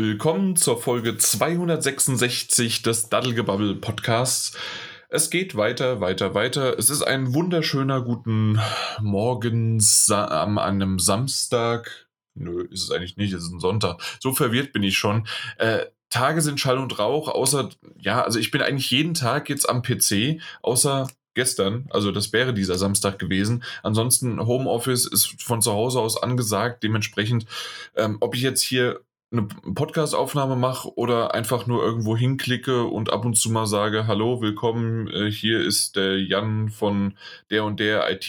Willkommen zur Folge 266 des Daddelgebabbel Podcasts. Es geht weiter, weiter, weiter. Es ist ein wunderschöner guten Morgen an einem Samstag. Nö, ist es eigentlich nicht, es ist ein Sonntag. So verwirrt bin ich schon. Äh, Tage sind Schall und Rauch, außer, ja, also ich bin eigentlich jeden Tag jetzt am PC, außer gestern, also das wäre dieser Samstag gewesen. Ansonsten Homeoffice ist von zu Hause aus angesagt, dementsprechend, ähm, ob ich jetzt hier eine Podcast-Aufnahme mache oder einfach nur irgendwo hinklicke und ab und zu mal sage, hallo, willkommen, äh, hier ist der Jan von der und der IT.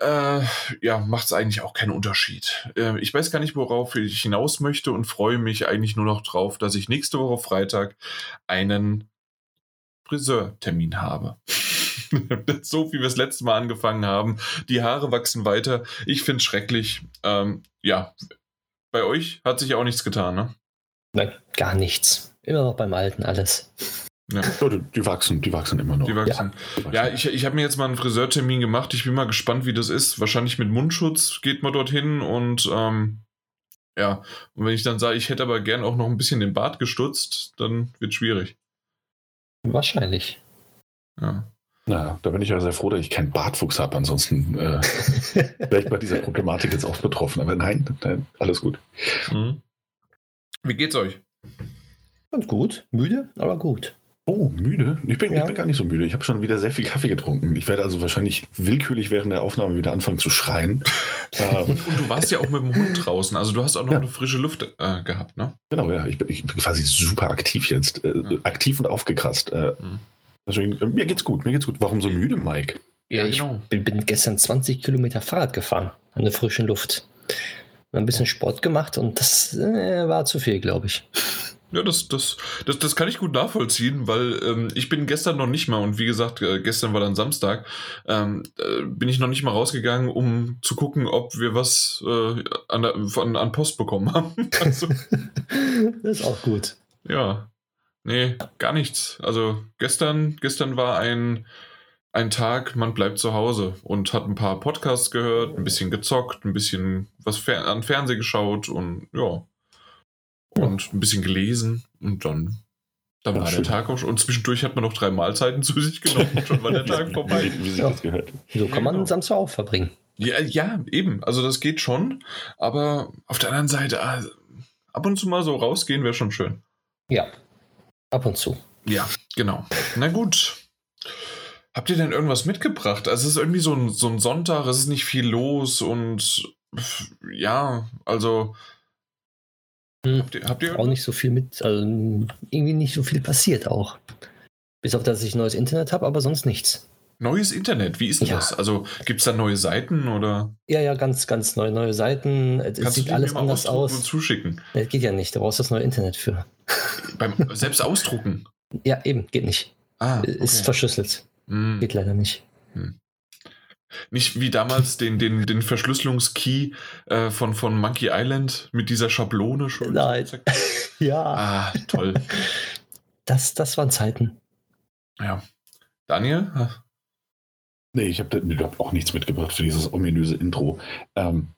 Äh, ja, macht es eigentlich auch keinen Unterschied. Äh, ich weiß gar nicht, worauf ich hinaus möchte und freue mich eigentlich nur noch drauf, dass ich nächste Woche Freitag einen Friseurtermin habe. so wie wir das letzte Mal angefangen haben. Die Haare wachsen weiter. Ich finde es schrecklich. Ähm, ja, bei euch hat sich auch nichts getan, ne? Nein, gar nichts. Immer noch beim Alten alles. Ja. die, die, wachsen, die wachsen immer noch. Die wachsen. Ja, ja ich, ich habe mir jetzt mal einen Friseurtermin gemacht. Ich bin mal gespannt, wie das ist. Wahrscheinlich mit Mundschutz geht man dorthin und ähm, ja, und wenn ich dann sage, ich hätte aber gern auch noch ein bisschen den Bart gestutzt, dann wird schwierig. Wahrscheinlich. Ja. Na, da bin ich ja sehr froh, dass ich keinen Bartfuchs habe. Ansonsten äh, wäre ich bei dieser Problematik jetzt auch betroffen. Aber nein, nein alles gut. Mhm. Wie geht's euch? Ganz gut. Müde, aber gut. Oh, müde? Ich bin, ja. ich bin gar nicht so müde. Ich habe schon wieder sehr viel Kaffee getrunken. Ich werde also wahrscheinlich willkürlich während der Aufnahme wieder anfangen zu schreien. Und, und, du warst ja auch mit dem Hund draußen. Also du hast auch noch ja. eine frische Luft äh, gehabt, ne? Genau, ja. Ich bin, ich bin quasi super aktiv jetzt. Äh, ja. Aktiv und aufgekratzt. Äh, mhm. Deswegen, äh, mir geht's gut, mir geht's gut. Warum so müde, Mike? Ja, ich genau. bin, bin, gestern 20 Kilometer Fahrrad gefahren an der frischen Luft. Ein bisschen Sport gemacht und das äh, war zu viel, glaube ich. Ja, das, das, das, das kann ich gut nachvollziehen, weil ähm, ich bin gestern noch nicht mal, und wie gesagt, äh, gestern war dann Samstag, ähm, äh, bin ich noch nicht mal rausgegangen, um zu gucken, ob wir was äh, an, der, von, an Post bekommen haben. also, das ist auch gut. Ja, Nee, gar nichts. Also gestern, gestern war ein, ein Tag, man bleibt zu Hause und hat ein paar Podcasts gehört, ein bisschen gezockt, ein bisschen was fer an Fernsehen geschaut und ja. Und ein bisschen gelesen und dann, dann war schön. der Tag auch schon. Und zwischendurch hat man noch drei Mahlzeiten zu sich genommen und schon war der Tag vorbei. Wie, wie sich ja. das gehört. So kann man genau. Samstag auch verbringen. Ja, ja, eben. Also das geht schon. Aber auf der anderen Seite, ah, ab und zu mal so rausgehen wäre schon schön. Ja, Ab und zu. Ja, genau. Na gut. Habt ihr denn irgendwas mitgebracht? Also es ist irgendwie so ein, so ein Sonntag, es ist nicht viel los und ja, also hm, habt, ihr, habt ihr auch nicht so viel mit, also irgendwie nicht so viel passiert auch. Bis auf dass ich neues Internet habe, aber sonst nichts. Neues Internet, wie ist denn ja. das? Also gibt es da neue Seiten oder? Ja, ja, ganz, ganz neue, neue Seiten. Es Kannst sieht alles anders aus. Und zuschicken? Das geht ja nicht, da brauchst du das neue Internet für. Beim selbst ausdrucken? Ja, eben, geht nicht. Ah, okay. Ist verschlüsselt. Hm. Geht leider nicht. Hm. Nicht wie damals den, den, den Verschlüsselungskey äh, von, von Monkey Island mit dieser Schablone schon. Nein. ja. Ah, toll. Das, das waren Zeiten. Ja. Daniel? Nee, ich habe hab auch nichts mitgebracht für dieses ominöse Intro. Ähm,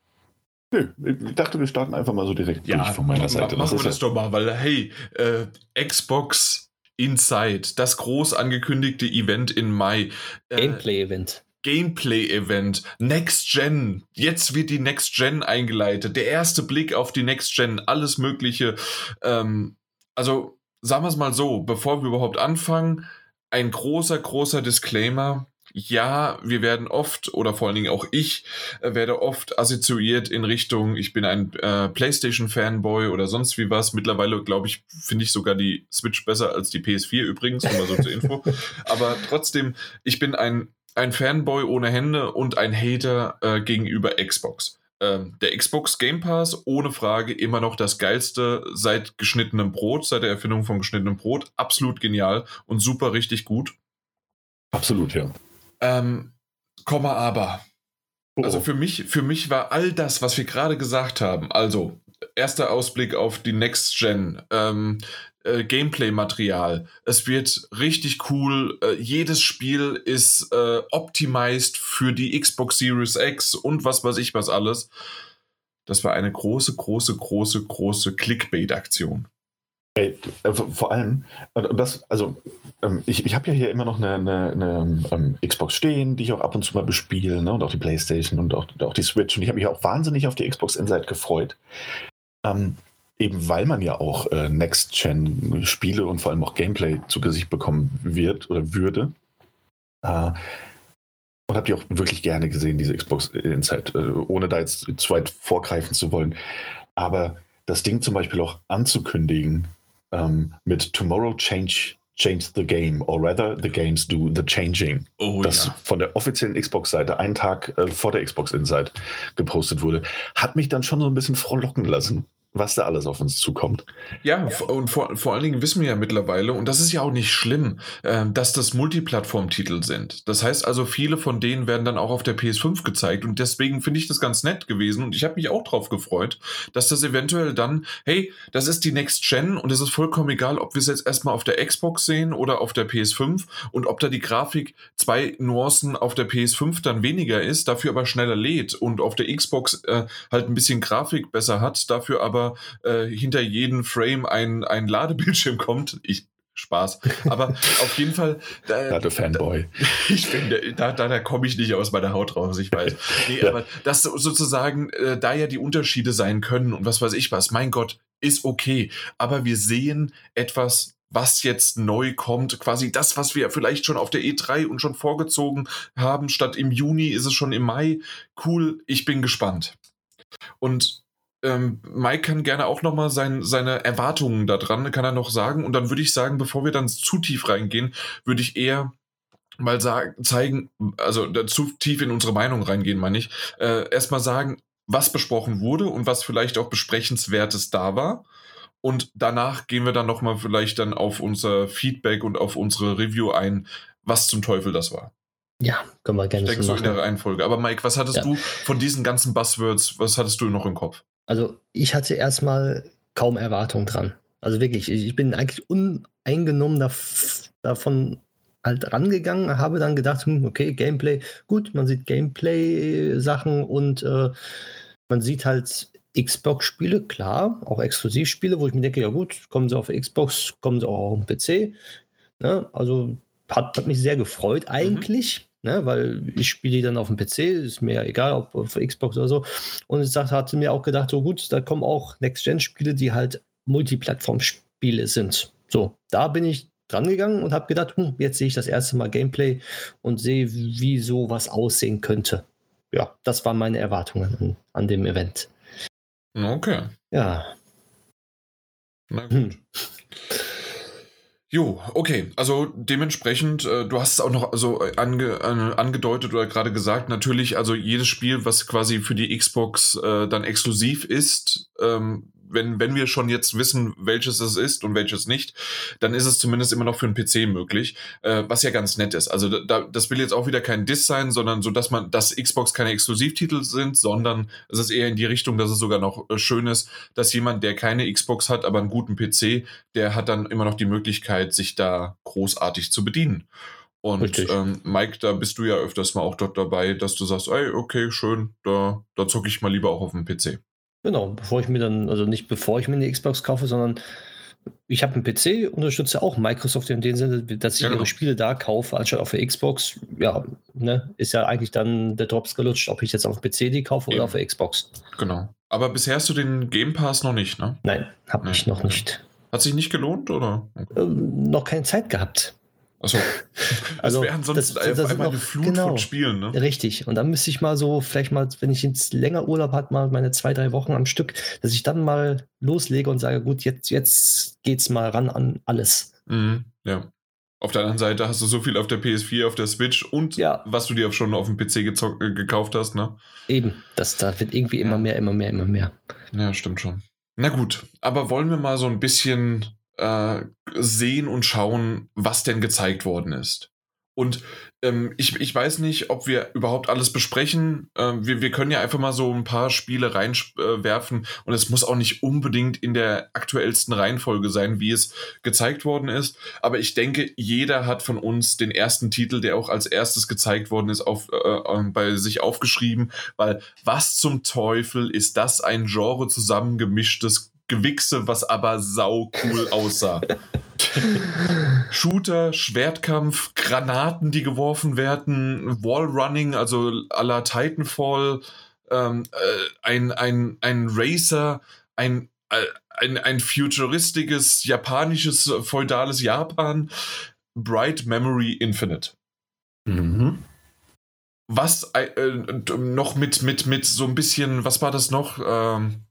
nö, ich dachte, wir starten einfach mal so direkt ja, durch von meiner Seite. Machen wir das doch mal, weil, hey, äh, Xbox Inside, das groß angekündigte Event in Mai. Äh, Gameplay-Event. Gameplay-Event, Next Gen. Jetzt wird die Next Gen eingeleitet. Der erste Blick auf die Next Gen, alles Mögliche. Ähm, also, sagen wir es mal so, bevor wir überhaupt anfangen, ein großer, großer Disclaimer ja, wir werden oft, oder vor allen Dingen auch ich, äh, werde oft assoziiert in Richtung, ich bin ein äh, PlayStation-Fanboy oder sonst wie was. Mittlerweile, glaube ich, finde ich sogar die Switch besser als die PS4 übrigens, nur so zur Info. Aber trotzdem, ich bin ein, ein Fanboy ohne Hände und ein Hater äh, gegenüber Xbox. Ähm, der Xbox Game Pass, ohne Frage, immer noch das geilste seit geschnittenem Brot, seit der Erfindung von geschnittenem Brot. Absolut genial und super richtig gut. Absolut, ja. Ähm, Komma aber. Oh. Also für mich, für mich war all das, was wir gerade gesagt haben, also erster Ausblick auf die Next Gen, ähm, äh, Gameplay-Material. Es wird richtig cool. Äh, jedes Spiel ist äh, optimized für die Xbox Series X und was weiß ich was alles. Das war eine große, große, große, große Clickbait-Aktion. Ey, äh, vor allem, das, also ähm, ich, ich habe ja hier immer noch eine, eine, eine um, Xbox stehen, die ich auch ab und zu mal bespiele, ne? und auch die Playstation und auch, auch die Switch. Und ich habe mich auch wahnsinnig auf die Xbox Insight gefreut. Ähm, eben weil man ja auch äh, Next-Gen-Spiele und vor allem auch Gameplay zu Gesicht bekommen wird oder würde. Äh, und habe die auch wirklich gerne gesehen, diese Xbox Insight, äh, ohne da jetzt zu weit vorgreifen zu wollen. Aber das Ding zum Beispiel auch anzukündigen, ähm, mit Tomorrow Change Change the Game, or rather the games do the changing. Oh, das ja. von der offiziellen Xbox-Seite einen Tag äh, vor der Xbox Inside gepostet wurde, hat mich dann schon so ein bisschen frohlocken lassen was da alles auf uns zukommt. Ja, und vor, vor allen Dingen wissen wir ja mittlerweile, und das ist ja auch nicht schlimm, äh, dass das Multiplattform-Titel sind. Das heißt also, viele von denen werden dann auch auf der PS5 gezeigt und deswegen finde ich das ganz nett gewesen und ich habe mich auch drauf gefreut, dass das eventuell dann, hey, das ist die Next Gen und es ist vollkommen egal, ob wir es jetzt erstmal auf der Xbox sehen oder auf der PS5 und ob da die Grafik zwei Nuancen auf der PS5 dann weniger ist, dafür aber schneller lädt und auf der Xbox äh, halt ein bisschen Grafik besser hat, dafür aber äh, hinter jedem Frame ein, ein Ladebildschirm kommt. Ich, Spaß. Aber auf jeden Fall. Da, der Fanboy. Da, ich finde, da, da, da komme ich nicht aus meiner Haut raus, ich weiß. Nee, ja. aber dass sozusagen äh, da ja die Unterschiede sein können und was weiß ich was, mein Gott, ist okay. Aber wir sehen etwas, was jetzt neu kommt, quasi das, was wir vielleicht schon auf der E3 und schon vorgezogen haben, statt im Juni ist es schon im Mai. Cool, ich bin gespannt. Und ähm, Mike kann gerne auch nochmal sein, seine Erwartungen daran, kann er noch sagen. Und dann würde ich sagen, bevor wir dann zu tief reingehen, würde ich eher mal sagen, zeigen, also zu tief in unsere Meinung reingehen, meine ich, äh, erstmal sagen, was besprochen wurde und was vielleicht auch besprechenswertes da war. Und danach gehen wir dann nochmal vielleicht dann auf unser Feedback und auf unsere Review ein, was zum Teufel das war. Ja, können wir gerne ich denke, so, so in der Reihenfolge. Aber Mike, was hattest ja. du von diesen ganzen Buzzwords, was hattest du noch im Kopf? Also ich hatte erstmal kaum Erwartung dran. Also wirklich, ich bin eigentlich uneingenommen davon halt rangegangen, habe dann gedacht, hm, okay, Gameplay, gut, man sieht Gameplay-Sachen und äh, man sieht halt Xbox-Spiele, klar, auch Exklusivspiele, wo ich mir denke, ja gut, kommen sie auf Xbox, kommen sie auch auf den PC. Ne? Also hat, hat mich sehr gefreut mhm. eigentlich. Ne? weil ich spiele die dann auf dem PC, ist mir egal, ob auf Xbox oder so. Und ich hatte mir auch gedacht, so gut, da kommen auch Next-Gen-Spiele, die halt Multiplattform-Spiele sind. So, da bin ich dran gegangen und habe gedacht, hm, jetzt sehe ich das erste Mal Gameplay und sehe, wie sowas aussehen könnte. Ja, das waren meine Erwartungen an, an dem Event. Okay. Ja. Na gut. Hm. Jo, okay. Also dementsprechend, äh, du hast es auch noch so äh, ange, äh, angedeutet oder gerade gesagt, natürlich, also jedes Spiel, was quasi für die Xbox äh, dann exklusiv ist, ähm, wenn, wenn wir schon jetzt wissen, welches es ist und welches nicht, dann ist es zumindest immer noch für einen PC möglich, äh, was ja ganz nett ist. Also da, das will jetzt auch wieder kein Diss sein, sondern so, dass man, dass Xbox keine Exklusivtitel sind, sondern es ist eher in die Richtung, dass es sogar noch äh, schön ist, dass jemand, der keine Xbox hat, aber einen guten PC, der hat dann immer noch die Möglichkeit, sich da großartig zu bedienen. Und ähm, Mike, da bist du ja öfters mal auch dort dabei, dass du sagst, ey, okay, schön, da, da zocke ich mal lieber auch auf dem PC. Genau, bevor ich mir dann, also nicht bevor ich mir eine Xbox kaufe, sondern ich habe einen PC, unterstütze auch Microsoft in dem Sinne, dass ich genau. ihre Spiele da kaufe, anstatt auf der Xbox. Ja, ne, ist ja eigentlich dann der Drops gelutscht, ob ich jetzt auf dem PC die kaufe Eben. oder auf der Xbox. Genau. Aber bisher hast du den Game Pass noch nicht, ne? Nein, habe nee. ich noch nicht. Hat sich nicht gelohnt, oder? Ähm, noch keine Zeit gehabt. Achso. also, wäre ansonsten das, das einmal noch, eine Flut genau, von Spielen, ne? Richtig. Und dann müsste ich mal so, vielleicht mal, wenn ich jetzt länger Urlaub habe, mal meine zwei, drei Wochen am Stück, dass ich dann mal loslege und sage, gut, jetzt, jetzt geht's mal ran an alles. Mhm, ja. Auf der anderen Seite hast du so viel auf der PS4, auf der Switch und ja. was du dir auch schon auf dem PC äh, gekauft hast, ne? Eben. Das, da wird irgendwie immer mehr, immer mehr, immer mehr. Ja, stimmt schon. Na gut, aber wollen wir mal so ein bisschen äh, sehen und schauen, was denn gezeigt worden ist. Und ähm, ich, ich weiß nicht, ob wir überhaupt alles besprechen. Ähm, wir, wir können ja einfach mal so ein paar Spiele reinwerfen äh, und es muss auch nicht unbedingt in der aktuellsten Reihenfolge sein, wie es gezeigt worden ist. Aber ich denke, jeder hat von uns den ersten Titel, der auch als erstes gezeigt worden ist, auf, äh, äh bei sich aufgeschrieben, weil was zum Teufel ist das ein Genre zusammengemischtes Gewichse, was aber sau cool aussah. Shooter, Schwertkampf, Granaten, die geworfen werden, Wallrunning, also à la Titanfall, ähm, äh, ein, ein, ein Racer, ein, äh, ein, ein futuristisches, japanisches, feudales Japan, Bright Memory Infinite. Mhm. Was äh, noch mit, mit, mit so ein bisschen, was war das noch? Ähm,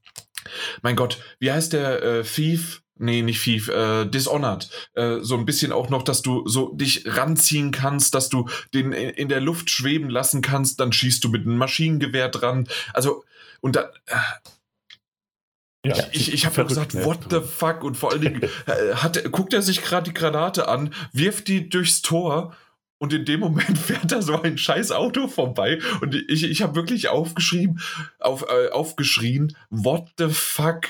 mein Gott, wie heißt der äh, Thief? Nee, nicht Thief, äh, Dishonored. Äh, so ein bisschen auch noch, dass du so dich ranziehen kannst, dass du den in der Luft schweben lassen kannst, dann schießt du mit einem Maschinengewehr dran. Also, und da. Äh, ja, ich, ich habe gesagt, ne? what the fuck? Und vor allen Dingen äh, hat, guckt er sich gerade die Granate an, wirft die durchs Tor und in dem Moment fährt da so ein scheiß Auto vorbei und ich, ich habe wirklich aufgeschrieben, auf, äh, aufgeschrien, what the fuck?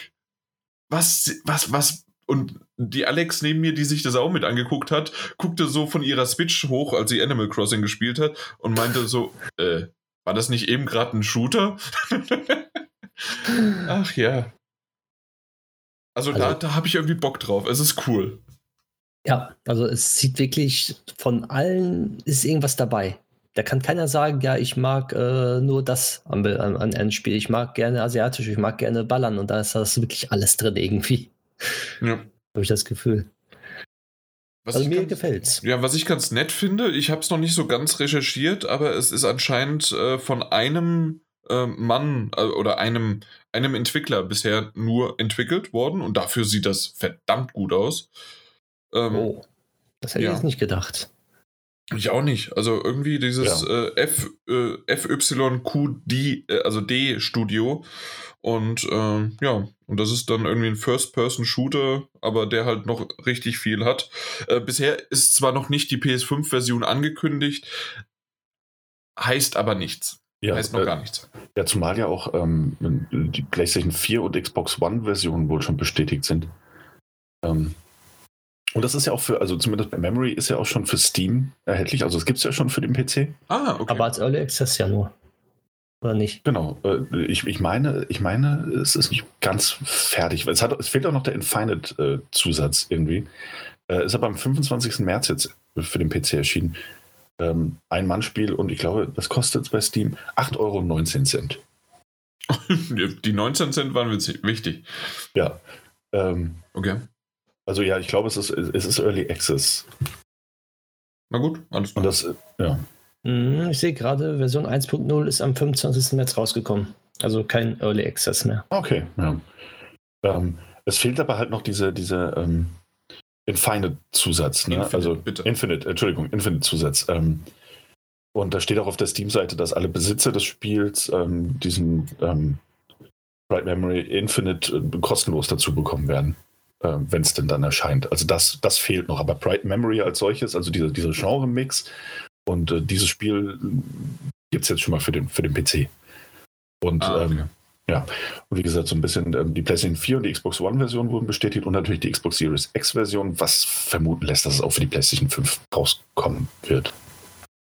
Was, was, was? Und die Alex neben mir, die sich das auch mit angeguckt hat, guckte so von ihrer Switch hoch, als sie Animal Crossing gespielt hat und meinte so, äh, war das nicht eben gerade ein Shooter? Ach ja. Also, also da, da habe ich irgendwie Bock drauf. Es ist cool. Ja, also es sieht wirklich von allen ist irgendwas dabei. Da kann keiner sagen, ja, ich mag äh, nur das an, an, an einem Spiel. Ich mag gerne asiatisch, ich mag gerne ballern und da ist das wirklich alles drin irgendwie. Ja. Habe ich das Gefühl. Was also mir ganz, gefällt's. Ja, was ich ganz nett finde, ich habe es noch nicht so ganz recherchiert, aber es ist anscheinend äh, von einem äh, Mann äh, oder einem, einem Entwickler bisher nur entwickelt worden und dafür sieht das verdammt gut aus. Ähm, oh, das hätte ja. ich jetzt nicht gedacht. Ich auch nicht. Also irgendwie dieses ja. äh, F, äh, FYQD, äh, also D-Studio. Und äh, ja, und das ist dann irgendwie ein First-Person-Shooter, aber der halt noch richtig viel hat. Äh, bisher ist zwar noch nicht die PS5-Version angekündigt, heißt aber nichts. Ja, heißt noch äh, gar nichts. Ja, zumal ja auch ähm, die PlayStation 4 und Xbox One-Versionen wohl schon bestätigt sind. Ähm, und das ist ja auch für, also zumindest bei Memory ist ja auch schon für Steam erhältlich. Also es gibt es ja schon für den PC. Ah, okay. Aber als Early Access ja nur. Oder nicht? Genau. Äh, ich, ich meine, ich meine, es ist nicht ganz fertig. Es, hat, es fehlt auch noch der Infinite-Zusatz äh, irgendwie. Äh, ist aber am 25. März jetzt für den PC erschienen. Ähm, ein Mannspiel und ich glaube, das kostet bei Steam 8,19 Euro. Die 19 Cent waren wichtig. Ja. Ähm, okay. Also ja, ich glaube, es ist, es ist Early Access. Na gut, alles klar. Und das, ja. Mhm, ich sehe gerade, Version 1.0 ist am 25. März rausgekommen. Also kein Early Access mehr. Okay, ja. Ähm, es fehlt aber halt noch diese, diese ähm, Infinite-Zusatz. Ne? Infinite, also bitte. Infinite, Entschuldigung, Infinite-Zusatz. Ähm, und da steht auch auf der Steam-Seite, dass alle Besitzer des Spiels ähm, diesen ähm, Bright Memory Infinite äh, kostenlos dazu bekommen werden wenn es denn dann erscheint. Also das, das fehlt noch. Aber Bright Memory als solches, also dieser, dieser Genre-Mix und äh, dieses Spiel gibt es jetzt schon mal für den, für den PC. Und ah, okay. ähm, ja, und wie gesagt, so ein bisschen ähm, die PlayStation 4 und die Xbox One-Version wurden bestätigt und natürlich die Xbox Series X-Version, was vermuten lässt, dass es auch für die PlayStation 5 rauskommen wird.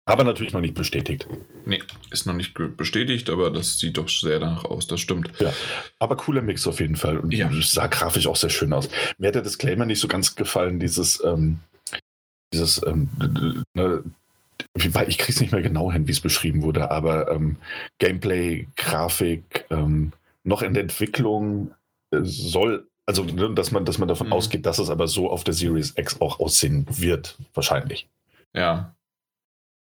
Aber natürlich noch nicht bestätigt. Nee, ist noch nicht bestätigt, aber das sieht doch sehr danach aus, das stimmt. Ja, aber cooler Mix auf jeden Fall. Und ja. sah grafisch auch sehr schön aus. Mir hat der Disclaimer nicht so ganz gefallen, dieses, ähm, dieses, ähm, ne, ich krieg's nicht mehr genau hin, wie es beschrieben wurde, aber ähm, Gameplay, Grafik, ähm, noch in der Entwicklung äh, soll, also ne, dass man, dass man davon mhm. ausgeht, dass es aber so auf der Series X auch aussehen wird, wahrscheinlich. Ja,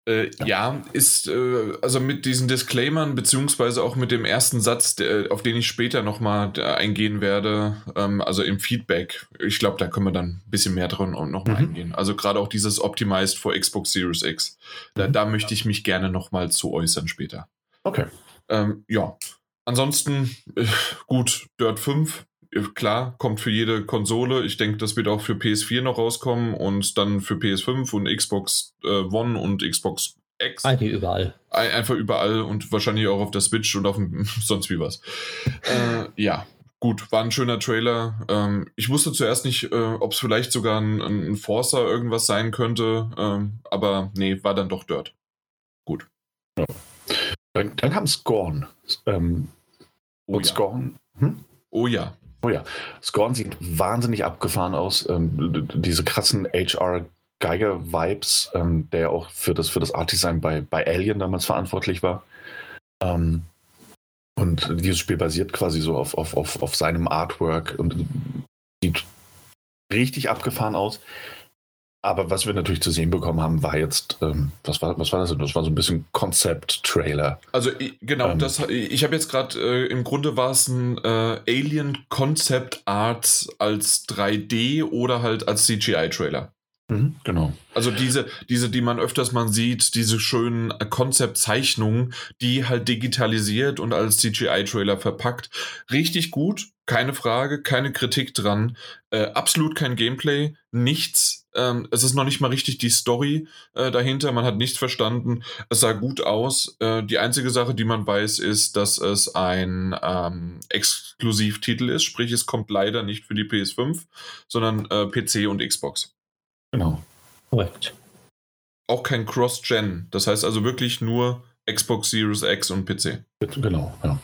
äh, ja. ja. ist äh, also mit diesen Disclaimern, beziehungsweise auch mit dem ersten Satz, der, auf den ich später nochmal eingehen werde, ähm, also im Feedback. Ich glaube, da können wir dann ein bisschen mehr drin und nochmal mhm. eingehen. Also gerade auch dieses Optimized for Xbox Series X. Da, mhm. da möchte ich mich gerne nochmal zu äußern später. Okay. Ähm, ja. Ansonsten, äh, gut, Dirt 5 klar, kommt für jede Konsole. Ich denke, das wird auch für PS4 noch rauskommen und dann für PS5 und Xbox äh, One und Xbox X. Eigentlich überall. Ein, einfach überall und wahrscheinlich auch auf der Switch und auf dem sonst wie was. äh, ja, gut, war ein schöner Trailer. Ähm, ich wusste zuerst nicht, äh, ob es vielleicht sogar ein, ein Forcer irgendwas sein könnte, ähm, aber nee, war dann doch Dirt. Gut. Ja. Dann, dann kam Scorn. Ähm, Oh und ja. Scorn. Hm? Oh ja. Oh ja, Scorn sieht wahnsinnig abgefahren aus. Ähm, diese krassen HR Geiger-Vibes, ähm, der auch für das, für das Art-Design bei, bei Alien damals verantwortlich war. Ähm, und dieses Spiel basiert quasi so auf, auf, auf, auf seinem Artwork und sieht richtig abgefahren aus. Aber was wir natürlich zu sehen bekommen haben, war jetzt, ähm, was, war, was war das? denn? Das war so ein bisschen Konzept-Trailer. Also genau, Ähm. das ich habe jetzt gerade äh, im Grunde war es ein äh, Alien Concept Art als 3D oder halt als CGI Trailer. Mhm, genau. Also diese, diese, die man öfters mal sieht, diese schönen äh, Konzeptzeichnungen, die halt digitalisiert und als CGI-Trailer verpackt. Richtig gut, keine Frage, keine Kritik dran. Äh, absolut kein Gameplay, nichts. Ähm, es ist noch nicht mal richtig die Story äh, dahinter, man hat nichts verstanden. Es sah gut aus. Äh, die einzige Sache, die man weiß, ist, dass es ein ähm, Exklusivtitel ist, sprich es kommt leider nicht für die PS5, sondern äh, PC und Xbox Genau. Korrekt. auch kein Cross-Gen. Das heißt also wirklich nur Xbox Series X und PC. Genau, ja.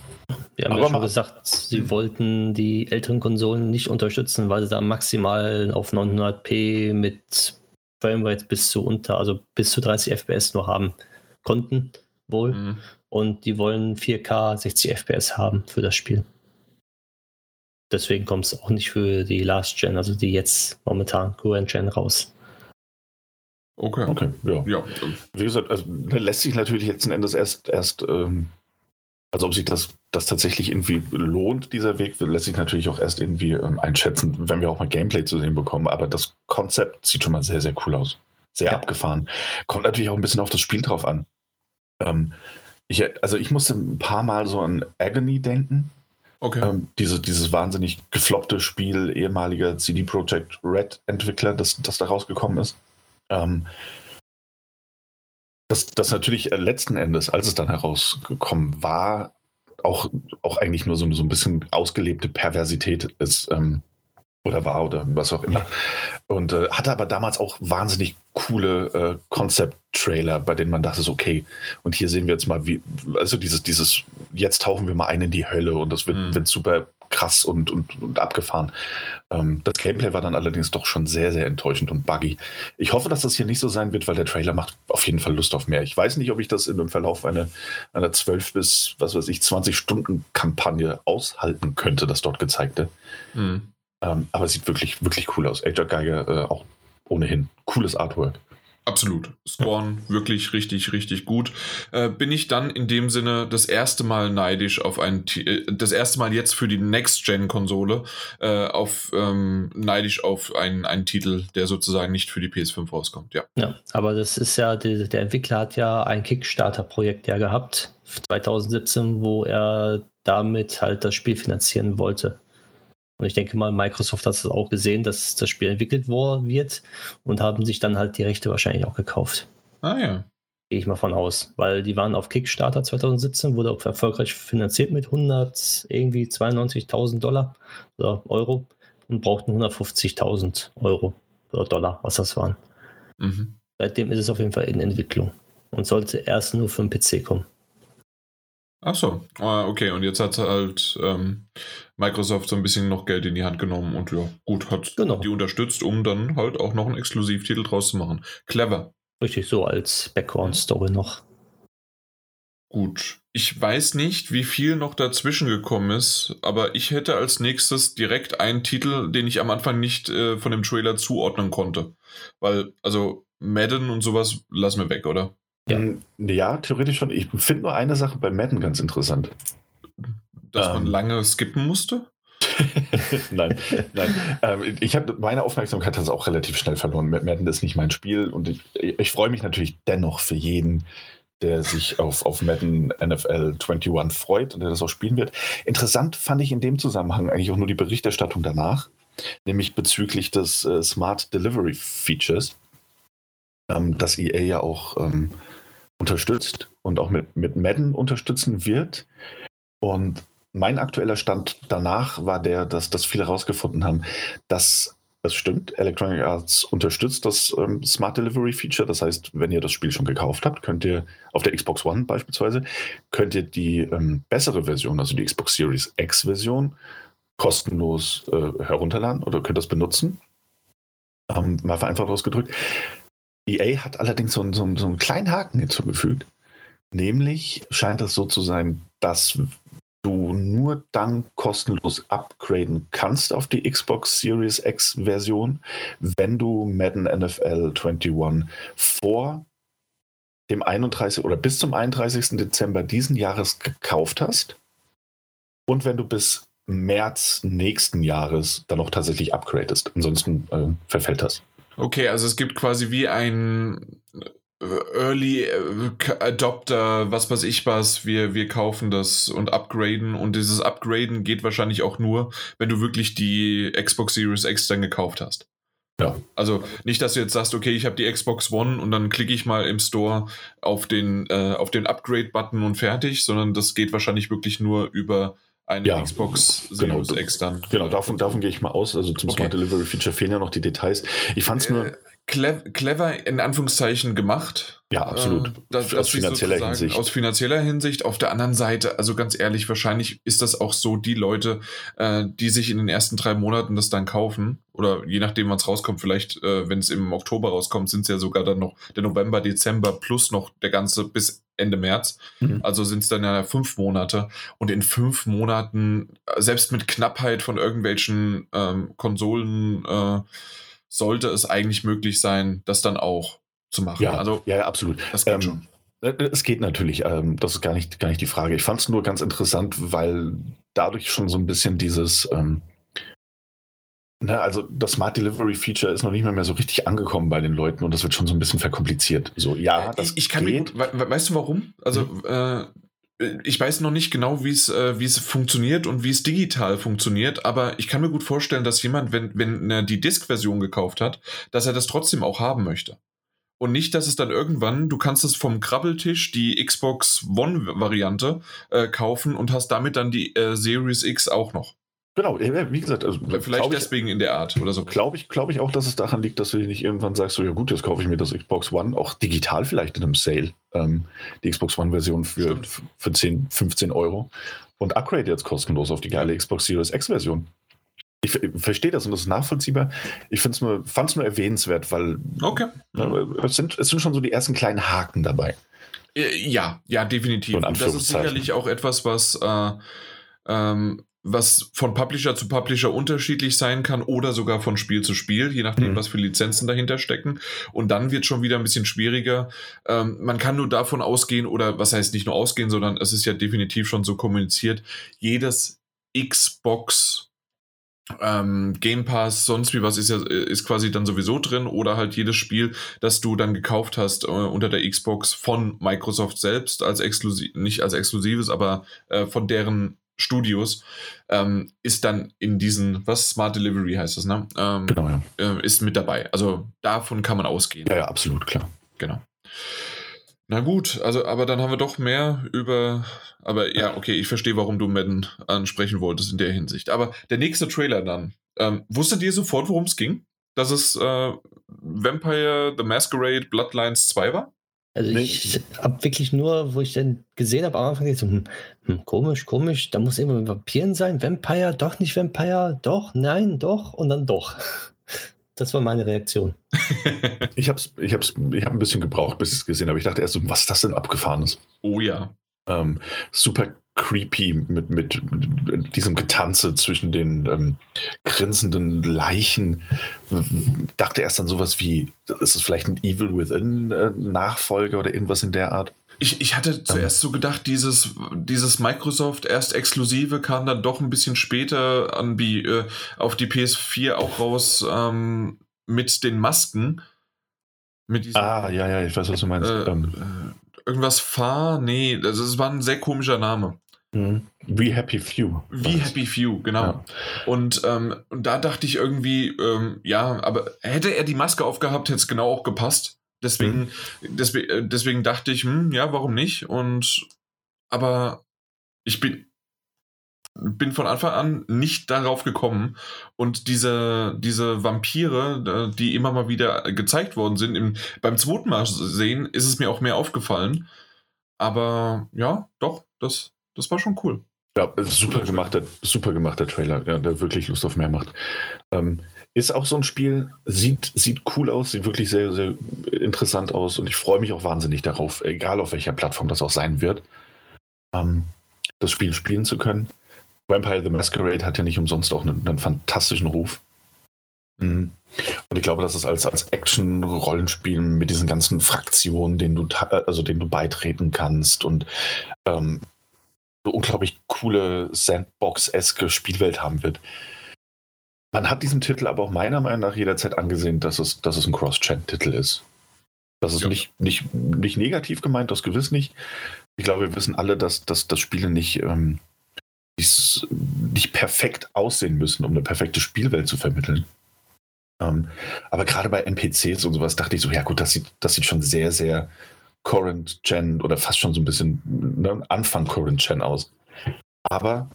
Wir haben Aber ja schon mal- gesagt, sie wollten die älteren Konsolen nicht unterstützen, weil sie da maximal auf 900p mit Framerate bis zu unter, also bis zu 30 FPS nur haben konnten, wohl. Mhm. Und die wollen 4K 60 FPS haben für das Spiel. Deswegen kommt es auch nicht für die Last Gen, also die jetzt momentan Current Gen raus. Okay. Okay, ja. Ja, Wie gesagt, also, da lässt sich natürlich letzten Endes erst, erst ähm, also ob sich das, das tatsächlich irgendwie lohnt, dieser Weg, lässt sich natürlich auch erst irgendwie ähm, einschätzen, wenn wir auch mal Gameplay zu sehen bekommen. Aber das Konzept sieht schon mal sehr, sehr cool aus. Sehr Ja. abgefahren. Kommt natürlich auch ein bisschen auf das Spiel drauf an. Ähm, ich, also ich musste ein paar Mal so an Agony denken. okay. Ähm, diese, dieses wahnsinnig gefloppte Spiel ehemaliger CD Projekt Red Entwickler, das, das da rausgekommen ist. Ähm, das, das natürlich äh, letzten Endes, als es dann herausgekommen war, auch, auch eigentlich nur so, so ein bisschen ausgelebte Perversität ist. Ähm, oder war oder was auch immer. Und äh, hatte aber damals auch wahnsinnig coole äh, Concept-Trailer, bei denen man dachte, so, okay, und hier sehen wir jetzt mal, wie, also dieses, dieses, jetzt tauchen wir mal ein in die Hölle und das wird, Mhm. wird super krass und, und, und abgefahren. Ähm, das Gameplay war dann allerdings doch schon sehr, sehr enttäuschend und buggy. Ich hoffe, dass das hier nicht so sein wird, weil der Trailer macht auf jeden Fall Lust auf mehr. Ich weiß nicht, ob ich das in dem Verlauf einer, einer 12 bis, was weiß ich, 20 Stunden Kampagne aushalten könnte, das dort gezeigte. Mhm. Ähm, aber es sieht wirklich, wirklich cool aus. Ajak Geiger äh, auch ohnehin. Cooles Artwork. Absolut. Scorn, wirklich richtig, richtig gut. Äh, bin ich dann in dem Sinne das erste Mal neidisch auf ein, Ti- äh, das erste Mal jetzt für die Next-Gen-Konsole, äh, auf, ähm, neidisch auf einen, einen Titel, der sozusagen nicht für die PS5 rauskommt, ja. Ja, aber das ist ja, die, der Entwickler hat ja ein Kickstarter-Projekt ja gehabt, 2017, wo er damit halt das Spiel finanzieren wollte. Und ich denke mal, Microsoft hat es auch gesehen, dass das Spiel entwickelt wird und haben sich dann halt die Rechte wahrscheinlich auch gekauft. Ah ja. Gehe ich mal von aus. Weil die waren auf Kickstarter 2017, wurde auch erfolgreich finanziert mit 100, irgendwie 92.000 Dollar oder Euro und brauchten 150.000 Euro oder Dollar, was das waren. Mhm. Seitdem ist es auf jeden Fall in Entwicklung und sollte erst nur für den PC kommen. Ach so, ah, okay. Und jetzt hat halt ähm, Microsoft so ein bisschen noch Geld in die Hand genommen und ja, gut, hat Genau. die unterstützt, um dann halt auch noch einen Exklusivtitel draus zu machen. Clever. Richtig so als Background-Story noch. Gut. Ich weiß nicht, wie viel noch dazwischen gekommen ist, aber ich hätte als nächstes direkt einen Titel, den ich am Anfang nicht äh, von dem Trailer zuordnen konnte. Weil, also Madden und sowas lassen wir weg, oder? Ja. Mm, ja theoretisch schon. Ich finde nur eine Sache bei Madden ganz interessant. Dass man Ähm. lange skippen musste? nein, nein. Ähm, ich habe meine Aufmerksamkeit hat es auch relativ schnell verloren. Madden ist nicht mein Spiel und ich, ich freue mich natürlich dennoch für jeden, der sich auf, auf Madden NFL 21 freut und der das auch spielen wird. Interessant fand ich in dem Zusammenhang eigentlich auch nur die Berichterstattung danach, nämlich bezüglich des äh, Smart Delivery Features, ähm, das EA ja auch ähm, unterstützt und auch mit, mit Madden unterstützen wird. Und mein aktueller Stand danach war der, dass, dass viele herausgefunden haben, dass das stimmt. Electronic Arts unterstützt das ähm, Smart Delivery Feature. Das heißt, wenn ihr das Spiel schon gekauft habt, könnt ihr auf der Xbox One beispielsweise, könnt ihr die ähm, bessere Version, also die Xbox Series X Version, kostenlos äh, herunterladen oder könnt das benutzen. Ähm, mal vereinfacht ausgedrückt. EA hat allerdings so, so, so einen kleinen Haken hinzugefügt. Nämlich scheint es so zu sein, dass du nur dann kostenlos upgraden kannst auf die Xbox Series X Version, wenn du Madden NFL 21 vor dem 31 oder bis zum 31. Dezember diesen Jahres gekauft hast und wenn du bis März nächsten Jahres dann auch tatsächlich upgradest. Ansonsten äh, verfällt das. Okay, also es gibt quasi wie ein Early äh, Adopter, was weiß ich was, wir, wir kaufen das und upgraden und dieses Upgraden geht wahrscheinlich auch nur, wenn du wirklich die Xbox Series X dann gekauft hast. Ja. Also nicht, dass du jetzt sagst, okay, ich habe die Xbox One und dann klicke ich mal im Store auf den, äh, den Upgrade-Button und fertig, sondern das geht wahrscheinlich wirklich nur über eine ja, Xbox genau, Series X dann. Genau, davon, davon gehe ich mal aus. Also zum okay. Smart Delivery Feature fehlen ja noch die Details. Ich fand es nur. Äh, clever in Anführungszeichen gemacht. Ja, absolut. Äh, das, aus finanzieller Hinsicht. Aus finanzieller Hinsicht. Auf der anderen Seite, also ganz ehrlich, wahrscheinlich ist das auch so, die Leute, äh, die sich in den ersten drei Monaten das dann kaufen, oder je nachdem, wann es rauskommt, vielleicht, äh, wenn es im Oktober rauskommt, sind es ja sogar dann noch der November, Dezember plus noch der ganze bis Ende März. Mhm. Also sind es dann ja fünf Monate. Und in fünf Monaten, selbst mit Knappheit von irgendwelchen ähm, Konsolen, äh, sollte es eigentlich möglich sein, das dann auch zu machen. Ja, also, ja, absolut. Das geht ähm, schon. Äh, es geht natürlich, ähm, das ist gar nicht, gar nicht die Frage. Ich fand es nur ganz interessant, weil dadurch schon so ein bisschen dieses, ähm, na, also das Smart Delivery Feature ist noch nicht mehr, mehr so richtig angekommen bei den Leuten und das wird schon so ein bisschen verkompliziert. So, ja, das ich, ich kann geht. Mir gut, weißt du warum? Also, mhm. äh, ich weiß noch nicht genau, wie es äh, wie es funktioniert und wie es digital funktioniert, aber ich kann mir gut vorstellen, dass jemand, wenn wenn er die Disk-Version gekauft hat, dass er das trotzdem auch haben möchte. Und nicht, dass es dann irgendwann, du kannst es vom Krabbeltisch, die Xbox One-Variante, äh, kaufen und hast damit dann die äh, Series X auch noch. Genau, wie gesagt, also vielleicht deswegen ich, in der Art oder so. Glaube ich, glaube ich auch, dass es daran liegt, dass du nicht irgendwann sagst, so ja gut, jetzt kaufe ich mir das Xbox One, auch digital vielleicht in einem Sale, ähm, die Xbox One-Version für, für 10, 15 Euro und upgrade jetzt kostenlos auf die geile Xbox Series X-Version. Ich, ich verstehe das und das ist nachvollziehbar. Ich fand es nur, nur erwähnenswert, weil okay. Ne, es, sind, es sind schon so die ersten kleinen Haken dabei. Äh, ja, ja, definitiv. Und das ist sicherlich auch etwas, was äh, ähm, was von Publisher zu Publisher unterschiedlich sein kann oder sogar von Spiel zu Spiel, je nachdem, mhm. was für Lizenzen dahinter stecken. Und dann wird schon wieder ein bisschen schwieriger. Ähm, man kann nur davon ausgehen, oder was heißt nicht nur ausgehen, sondern es ist ja definitiv schon so kommuniziert, jedes Xbox ähm, Game Pass, sonst wie was ist ja ist quasi dann sowieso drin oder halt jedes Spiel, das du dann gekauft hast äh, unter der Xbox von Microsoft selbst als exklusiv, nicht als exklusives, aber äh, von deren Studios, ähm, ist dann in diesen, was Smart Delivery heißt das, ne? Ähm, genau, ja. Äh, ist mit dabei. Also davon kann man ausgehen. Ja, ja, absolut, klar. Genau. Na gut, also aber dann haben wir doch mehr über. Aber ja, okay, ich verstehe, warum du Madden ansprechen wolltest in der Hinsicht. Aber der nächste Trailer dann. Ähm, wusstet ihr sofort, worum es ging? Dass es äh, Vampire The Masquerade Bloodlines 2 war? Also nee. ich habe wirklich nur, wo ich dann gesehen habe, am Anfang so, hm, hm, komisch, komisch, da muss immer Vampiren sein, Vampire, doch nicht Vampire, doch, nein, doch und dann doch. Das war meine Reaktion. ich habe ich hab's, ich hab ein bisschen gebraucht, bis ich es gesehen habe. Ich dachte erst so, was ist das denn abgefahrenes? Oh ja. Ähm, super creepy mit, mit, diesem Getanze zwischen den ähm, grinsenden Leichen. Dachte erst an sowas wie, ist es vielleicht ein Evil Within äh, Nachfolger oder irgendwas in der Art? Ich, ich hatte zuerst so gedacht, dieses, dieses Microsoft erst exklusive kam dann doch ein bisschen später an die, äh, auf die PS4 auch raus ähm, mit den Masken. Mit diesen, ah, ja, ja, ich weiß, was du meinst. Äh, ähm, irgendwas Far, nee, das, das war ein sehr komischer Name. Mhm. We Happy Few. Wie Happy Few, genau. Ja. Und, ähm, und da dachte ich irgendwie, ähm, ja, aber hätte er die Maske aufgehabt, hätte es genau auch gepasst. Deswegen, deswegen, äh, deswegen dachte ich, hm, ja, warum nicht? Und aber ich bin, bin von Anfang an nicht darauf gekommen. Und diese, diese Vampire, die immer mal wieder gezeigt worden sind, im, beim zweiten Mal sehen, ist es mir auch mehr aufgefallen. Aber ja, doch, das, das war schon cool. Ja, super gemachter, super gemachter Trailer, ja, der wirklich Lust auf mehr macht. Ähm, ist auch so ein Spiel, sieht, sieht cool aus, sieht wirklich sehr, sehr interessant aus und ich freue mich auch wahnsinnig darauf, egal auf welcher Plattform das auch sein wird, ähm, das Spiel spielen zu können. Vampire the Masquerade hat ja nicht umsonst auch einen, einen fantastischen Ruf. Mhm. Und ich glaube, dass es als, als Action-Rollenspiel mit diesen ganzen Fraktionen, denen du, also denen du beitreten kannst und ähm, unglaublich coole Sandbox-eske Spielwelt haben wird. Man hat diesem Titel aber auch meiner Meinung nach jederzeit angesehen, dass es, dass es ein Cross-Gen-Titel ist. Das ist Ja. nicht, nicht, nicht negativ gemeint, das gewiss nicht. Ich glaube, wir wissen alle, dass, dass, dass Spiele nicht, ähm, nicht, nicht perfekt aussehen müssen, um eine perfekte Spielwelt zu vermitteln. Ähm, aber gerade bei NPCs und sowas dachte ich so, ja gut, das sieht, das sieht schon sehr, sehr Current Gen oder fast schon so ein bisschen ne, Anfang Current Gen aus. Aber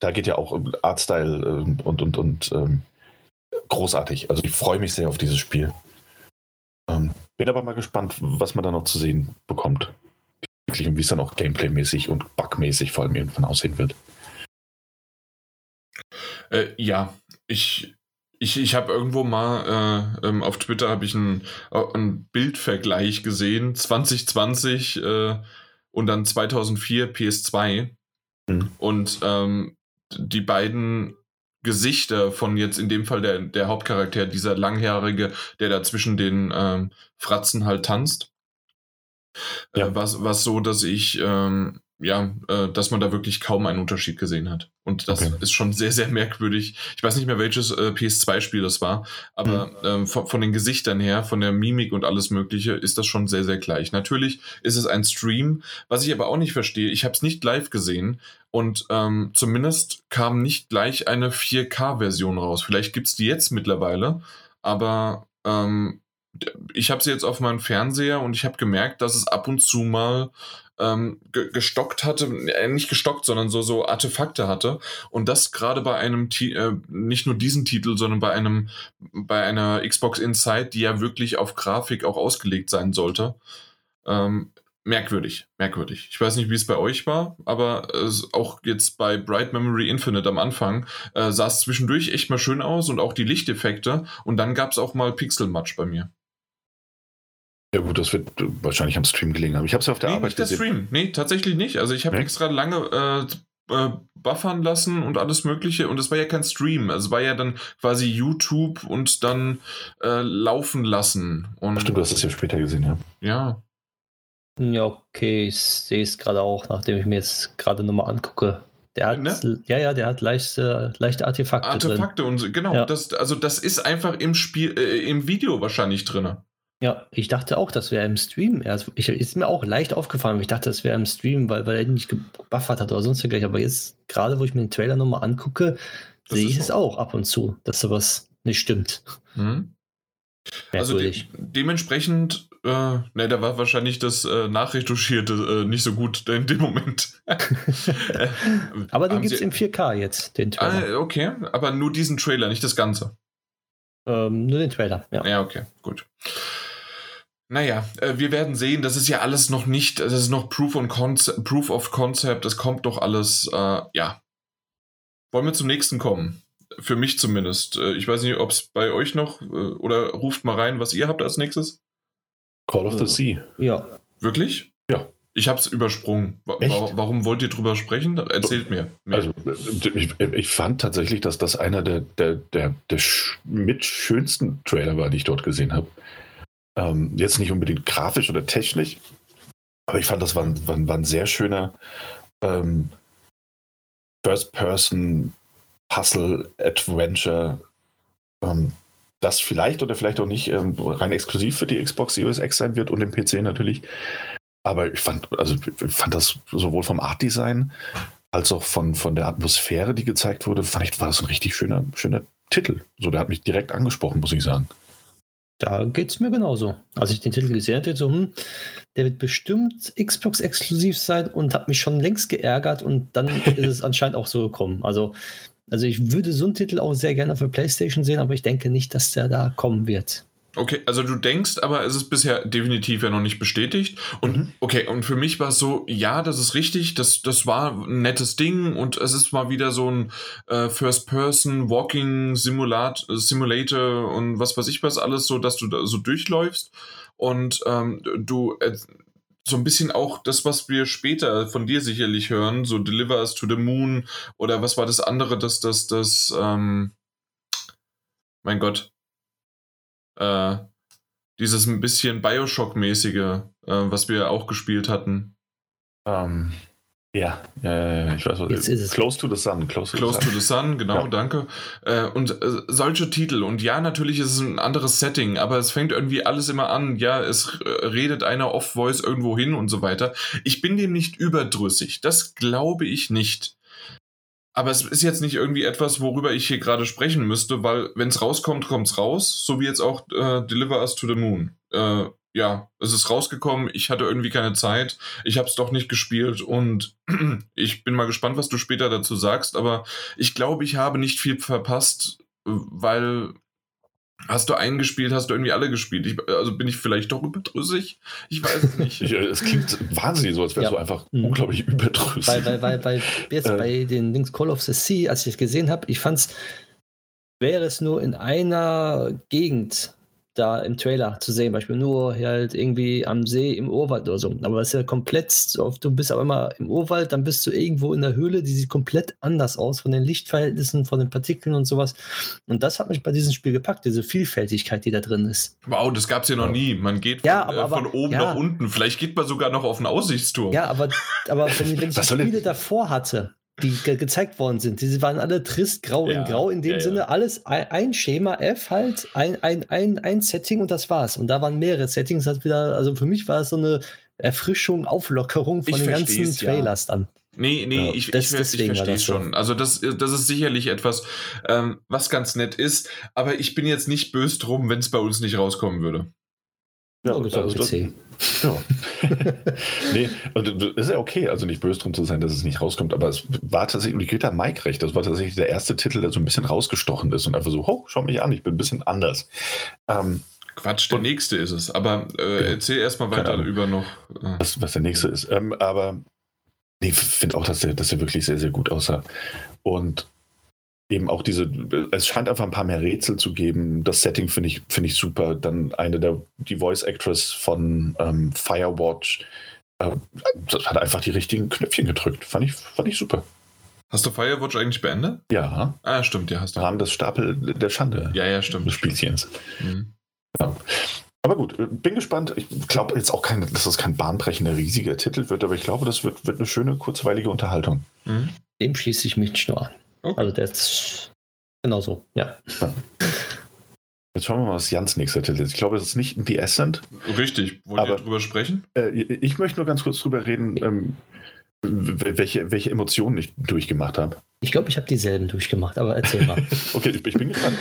da geht ja auch Artstyle ähm, und, und, und ähm, großartig. Also ich freue mich sehr auf dieses Spiel. Ähm, bin aber mal gespannt, was man da noch zu sehen bekommt. Wirklich, Und wie es dann auch Gameplay-mäßig und Bug-mäßig vor allem irgendwann aussehen wird. Äh, ja, ich, ich, ich habe irgendwo mal äh, ähm, auf Twitter habe ich einen ein Bildvergleich gesehen, 2020 äh, und dann 2004 PS2 Mhm. und ähm, die beiden Gesichter von jetzt in dem Fall der, der Hauptcharakter, dieser Langhaarige, der da zwischen den ähm, Fratzen halt tanzt, Ja. äh, was, was so, dass ich ähm, ja, äh, dass man da wirklich kaum einen Unterschied gesehen hat. Und das Okay. ist schon sehr, sehr merkwürdig. Ich weiß nicht mehr, welches äh, PS2-Spiel das war, aber ähm, von, von den Gesichtern her, von der Mimik und alles Mögliche, ist das schon sehr, sehr gleich. Natürlich ist es ein Stream, was ich aber auch nicht verstehe. Ich habe es nicht live gesehen und ähm, zumindest kam nicht gleich eine 4K-Version raus. Vielleicht gibt es die jetzt mittlerweile, aber ähm, ich habe sie jetzt auf meinem Fernseher und ich habe gemerkt, dass es ab und zu mal ähm, ge gestockt hatte, äh, nicht gestockt, sondern so, so Artefakte hatte. Und das gerade bei einem, Ti äh, nicht nur diesen Titel, sondern bei einem, bei einer Xbox Inside, die ja wirklich auf Grafik auch ausgelegt sein sollte. Ähm, merkwürdig, merkwürdig. Ich weiß nicht, wie es bei euch war, aber es, auch jetzt bei Bright Memory Infinite am Anfang äh, sah es zwischendurch echt mal schön aus und auch die Lichteffekte. Und dann gab es auch mal Pixelmatch bei mir. Ja gut, das wird wahrscheinlich am Stream gelegen haben. Ich habe es ja auf der nee, Arbeit nicht der gesehen. Stream. Nee, tatsächlich nicht. Also ich habe Nee? extra lange äh, äh, buffern lassen und alles mögliche und es war ja kein Stream. Also es war ja dann quasi YouTube und dann äh, laufen lassen. Und Stimmt, du hast es ja später gesehen, ja. ja. Ja, okay, ich sehe es gerade auch, nachdem ich mir jetzt gerade nochmal angucke. Der hat, Ne? ja, ja, der hat leichte, leichte Artefakte, drin. Artefakte und so, genau. Ja. Das, also das ist einfach im Spiel, äh, im Video wahrscheinlich drin. Ja, ich dachte auch, das wäre im Stream. Ich, ist mir auch leicht aufgefallen. Ich dachte, das wäre im Stream, weil, weil er nicht gebuffert hat oder sonst dergleichen. Aber jetzt, gerade wo ich mir den Trailer nochmal angucke, sehe ich es auch ab und zu, dass sowas nicht stimmt. Hm? Also de dementsprechend, äh, ne, da war wahrscheinlich das äh, Nachretuschierte äh, nicht so gut in dem Moment. Äh, Aber den gibt es im 4K jetzt, den Trailer. Ah, okay, aber nur diesen Trailer, nicht das Ganze. Ähm, nur den Trailer, ja. Ja, okay, gut. Naja, äh, wir werden sehen, das ist ja alles noch nicht, das ist noch Proof, on Concept, Proof of Concept, das kommt doch alles, äh, ja. Wollen wir zum nächsten kommen? Für mich zumindest. Äh, ich weiß nicht, ob es bei euch noch, äh, oder ruft mal rein, was ihr habt als nächstes. Call of the Sea. Ja, Wirklich? Ja. Ich habe es übersprungen. Echt? wa warum wollt ihr drüber sprechen? Erzählt mir. mehr. Also ich, ich fand tatsächlich, dass das einer der, der, der, der mit schönsten Trailer war, die ich dort gesehen habe. Ähm, jetzt nicht unbedingt grafisch oder technisch, aber ich fand, das war ein, war war ein sehr schöner ähm, First-Person-Puzzle-Adventure, ähm, das vielleicht oder vielleicht auch nicht ähm, rein exklusiv für die Xbox Series X sein wird und den PC natürlich. Aber ich fand, also ich fand das sowohl vom Art-Design als auch von, von der Atmosphäre, die gezeigt wurde, fand ich, war das ein richtig schöner, schöner Titel. So, der hat mich direkt angesprochen, muss ich sagen. Da geht es mir genauso. Als ich den Titel gesehen hatte, so, hm, der wird bestimmt Xbox exklusiv sein und hat mich schon längst geärgert und dann ist es anscheinend auch so gekommen. Also, also ich würde so einen Titel auch sehr gerne für PlayStation sehen, aber ich denke nicht, dass der da kommen wird. Okay, also du denkst, aber es ist bisher definitiv ja noch nicht bestätigt. Und mhm. okay, und für mich war es so, ja, das ist richtig, das, das war ein nettes Ding und es ist mal wieder so ein äh, First-Person Walking Simulat Simulator und was weiß ich was alles, so dass du da so durchläufst und ähm, du äh, so ein bisschen auch das, was wir später von dir sicherlich hören, so Deliver Us to the Moon oder was war das andere, dass das, das, ähm, mein Gott, äh, dieses ein bisschen Bioshock-mäßige, äh, was wir auch gespielt hatten. Um, ähm, ja, ja, ich weiß was. Jetzt ist es. Close to the Sun. Close to, close the, sun. to the Sun, genau, ja. danke. Äh, und äh, solche Titel. Und ja, natürlich ist es ein anderes Setting, aber es fängt irgendwie alles immer an. Ja, es äh, redet einer Off-Voice irgendwo hin und so weiter. Ich bin dem nicht überdrüssig. Das glaube ich nicht. Aber es ist jetzt nicht irgendwie etwas, worüber ich hier gerade sprechen müsste, weil wenn es rauskommt, kommt es raus, so wie jetzt auch äh, Deliver Us to the Moon. Äh, ja, es ist rausgekommen, ich hatte irgendwie keine Zeit, ich habe es doch nicht gespielt und ich bin mal gespannt, was du später dazu sagst, aber ich glaube, ich habe nicht viel verpasst, weil Hast du einen gespielt, hast du irgendwie alle gespielt? Ich, also bin ich vielleicht doch überdrüssig? Ich weiß es nicht. Es klingt wahnsinnig so, als wärst ja. du einfach mhm. unglaublich überdrüssig. Weil, weil, weil, weil jetzt äh. bei den Links Call of the Sea, als ich es gesehen habe, ich fand es, wäre es nur in einer Gegend da im Trailer zu sehen, Beispiel nur halt irgendwie am See im Urwald oder so. Aber es ist ja komplett, du bist aber immer im Urwald, dann bist du irgendwo in der Höhle, die sieht komplett anders aus von den Lichtverhältnissen, von den Partikeln und sowas. Und das hat mich bei diesem Spiel gepackt, diese Vielfältigkeit, die da drin ist. Wow, das gab es ja noch nie. Man geht ja, von, aber, äh, von oben ja. nach unten. Vielleicht geht man sogar noch auf einen Aussichtsturm. Ja, aber, aber wenn, wenn ich Spiele davor hatte, die ge gezeigt worden sind. Die waren alle trist, grau ja, in grau, in dem ja, Sinne alles ein, Schema F halt, ein, ein, ein, ein Setting und das war's. Und da waren mehrere Settings, hat wieder, also für mich war es so eine Erfrischung, Auflockerung von ich den ganzen Trailers dann. Nee, nee, ja, ich, das, ich, ich verstehe es schon. Also das, das ist sicherlich etwas, ähm, was ganz nett ist, aber ich bin jetzt nicht böse drum, wenn es bei uns nicht rauskommen würde. Ja, also das, ja. nee, und das ist ja okay, also nicht böse drum zu sein, dass es nicht rauskommt, aber es war tatsächlich, und ich gebe da Mike recht, das war tatsächlich der erste Titel, der so ein bisschen rausgestochen ist und einfach so, oh, schau mich an, ich bin ein bisschen anders. Ähm, Quatsch, der und, nächste ist es, aber äh, ja, erzähl erstmal weiter über noch. Äh, was, was der nächste ist. Ähm, aber ich finde auch, dass der, dass der wirklich sehr, sehr gut aussah. Und eben auch diese, es scheint einfach ein paar mehr Rätsel zu geben. Das Setting finde ich, finde ich super. Dann eine der, die Voice Actress von ähm, Firewatch äh, hat einfach die richtigen Knöpfchen gedrückt. Fand ich, fand ich super. Hast du Firewatch eigentlich beendet? Ja. Ah, stimmt, ja, hast du. Im Rahmen des Stapel der Schande. Ja, ja, stimmt. Des Spielchens. Mhm. Ja. Aber gut, bin gespannt. Ich glaube jetzt auch kein, dass das kein bahnbrechender, riesiger Titel wird, aber ich glaube, das wird, wird eine schöne, kurzweilige Unterhaltung. Mhm. Dem schließe ich mich nur an. Okay. Also der ist genauso, ja. Jetzt schauen wir mal, was Jans nächster Titel ist. Ich glaube, es ist nicht The Ascent. Richtig. Wollen wir drüber sprechen? Äh, ich möchte nur ganz kurz drüber reden, ähm, welche, welche Emotionen ich durchgemacht habe. Ich glaube, ich habe dieselben durchgemacht, aber erzähl mal. okay, ich, ich, bin gespannt.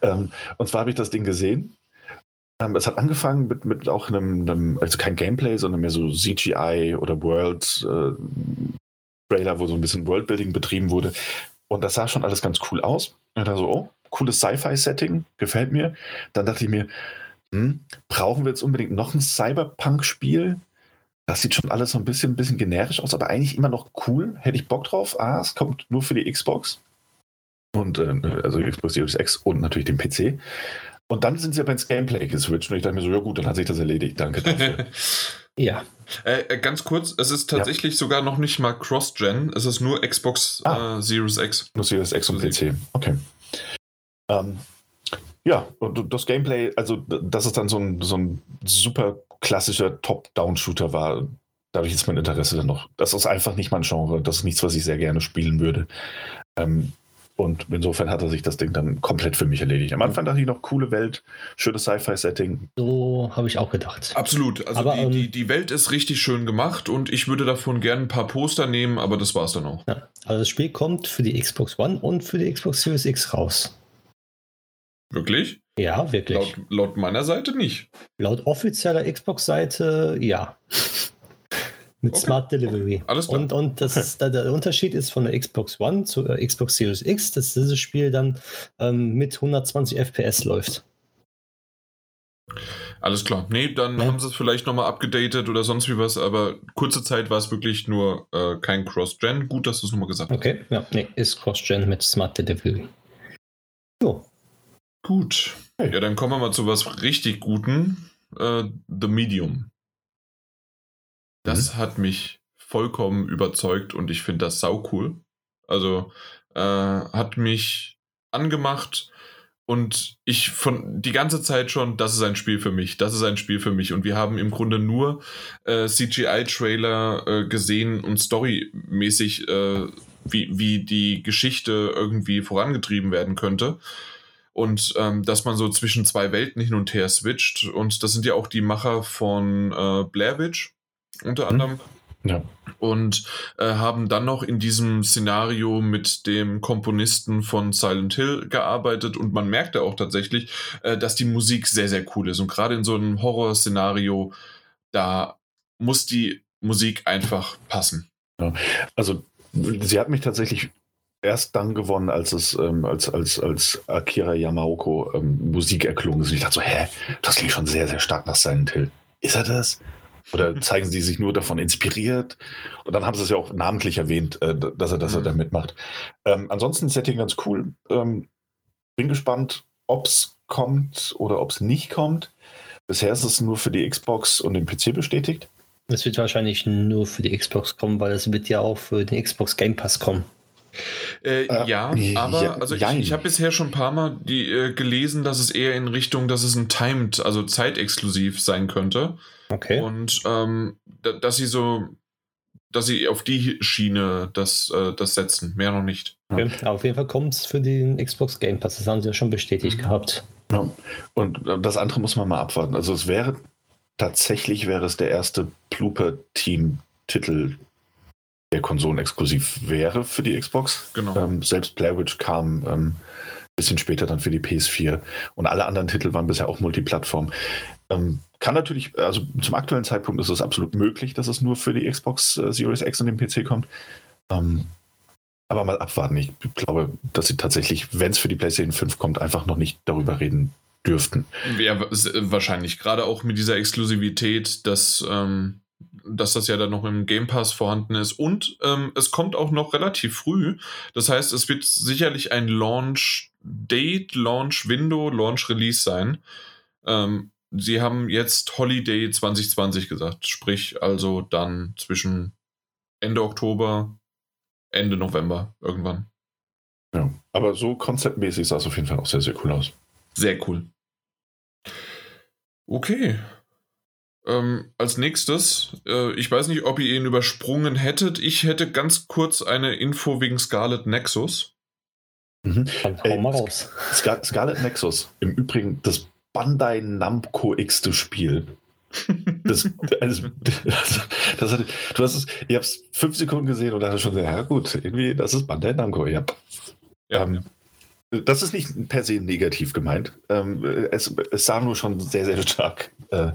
ähm, und zwar habe ich das Ding gesehen. Ähm, es hat angefangen mit, mit auch einem, einem, also kein Gameplay, sondern mehr so CGI oder World äh, Trailer, wo so ein bisschen Worldbuilding betrieben wurde. Und das sah schon alles ganz cool aus. Und da so, oh, cooles Sci-Fi-Setting, gefällt mir. Dann dachte ich mir, hm, brauchen wir jetzt unbedingt noch ein Cyberpunk-Spiel? Das sieht schon alles so ein bisschen, ein bisschen generisch aus, aber eigentlich immer noch cool. Hätte ich Bock drauf. Ah, es kommt nur für die Xbox. Und äh, also Xbox Series X und natürlich den PC. Und dann sind sie aber ins Gameplay geswitcht und ich dachte mir so, ja gut, dann hat sich das erledigt. Danke dafür. ja. Äh, äh, ganz kurz, es ist tatsächlich ja. sogar noch nicht mal Cross-Gen, es ist nur Xbox ah. äh, Series X. Nur Series X und PC. Okay. Ähm, ja, und das Gameplay, also dass es dann so ein, so ein super klassischer Top-Down-Shooter war, da habe ich jetzt mein Interesse dann noch. Das ist einfach nicht mein Genre. Das ist nichts, was ich sehr gerne spielen würde. Ähm, Und insofern hat er sich das Ding dann komplett für mich erledigt. Am Anfang dachte ich noch, coole Welt, schönes Sci-Fi-Setting. So habe ich auch gedacht. Absolut. Also Aber, die, ähm, die, die Welt ist richtig schön gemacht und ich würde davon gerne ein paar Poster nehmen, aber das war's dann auch. Ja. Also das Spiel kommt für die Xbox One und für die Xbox Series X raus. Wirklich? Ja, wirklich. Laut, laut meiner Seite nicht. Laut offizieller Xbox-Seite ja. Mit Okay. Smart Delivery. Alles klar. Und, und das ist, der, der Unterschied ist von der Xbox One zur äh, Xbox Series X, dass dieses Spiel dann ähm, mit 120 FPS läuft. Alles klar. Nee, dann Ja. haben sie es vielleicht nochmal abgedatet oder sonst wie was, aber kurze Zeit war es wirklich nur äh, kein Cross-Gen. Gut, dass du es nochmal gesagt hast. Okay, ja, nee, ist Cross-Gen mit Smart Delivery. So, Gut. Ja, dann kommen wir mal zu was richtig Guten. Äh, The Medium. Das hat mich vollkommen überzeugt und ich finde das sau cool. Also äh, hat mich angemacht und ich von die ganze Zeit schon, das ist ein Spiel für mich, das ist ein Spiel für mich. Und wir haben im Grunde nur äh, CGI-Trailer äh, gesehen und storymäßig, äh, wie, wie die Geschichte irgendwie vorangetrieben werden könnte. Und ähm, dass man so zwischen zwei Welten hin und her switcht. Und das sind ja auch die Macher von äh, Blair Witch unter Mhm. anderem Ja. und äh, haben dann noch in diesem Szenario mit dem Komponisten von Silent Hill gearbeitet und man merkte auch tatsächlich, äh, dass die Musik sehr, sehr cool ist. Und gerade in so einem Horrorszenario, da muss die Musik einfach passen. Also, sie hat mich tatsächlich erst dann gewonnen, als es ähm, als, als, als Akira Yamaoka ähm, Musik erklungen ist. Und ich dachte so, hä, das klingt schon sehr, sehr stark nach Silent Hill. Ist er das? Oder zeigen sie sich nur davon inspiriert? Und dann haben sie es ja auch namentlich erwähnt, äh, dass er, dass er Mhm. da mitmacht. Ähm, ansonsten Setting ganz cool. Ähm, bin gespannt, ob es kommt oder ob es nicht kommt. Bisher ist es nur für die Xbox und den PC bestätigt. es wird wahrscheinlich nur für die Xbox kommen, weil es wird ja auch für den Xbox Game Pass kommen. Äh, Äh, ja, ja, aber also ich, jein. ich habe bisher schon ein paar Mal die, äh, gelesen, dass es eher in Richtung, dass es ein Timed, also zeitexklusiv sein könnte. Okay. Und ähm, da, dass sie so, dass sie auf die Schiene das, äh, das setzen, mehr noch nicht. okay. Aber auf jeden Fall kommt es für den Xbox Game Pass. Das haben sie ja schon bestätigt Mhm. gehabt. Ja. Und äh, das andere muss man mal abwarten. Also es wäre tatsächlich wäre es der erste Blooper-Team-Titel, der konsolenexklusiv wäre für die Xbox. Genau. Ähm, selbst Blair Witch kam ähm, ein bisschen später dann für die PS4 und alle anderen Titel waren bisher auch Multiplattform. Ähm, kann natürlich, also zum aktuellen Zeitpunkt ist es absolut möglich, dass es nur für die Xbox äh, Series X und den PC kommt. Ähm, aber mal abwarten. Ich glaube, dass sie tatsächlich, wenn es für die PlayStation 5 kommt, einfach noch nicht darüber reden dürften. Ja, wahrscheinlich. Gerade auch mit dieser Exklusivität, dass, ähm, dass das ja dann noch im Game Pass vorhanden ist. Und ähm, es kommt auch noch relativ früh. Das heißt, es wird sicherlich ein Launch-Date, Launch-Window, Launch-Release sein. Ähm, sie haben jetzt Holiday 2020 gesagt. Sprich, also dann zwischen Ende Oktober, Ende November irgendwann. Ja. Aber so konzeptmäßig sah es auf jeden Fall auch sehr, sehr cool aus. Sehr cool. Okay. Ähm, als nächstes, äh, ich weiß nicht, ob ihr ihn übersprungen hättet. Ich hätte ganz kurz eine Info wegen Scarlet Nexus. Mhm. Dann hau Ey, mal raus. Scar Scarlet Nexus, im Übrigen das Bandai Namco x Spiel. Das, also, das, das hatte, du hast es, ich habe es fünf Sekunden gesehen und dachte schon, ja gut, irgendwie, das ist Bandai Namco, ja. Ja, Ähm, das ist nicht per se negativ gemeint. Ähm, es, es sah nur schon sehr, sehr stark äh,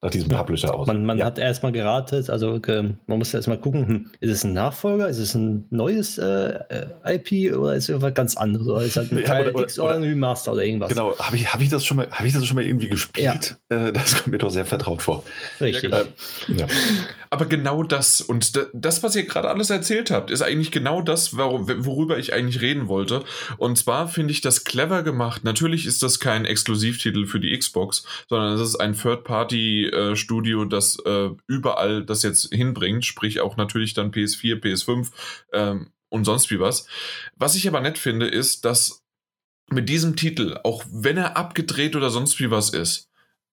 nach diesem Publisher aus. Man, man ja. hat erstmal geratet, also man muss erstmal gucken, hm, ist es ein Nachfolger, ist es ein neues äh, äh, IP oder ist es irgendwas ganz anderes? Oder ist es halt ein Ja, Teil oder- oder- X oder ein Remaster oder irgendwas? Genau, habe ich, hab ich das schon mal, habe ich das schon mal irgendwie gespielt? Äh, das kommt mir doch sehr vertraut vor. Richtig. Ja, Äh, ja. Aber genau das und da- das, was ihr gerade alles erzählt habt, ist eigentlich genau das, worüber ich eigentlich reden wollte. Und zwar finde ich das clever gemacht. Natürlich ist das kein Exklusivtitel für die Xbox, sondern es ist ein Third-Party-Studio, das äh, überall das jetzt hinbringt, sprich auch natürlich dann PS4, PS5 ähm, und sonst wie was. Was ich aber nett finde, ist, dass mit diesem Titel, auch wenn er abgedreht oder sonst wie was ist,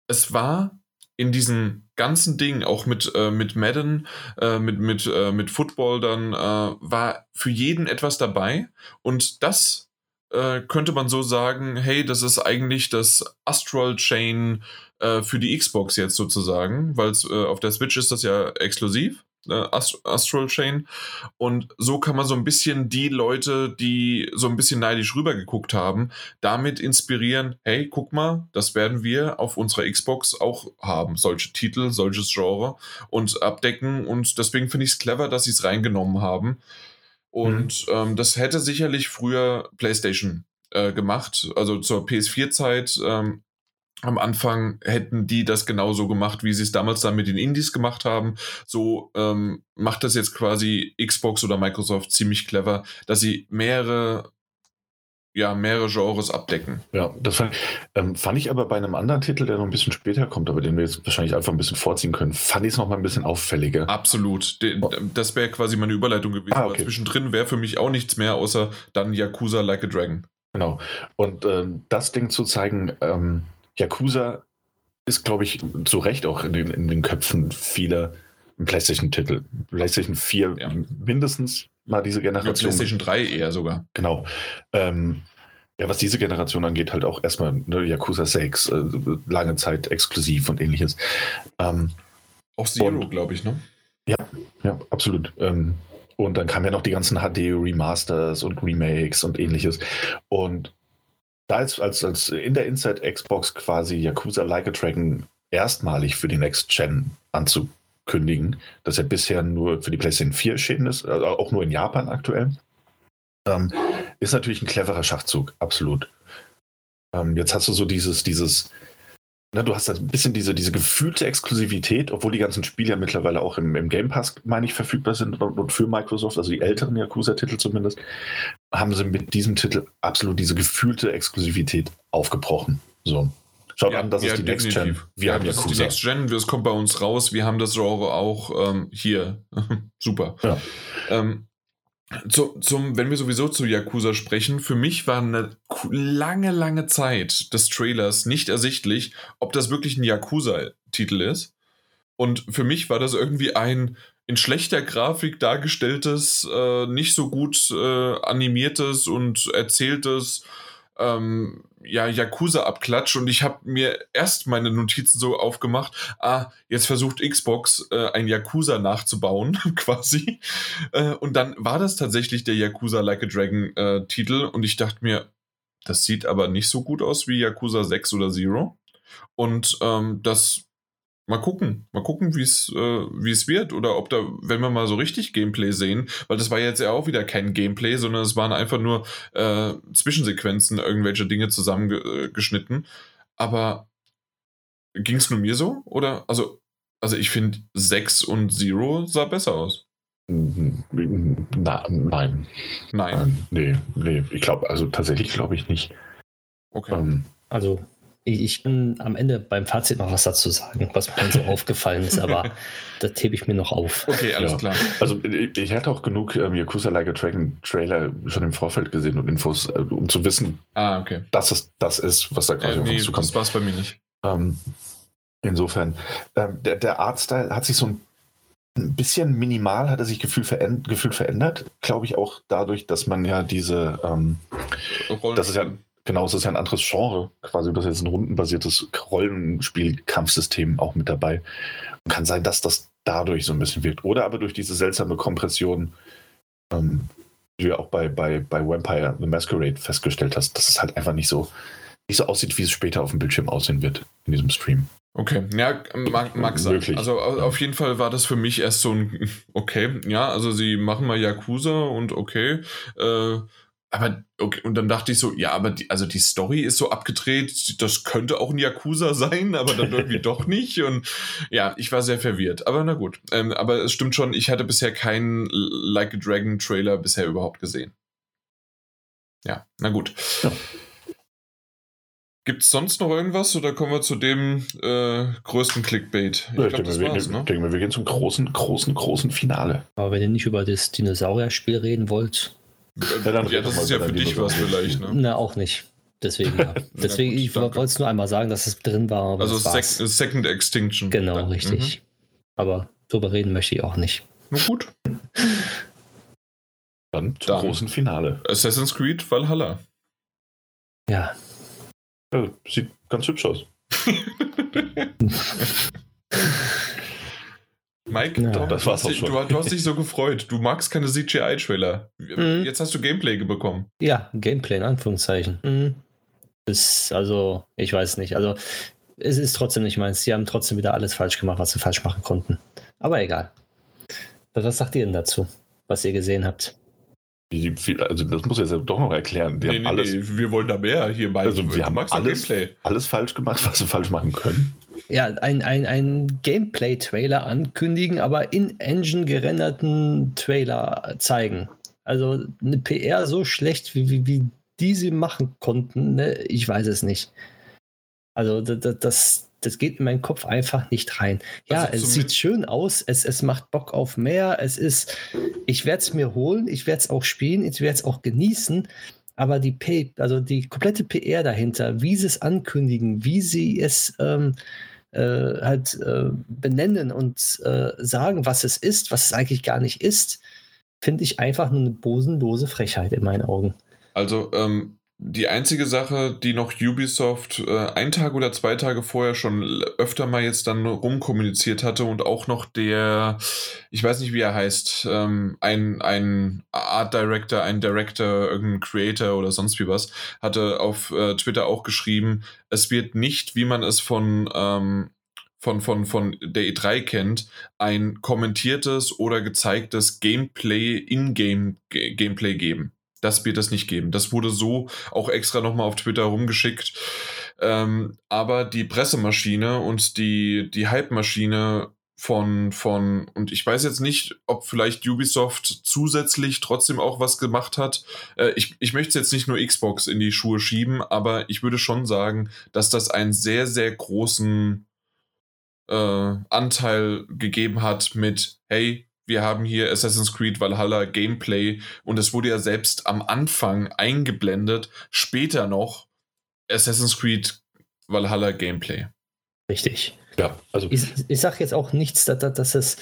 es war in diesen ganzen Dingen, auch mit, äh, mit Madden, äh, mit, mit, äh, mit Football dann, äh, war für jeden etwas dabei. Und das äh, könnte man so sagen, hey, das ist eigentlich das Astral Chain äh, für die Xbox jetzt sozusagen, weil äh, auf der Switch ist das ja exklusiv. Äh, Ast Astral Chain. Und so kann man so ein bisschen die Leute, die so ein bisschen neidisch rübergeguckt haben, damit inspirieren, hey, guck mal, das werden wir auf unserer Xbox auch haben, solche Titel, solches Genre und abdecken. Und deswegen finde ich es clever, dass sie es reingenommen haben. Und mhm. ähm, das hätte sicherlich früher PlayStation äh, gemacht. Also zur PS4-Zeit ähm, am Anfang hätten die das genauso gemacht, wie sie es damals dann mit den Indies gemacht haben. So ähm, macht das jetzt quasi Xbox oder Microsoft ziemlich clever, dass sie mehrere ja, mehrere Genres abdecken. Ja, das fand, ähm, fand, ich aber bei einem anderen Titel, der noch ein bisschen später kommt, aber den wir jetzt wahrscheinlich einfach ein bisschen vorziehen können, fand ich es noch mal ein bisschen auffälliger. Absolut. De, oh. Das wäre quasi meine Überleitung gewesen. Ah, okay. Zwischendrin wäre für mich auch nichts mehr, außer dann Yakuza Like a Dragon. Genau. Und ähm, das Ding zu zeigen, ähm, Yakuza ist, glaube ich, zu Recht auch in den, in den Köpfen vieler PlayStation-Titel. PlayStation 4 ja. mindestens mal diese Generation. Ja, PlayStation 3 eher sogar. Genau. Ähm, ja, was diese Generation angeht, halt auch erstmal ne, Yakuza 6, äh, lange Zeit exklusiv und ähnliches. Ähm, auch Zero, glaube ich, ne? Ja, ja, absolut. Ähm, und dann kamen ja noch die ganzen HD-Remasters und Remakes und ähnliches. Und da als, als, als in der Inside Xbox quasi Yakuza Like a Dragon erstmalig für die Next Gen anzukündigen, dass er bisher nur für die PlayStation 4 erschienen ist, also auch nur in Japan aktuell, ähm, ist natürlich ein cleverer Schachzug, absolut. Ähm, jetzt hast du so dieses, dieses Ne, du hast ein bisschen diese, diese gefühlte Exklusivität, obwohl die ganzen Spiele ja mittlerweile auch im, im Game Pass, meine ich, verfügbar sind und für Microsoft, also die älteren Yakuza-Titel zumindest, haben sie mit diesem Titel absolut diese gefühlte Exklusivität aufgebrochen. So. Schaut ja, an, das ja, ist die Next Gen. Wir ja, haben das Yakuza. ist die Next Gen, es kommt bei uns raus, wir haben das Genre auch ähm, hier. Super. Ja. Ähm, zu, zum, wenn wir sowieso zu Yakuza sprechen, für mich war eine lange, lange Zeit des Trailers nicht ersichtlich, ob das wirklich ein Yakuza-Titel ist. Und für mich war das irgendwie ein in schlechter Grafik dargestelltes, äh, nicht so gut äh, animiertes und erzähltes ähm, ja, Yakuza-Abklatsch und ich habe mir erst meine Notizen so aufgemacht, ah, jetzt versucht Xbox äh, ein Yakuza nachzubauen, quasi. Äh, und dann war das tatsächlich der Yakuza Like a Dragon äh, Titel und ich dachte mir, das sieht aber nicht so gut aus wie Yakuza 6 oder Zero. Und ähm, das Mal gucken, mal gucken, wie es äh, wie es wird oder ob da, wenn wir mal so richtig Gameplay sehen, weil das war jetzt ja auch wieder kein Gameplay, sondern es waren einfach nur äh, Zwischensequenzen, irgendwelche Dinge zusammengeschnitten. Aber ging es nur mir so? Oder, also, also ich finde 6 und Zero sah besser aus. Na, nein. Nein. Ähm, nee, nee, ich glaube, also tatsächlich glaube ich nicht. Okay. Ähm, also ich kann am Ende beim Fazit noch was dazu sagen, was mir so aufgefallen ist, aber das hebe ich mir noch auf. Okay, alles ja. klar. Also ich hatte auch genug ähm, Yakuza Like a Dragon Trailer schon im Vorfeld gesehen und Infos, äh, um zu wissen, ah, okay. dass es das ist, was da quasi äh, nee, auf uns zukommt. Das war es bei mir nicht. Ähm, insofern, ähm, der, der Artstyle hat sich so ein ein bisschen minimal hat er sich gefühlt, veränd gefühlt verändert, glaube ich auch dadurch, dass man ja diese, ähm, das ist ja Genau, es ist ja ein anderes Genre, quasi. Das ist jetzt ein rundenbasiertes Rollenspiel-Kampfsystem auch mit dabei. Und kann sein, dass das dadurch so ein bisschen wirkt. Oder aber durch diese seltsame Kompression, ähm, die du ja auch bei, bei, bei Vampire the Masquerade festgestellt hast, dass es halt einfach nicht so, nicht so aussieht, wie es später auf dem Bildschirm aussehen wird in diesem Stream. Okay, ja, mag, mag sein. Möglich. Also auf jeden Fall war das für mich erst so ein, okay, ja, also sie machen mal Yakuza und okay, äh, aber okay, und dann dachte ich so, ja, aber die, also die Story ist so abgedreht, das könnte auch ein Yakuza sein, aber dann irgendwie doch nicht. Und ja, ich war sehr verwirrt. Aber na gut. Ähm, aber es stimmt schon, ich hatte bisher keinen Like a Dragon Trailer bisher überhaupt gesehen. Ja, na gut. Ja. Gibt es sonst noch irgendwas oder kommen wir zu dem äh, größten Clickbait? Ich, ja, ich glaub, denke, wir, ne? denke, wir gehen zum großen, großen, großen Finale. Aber wenn ihr nicht über das Dinosaurier-Spiel reden wollt, ja, dann ja das ist ja für dich was vielleicht, ne? Na, auch nicht. Deswegen, ja. Deswegen, gut, ich wollte es nur einmal sagen, dass es drin war. Also Sec Second Extinction. Genau, dann. richtig. Mhm. Aber darüber reden möchte ich auch nicht. Na gut. Dann zum dann. großen Finale. Assassin's Creed Valhalla. Ja. ja sieht ganz hübsch aus. Mike, Ja, du, das war's hast auch dich, schon. du, du hast dich so gefreut. Du magst keine CGI-Trailer. Mhm. Jetzt hast du Gameplay bekommen. Ja, Gameplay in Anführungszeichen. Mhm. Ist, also, ich weiß nicht. Also, es ist trotzdem nicht meins. Sie haben trotzdem wieder alles falsch gemacht, was sie falsch machen konnten. Aber egal. Was, sagt ihr denn dazu, was ihr gesehen habt? Also das muss ich jetzt doch noch erklären. Wir Nee, haben nee, alles, nee, wir wollen da mehr hier bei. also wir haben alles, Gameplay. alles falsch gemacht, was wir falsch machen können. Ja, ein, ein, ein Gameplay-Trailer ankündigen, aber in Engine gerenderten Trailer zeigen. Also eine PR so schlecht, wie, wie, wie die sie machen konnten, ne? ich weiß es nicht. Also das, das, das geht in meinen Kopf einfach nicht rein. Ja, Also es sieht schön aus, es, es macht Bock auf mehr, es ist, ich werde es mir holen, ich werde es auch spielen, ich werde es auch genießen, aber die P, also die komplette PR dahinter, wie sie es ankündigen, wie sie es ähm, äh, halt äh, benennen und äh, sagen, was es ist, was es eigentlich gar nicht ist, finde ich einfach nur eine bosenlose Frechheit in meinen Augen. Also, ähm, die einzige Sache, die noch Ubisoft äh, ein Tag oder zwei Tage vorher schon öfter mal jetzt dann rumkommuniziert hatte und auch noch der, ich weiß nicht, wie er heißt, ähm, ein, ein Art Director, ein Director, irgendein Creator oder sonst wie was, hatte auf äh, Twitter auch geschrieben, es wird nicht, wie man es von, ähm, von, von, von der E3 kennt, ein kommentiertes oder gezeigtes Gameplay, In-Game-Gameplay geben. Das wird es nicht geben. Das wurde so auch extra nochmal auf Twitter rumgeschickt. Ähm, aber die Pressemaschine und die, die Hype-Maschine von, von, und ich weiß jetzt nicht, ob vielleicht Ubisoft zusätzlich trotzdem auch was gemacht hat. Äh, ich, ich möchte jetzt nicht nur Xbox in die Schuhe schieben, aber ich würde schon sagen, dass das einen sehr, sehr großen äh, Anteil gegeben hat mit, hey, wir haben hier Assassin's Creed Valhalla Gameplay und es wurde ja selbst am Anfang eingeblendet, später noch Assassin's Creed Valhalla Gameplay. Richtig. Ja, also Ich, ich sage jetzt auch nichts, dass, dass, es.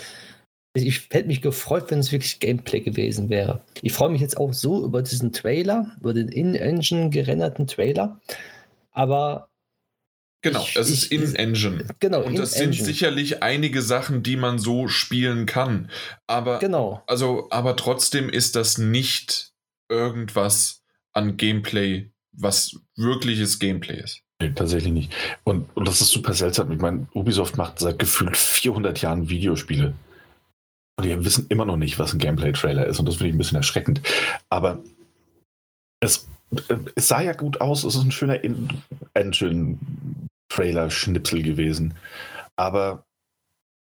Ich hätte mich gefreut, wenn es wirklich Gameplay gewesen wäre. Ich freue mich jetzt auch so über diesen Trailer, über den in-engine gerenderten Trailer. Aber Genau, Ich- es ist in-Engine. genau, Und das sind sicherlich einige Sachen, die man so spielen kann. Aber, Genau. also, aber trotzdem ist das nicht irgendwas an Gameplay, was wirkliches Gameplay ist. Nee, tatsächlich nicht. Und, und das ist super seltsam. Ich meine, Ubisoft macht seit gefühlt 400 Jahren Videospiele. Und die wissen immer noch nicht, was ein Gameplay-Trailer ist. Und das finde ich ein bisschen erschreckend. Aber es, es sah ja gut aus. Es ist ein schöner In- Engine-Trailer-Schnipsel gewesen. Aber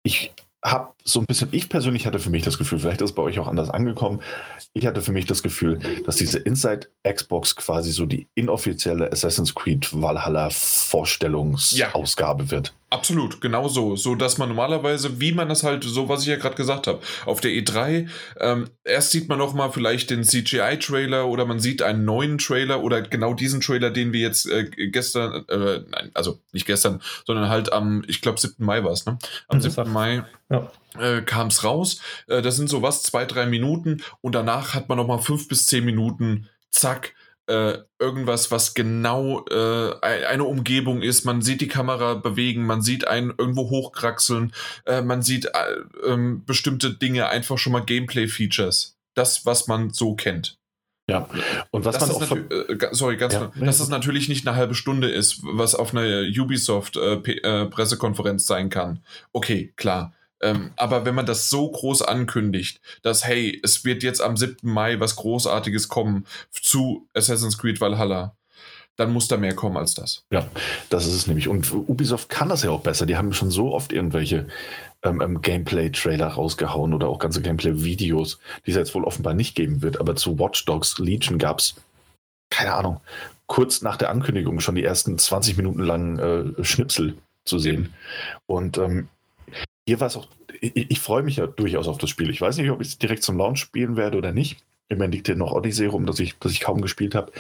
ich habe so ein bisschen, ich persönlich hatte für mich das Gefühl, vielleicht ist es bei euch auch anders angekommen, ich hatte für mich das Gefühl, dass diese Inside Xbox quasi so die inoffizielle Assassin's Creed Valhalla Vorstellungsausgabe wird. Absolut, genau so. So, dass man normalerweise, wie man das halt, so was ich ja gerade gesagt habe, auf der E3, ähm, erst sieht man noch mal vielleicht den CGI-Trailer oder man sieht einen neuen Trailer oder genau diesen Trailer, den wir jetzt äh, gestern, äh, nein, also nicht gestern, sondern halt am, ich glaube, 7. Mai war es, ne? Am Mhm. 7. Mai Ja. äh, kam es raus. Äh, das sind so was, zwei, drei Minuten und danach hat man noch mal fünf bis zehn Minuten, zack, äh, irgendwas, was genau äh, ein- eine Umgebung ist. Man sieht die Kamera bewegen, man sieht einen irgendwo hochkraxeln, äh, man sieht äh, ähm, bestimmte Dinge, einfach schon mal Gameplay-Features. Das, was man so kennt. Ja. Und was Dass man das auch von, äh, sorry, ganz Ja. dass das natürlich nicht eine halbe Stunde ist, was auf einer Ubisoft äh, P- äh, Pressekonferenz sein kann. Okay, klar. Ähm, aber wenn man das so groß ankündigt, dass, hey, es wird jetzt am 7. Mai was Großartiges kommen zu Assassin's Creed Valhalla, dann muss da mehr kommen als das. Ja, das ist es nämlich. Und Ubisoft kann das ja auch besser. Die haben schon so oft irgendwelche ähm, ähm, Gameplay-Trailer rausgehauen oder auch ganze Gameplay-Videos, die es jetzt wohl offenbar nicht geben wird. Aber zu Watch Dogs Legion gab es, keine Ahnung, kurz nach der Ankündigung schon die ersten 20 Minuten langen äh, Schnipsel zu sehen. Und ähm, hier war es auch, ich, ich freue mich ja durchaus auf das Spiel. Ich weiß nicht, ob ich es direkt zum Launch spielen werde oder nicht. Immerhin liegt hier noch Odyssey rum, das ich, das ich kaum gespielt habe.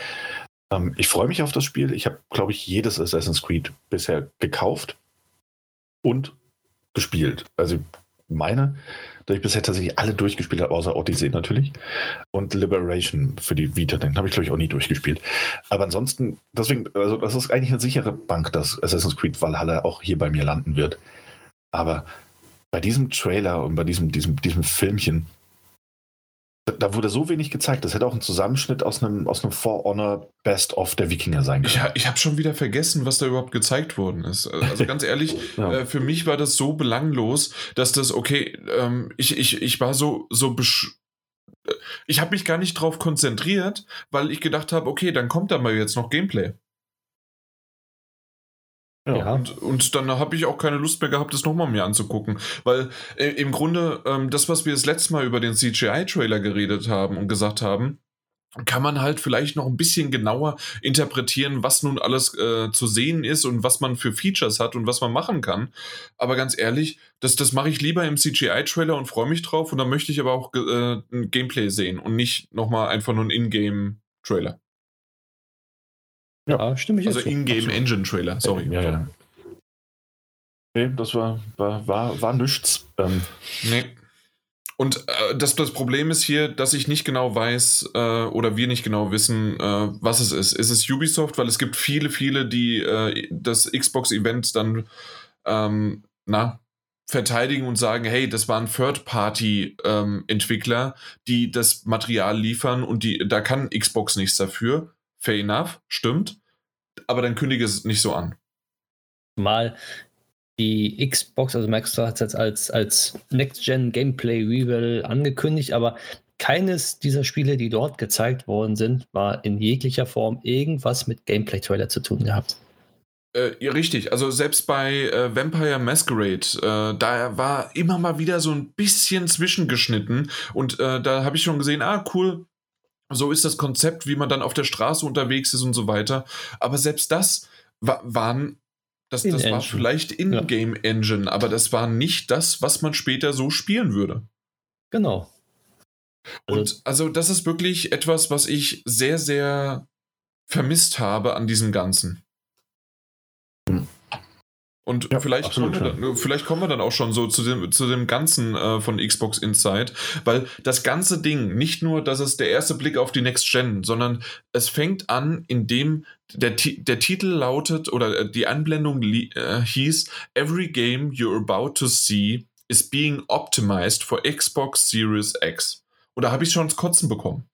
Ähm, ich freue mich auf das Spiel. Ich habe, glaube ich, jedes Assassin's Creed bisher gekauft und gespielt. Also meine, dass ich bisher tatsächlich alle durchgespielt habe, außer Odyssey natürlich. Und Liberation für die Vita, den habe ich, glaube ich, auch nie durchgespielt. Aber ansonsten, deswegen, also das ist eigentlich eine sichere Bank, dass Assassin's Creed Valhalla auch hier bei mir landen wird. Aber bei diesem Trailer und bei diesem, diesem, diesem Filmchen, da wurde so wenig gezeigt. Das hätte auch ein Zusammenschnitt aus einem, aus einem For Honor Best of der Wikinger sein können. Ich, ich habe schon wieder vergessen, was da überhaupt gezeigt worden ist. Also ganz ehrlich, ja. äh, für mich war das so belanglos, dass das, okay, ähm, ich, ich, ich war so, so äh, ich habe mich gar nicht drauf konzentriert, weil ich gedacht habe, okay, dann kommt da mal jetzt noch Gameplay. Ja. Und, und dann habe ich auch keine Lust mehr gehabt, das nochmal mir anzugucken. Weil äh, im Grunde ähm, das, was wir das letzte Mal über den CGI-Trailer geredet haben und gesagt haben, kann man halt vielleicht noch ein bisschen genauer interpretieren, was nun alles äh, zu sehen ist und was man für Features hat und was man machen kann. Aber ganz ehrlich, das, das mache ich lieber im CGI-Trailer und freue mich drauf. Und dann möchte ich aber auch äh, ein Gameplay sehen und nicht nochmal einfach nur ein Ingame-Trailer. Ja, stimme ich Also In-Game-Engine-Trailer, sorry. Ja, ja. Nee, das war, war, war, war nichts. Ähm. Nee. Und äh, das, das Problem ist hier, dass ich nicht genau weiß äh, oder wir nicht genau wissen, äh, was es ist. Ist es Ubisoft? Weil es gibt viele, viele, die äh, das Xbox-Event dann ähm, na, verteidigen und sagen, hey, das waren Third-Party-Entwickler, ähm, die das Material liefern und die, da kann Xbox nichts dafür. Fair enough, stimmt. Aber dann kündige es nicht so an. Mal die Xbox, also Microsoft hat es jetzt als, als Next-Gen Gameplay Reveal angekündigt, aber keines dieser Spiele, die dort gezeigt worden sind, war in jeglicher Form irgendwas mit Gameplay-Trailer zu tun gehabt. Äh, ja, richtig. Also selbst bei äh, Vampire Masquerade, äh, da war immer mal wieder so ein bisschen zwischengeschnitten und äh, da habe ich schon gesehen, ah cool, so ist das Konzept, wie man dann auf der Straße unterwegs ist und so weiter. Aber selbst das wa waren, das, das war vielleicht In-Game-Engine, ja. aber das war nicht das, was man später so spielen würde. Genau. Also, und also das ist wirklich etwas, was ich sehr, sehr vermisst habe an diesem Ganzen. Hm. Und ja, vielleicht, kommen wir dann, vielleicht kommen wir dann auch schon so zu dem, zu dem Ganzen äh, von Xbox Inside, weil das ganze Ding, nicht nur, dass es der erste Blick auf die Next Gen, sondern es fängt an, indem der, der Titel lautet oder äh, die Anblendung äh, hieß Every game you're about to see is being optimized for Xbox Series X. Und da habe ich schon ins Kotzen bekommen.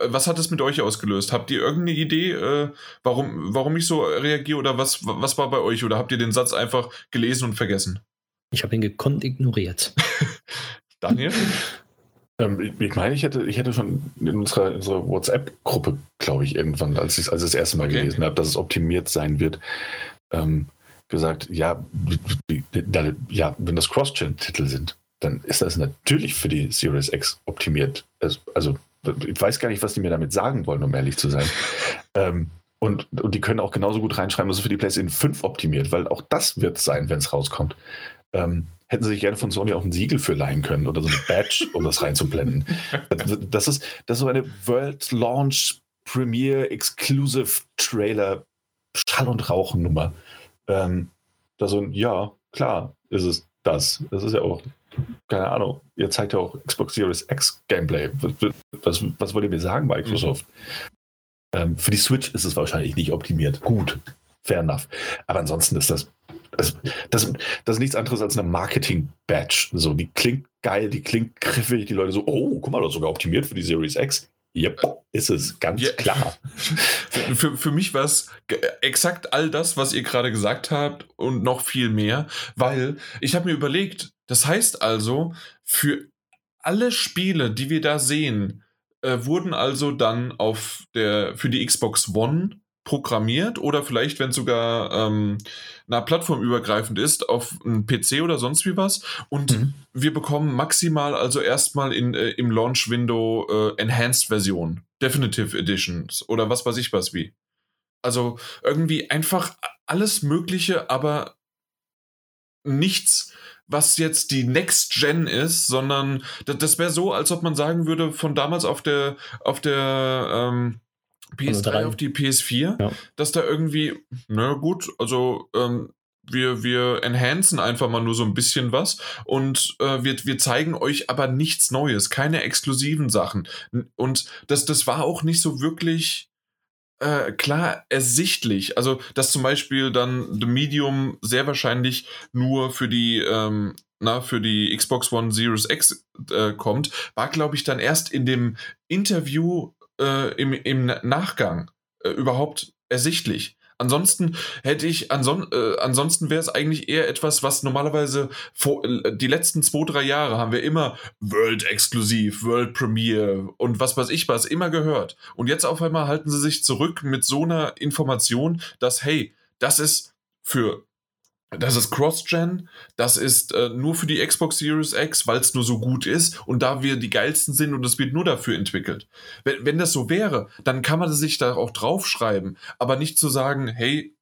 Was hat es mit euch ausgelöst? Habt ihr irgendeine Idee, äh, warum, warum ich so reagiere oder was, was war bei euch? Oder habt ihr den Satz einfach gelesen und vergessen? Ich habe ihn gekonnt ignoriert. Daniel? Ähm, ich meine, ich hätte, ich hätte schon in unserer, unserer WhatsApp-Gruppe, glaube ich, irgendwann, als ich als das erste Mal okay. gelesen habe, dass es optimiert sein wird, ähm, gesagt, ja, ja, wenn das Cross-Gen-Titel sind, dann ist das natürlich für die Series X optimiert. Also ich weiß gar nicht, was die mir damit sagen wollen, um ehrlich zu sein. ähm, und, und die können auch genauso gut reinschreiben, dass es für die PlayStation 5 optimiert, weil auch das wird sein, wenn es rauskommt. Ähm, hätten sie sich gerne von Sony auch ein Siegel für leihen können oder so eine Badge, um das reinzublenden. Das ist, das ist so eine World Launch Premiere Exclusive Trailer Schall- und Rauchen-Nummer. Ähm, da so ein, ja, klar ist es das. Das ist ja auch keine Ahnung, ihr zeigt ja auch Xbox Series X Gameplay. Was, was wollt ihr mir sagen, Microsoft? Mhm. Ähm, für die Switch ist es wahrscheinlich nicht optimiert. Gut, fair enough. Aber ansonsten ist das, das, das, das ist nichts anderes als eine Marketing-Badge. So, die klingt geil, die klingt griffig, die Leute so, oh, guck mal, das ist sogar optimiert für die Series X. Yep, ist es, ganz ja. klar. Für, für, für mich war es exakt all das, was ihr gerade gesagt habt und noch viel mehr, weil ich habe mir überlegt, das heißt also, für alle Spiele, die wir da sehen, äh, wurden also dann auf der, für die Xbox One programmiert oder vielleicht, wenn es sogar ähm, na, plattformübergreifend ist, auf einen PC oder sonst wie was. Und mhm. wir bekommen maximal also erstmal in, äh, im Launch-Window äh, Enhanced-Version, Definitive Editions oder was weiß ich was wie. Also irgendwie einfach alles Mögliche, aber nichts, was jetzt die Next Gen ist, sondern das, das wäre so, als ob man sagen würde, von damals auf der, auf der ähm, PS3 auf die PS4, ja. dass da irgendwie, na gut, also ähm, wir, wir enhancen einfach mal nur so ein bisschen was und äh, wir, wir zeigen euch aber nichts Neues, keine exklusiven Sachen. Und das, das war auch nicht so wirklich äh, klar ersichtlich. Also, dass zum Beispiel dann The Medium sehr wahrscheinlich nur für die, ähm, na, für die Xbox One Series X äh, kommt, war, glaube ich, dann erst in dem Interview äh, im, im Nachgang äh, überhaupt ersichtlich. Ansonsten hätte ich, anson, äh, ansonsten wäre es eigentlich eher etwas, was normalerweise vor, äh, die letzten zwei, drei Jahre haben wir immer World Exklusiv, World Premiere und was weiß ich was immer gehört. Und jetzt auf einmal halten sie sich zurück mit so einer Information, dass, hey, das ist für das ist Cross-Gen, das ist äh, nur für die Xbox Series X, weil es nur so gut ist und da wir die geilsten sind und es wird nur dafür entwickelt. Wenn, wenn das so wäre, dann kann man sich da auch draufschreiben, aber nicht zu sagen, hey,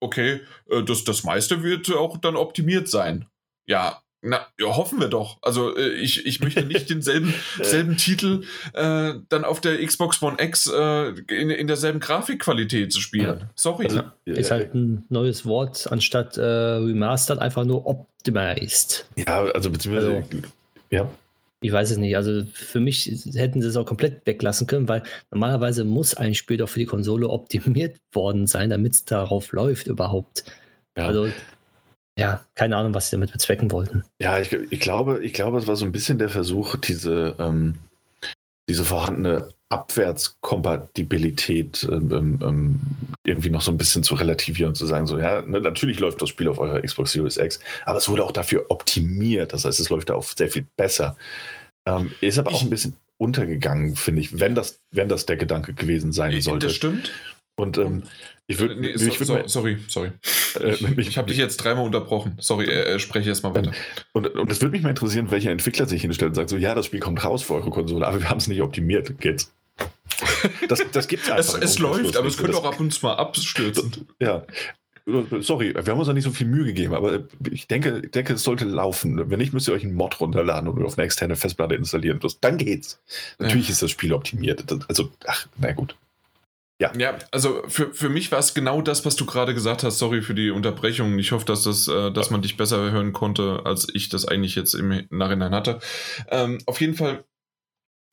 okay, äh, das, das meiste wird auch dann optimiert sein. Ja, na, ja, hoffen wir doch. Also äh, ich, ich möchte nicht denselben selben Titel äh, dann auf der Xbox One X äh, in, in derselben Grafikqualität zu spielen. Ja. Sorry. Also, ist halt ein neues Wort anstatt äh, remastered einfach nur optimized. Ja, also beziehungsweise also, ja. Ich weiß es nicht. Also für mich hätten sie es auch komplett weglassen können, weil normalerweise muss ein Spiel doch für die Konsole optimiert worden sein, damit es darauf läuft überhaupt. Ja. Also ja, keine Ahnung, was sie damit bezwecken wollten. Ja, ich, ich, glaube, ich glaube, es war so ein bisschen der Versuch, diese, ähm, diese vorhandene Abwärtskompatibilität ähm, ähm, ähm, irgendwie noch so ein bisschen zu relativieren und zu sagen, so, ja, ne, natürlich läuft das Spiel auf eurer Xbox Series X, aber es wurde auch dafür optimiert. Das heißt, es läuft da auch sehr viel besser. Ähm, ist aber auch ein bisschen untergegangen, finde ich, wenn das, wenn das der Gedanke gewesen sein sollte. Das stimmt. Und ähm, ich würde. Nee, so, so, sorry, sorry. Äh, ich, ich habe dich jetzt dreimal unterbrochen. Sorry, äh, spreche erst mal weiter. Und, und es würde mich mal interessieren, welcher Entwickler sich hinstellt und sagt: so, ja, das Spiel kommt raus für eure Konsole, aber wir haben es nicht optimiert. Geht's. Das, das gibt es einfach. es, es läuft, aber es könnte auch ab und zu mal abstürzen. Ja. Sorry, wir haben uns da nicht so viel Mühe gegeben, aber ich denke, denke, es sollte laufen. Wenn nicht, müsst ihr euch einen Mod runterladen und auf eine externe Festplatte installieren. Dann geht's. Natürlich ja. ist das Spiel optimiert. Also, ach, na gut. Ja. ja, also für, für mich war es genau das, was du gerade gesagt hast. Sorry für die Unterbrechung. Ich hoffe, dass, das, äh, dass man dich besser hören konnte, als ich das eigentlich jetzt im Nachhinein hatte. Ähm, auf jeden Fall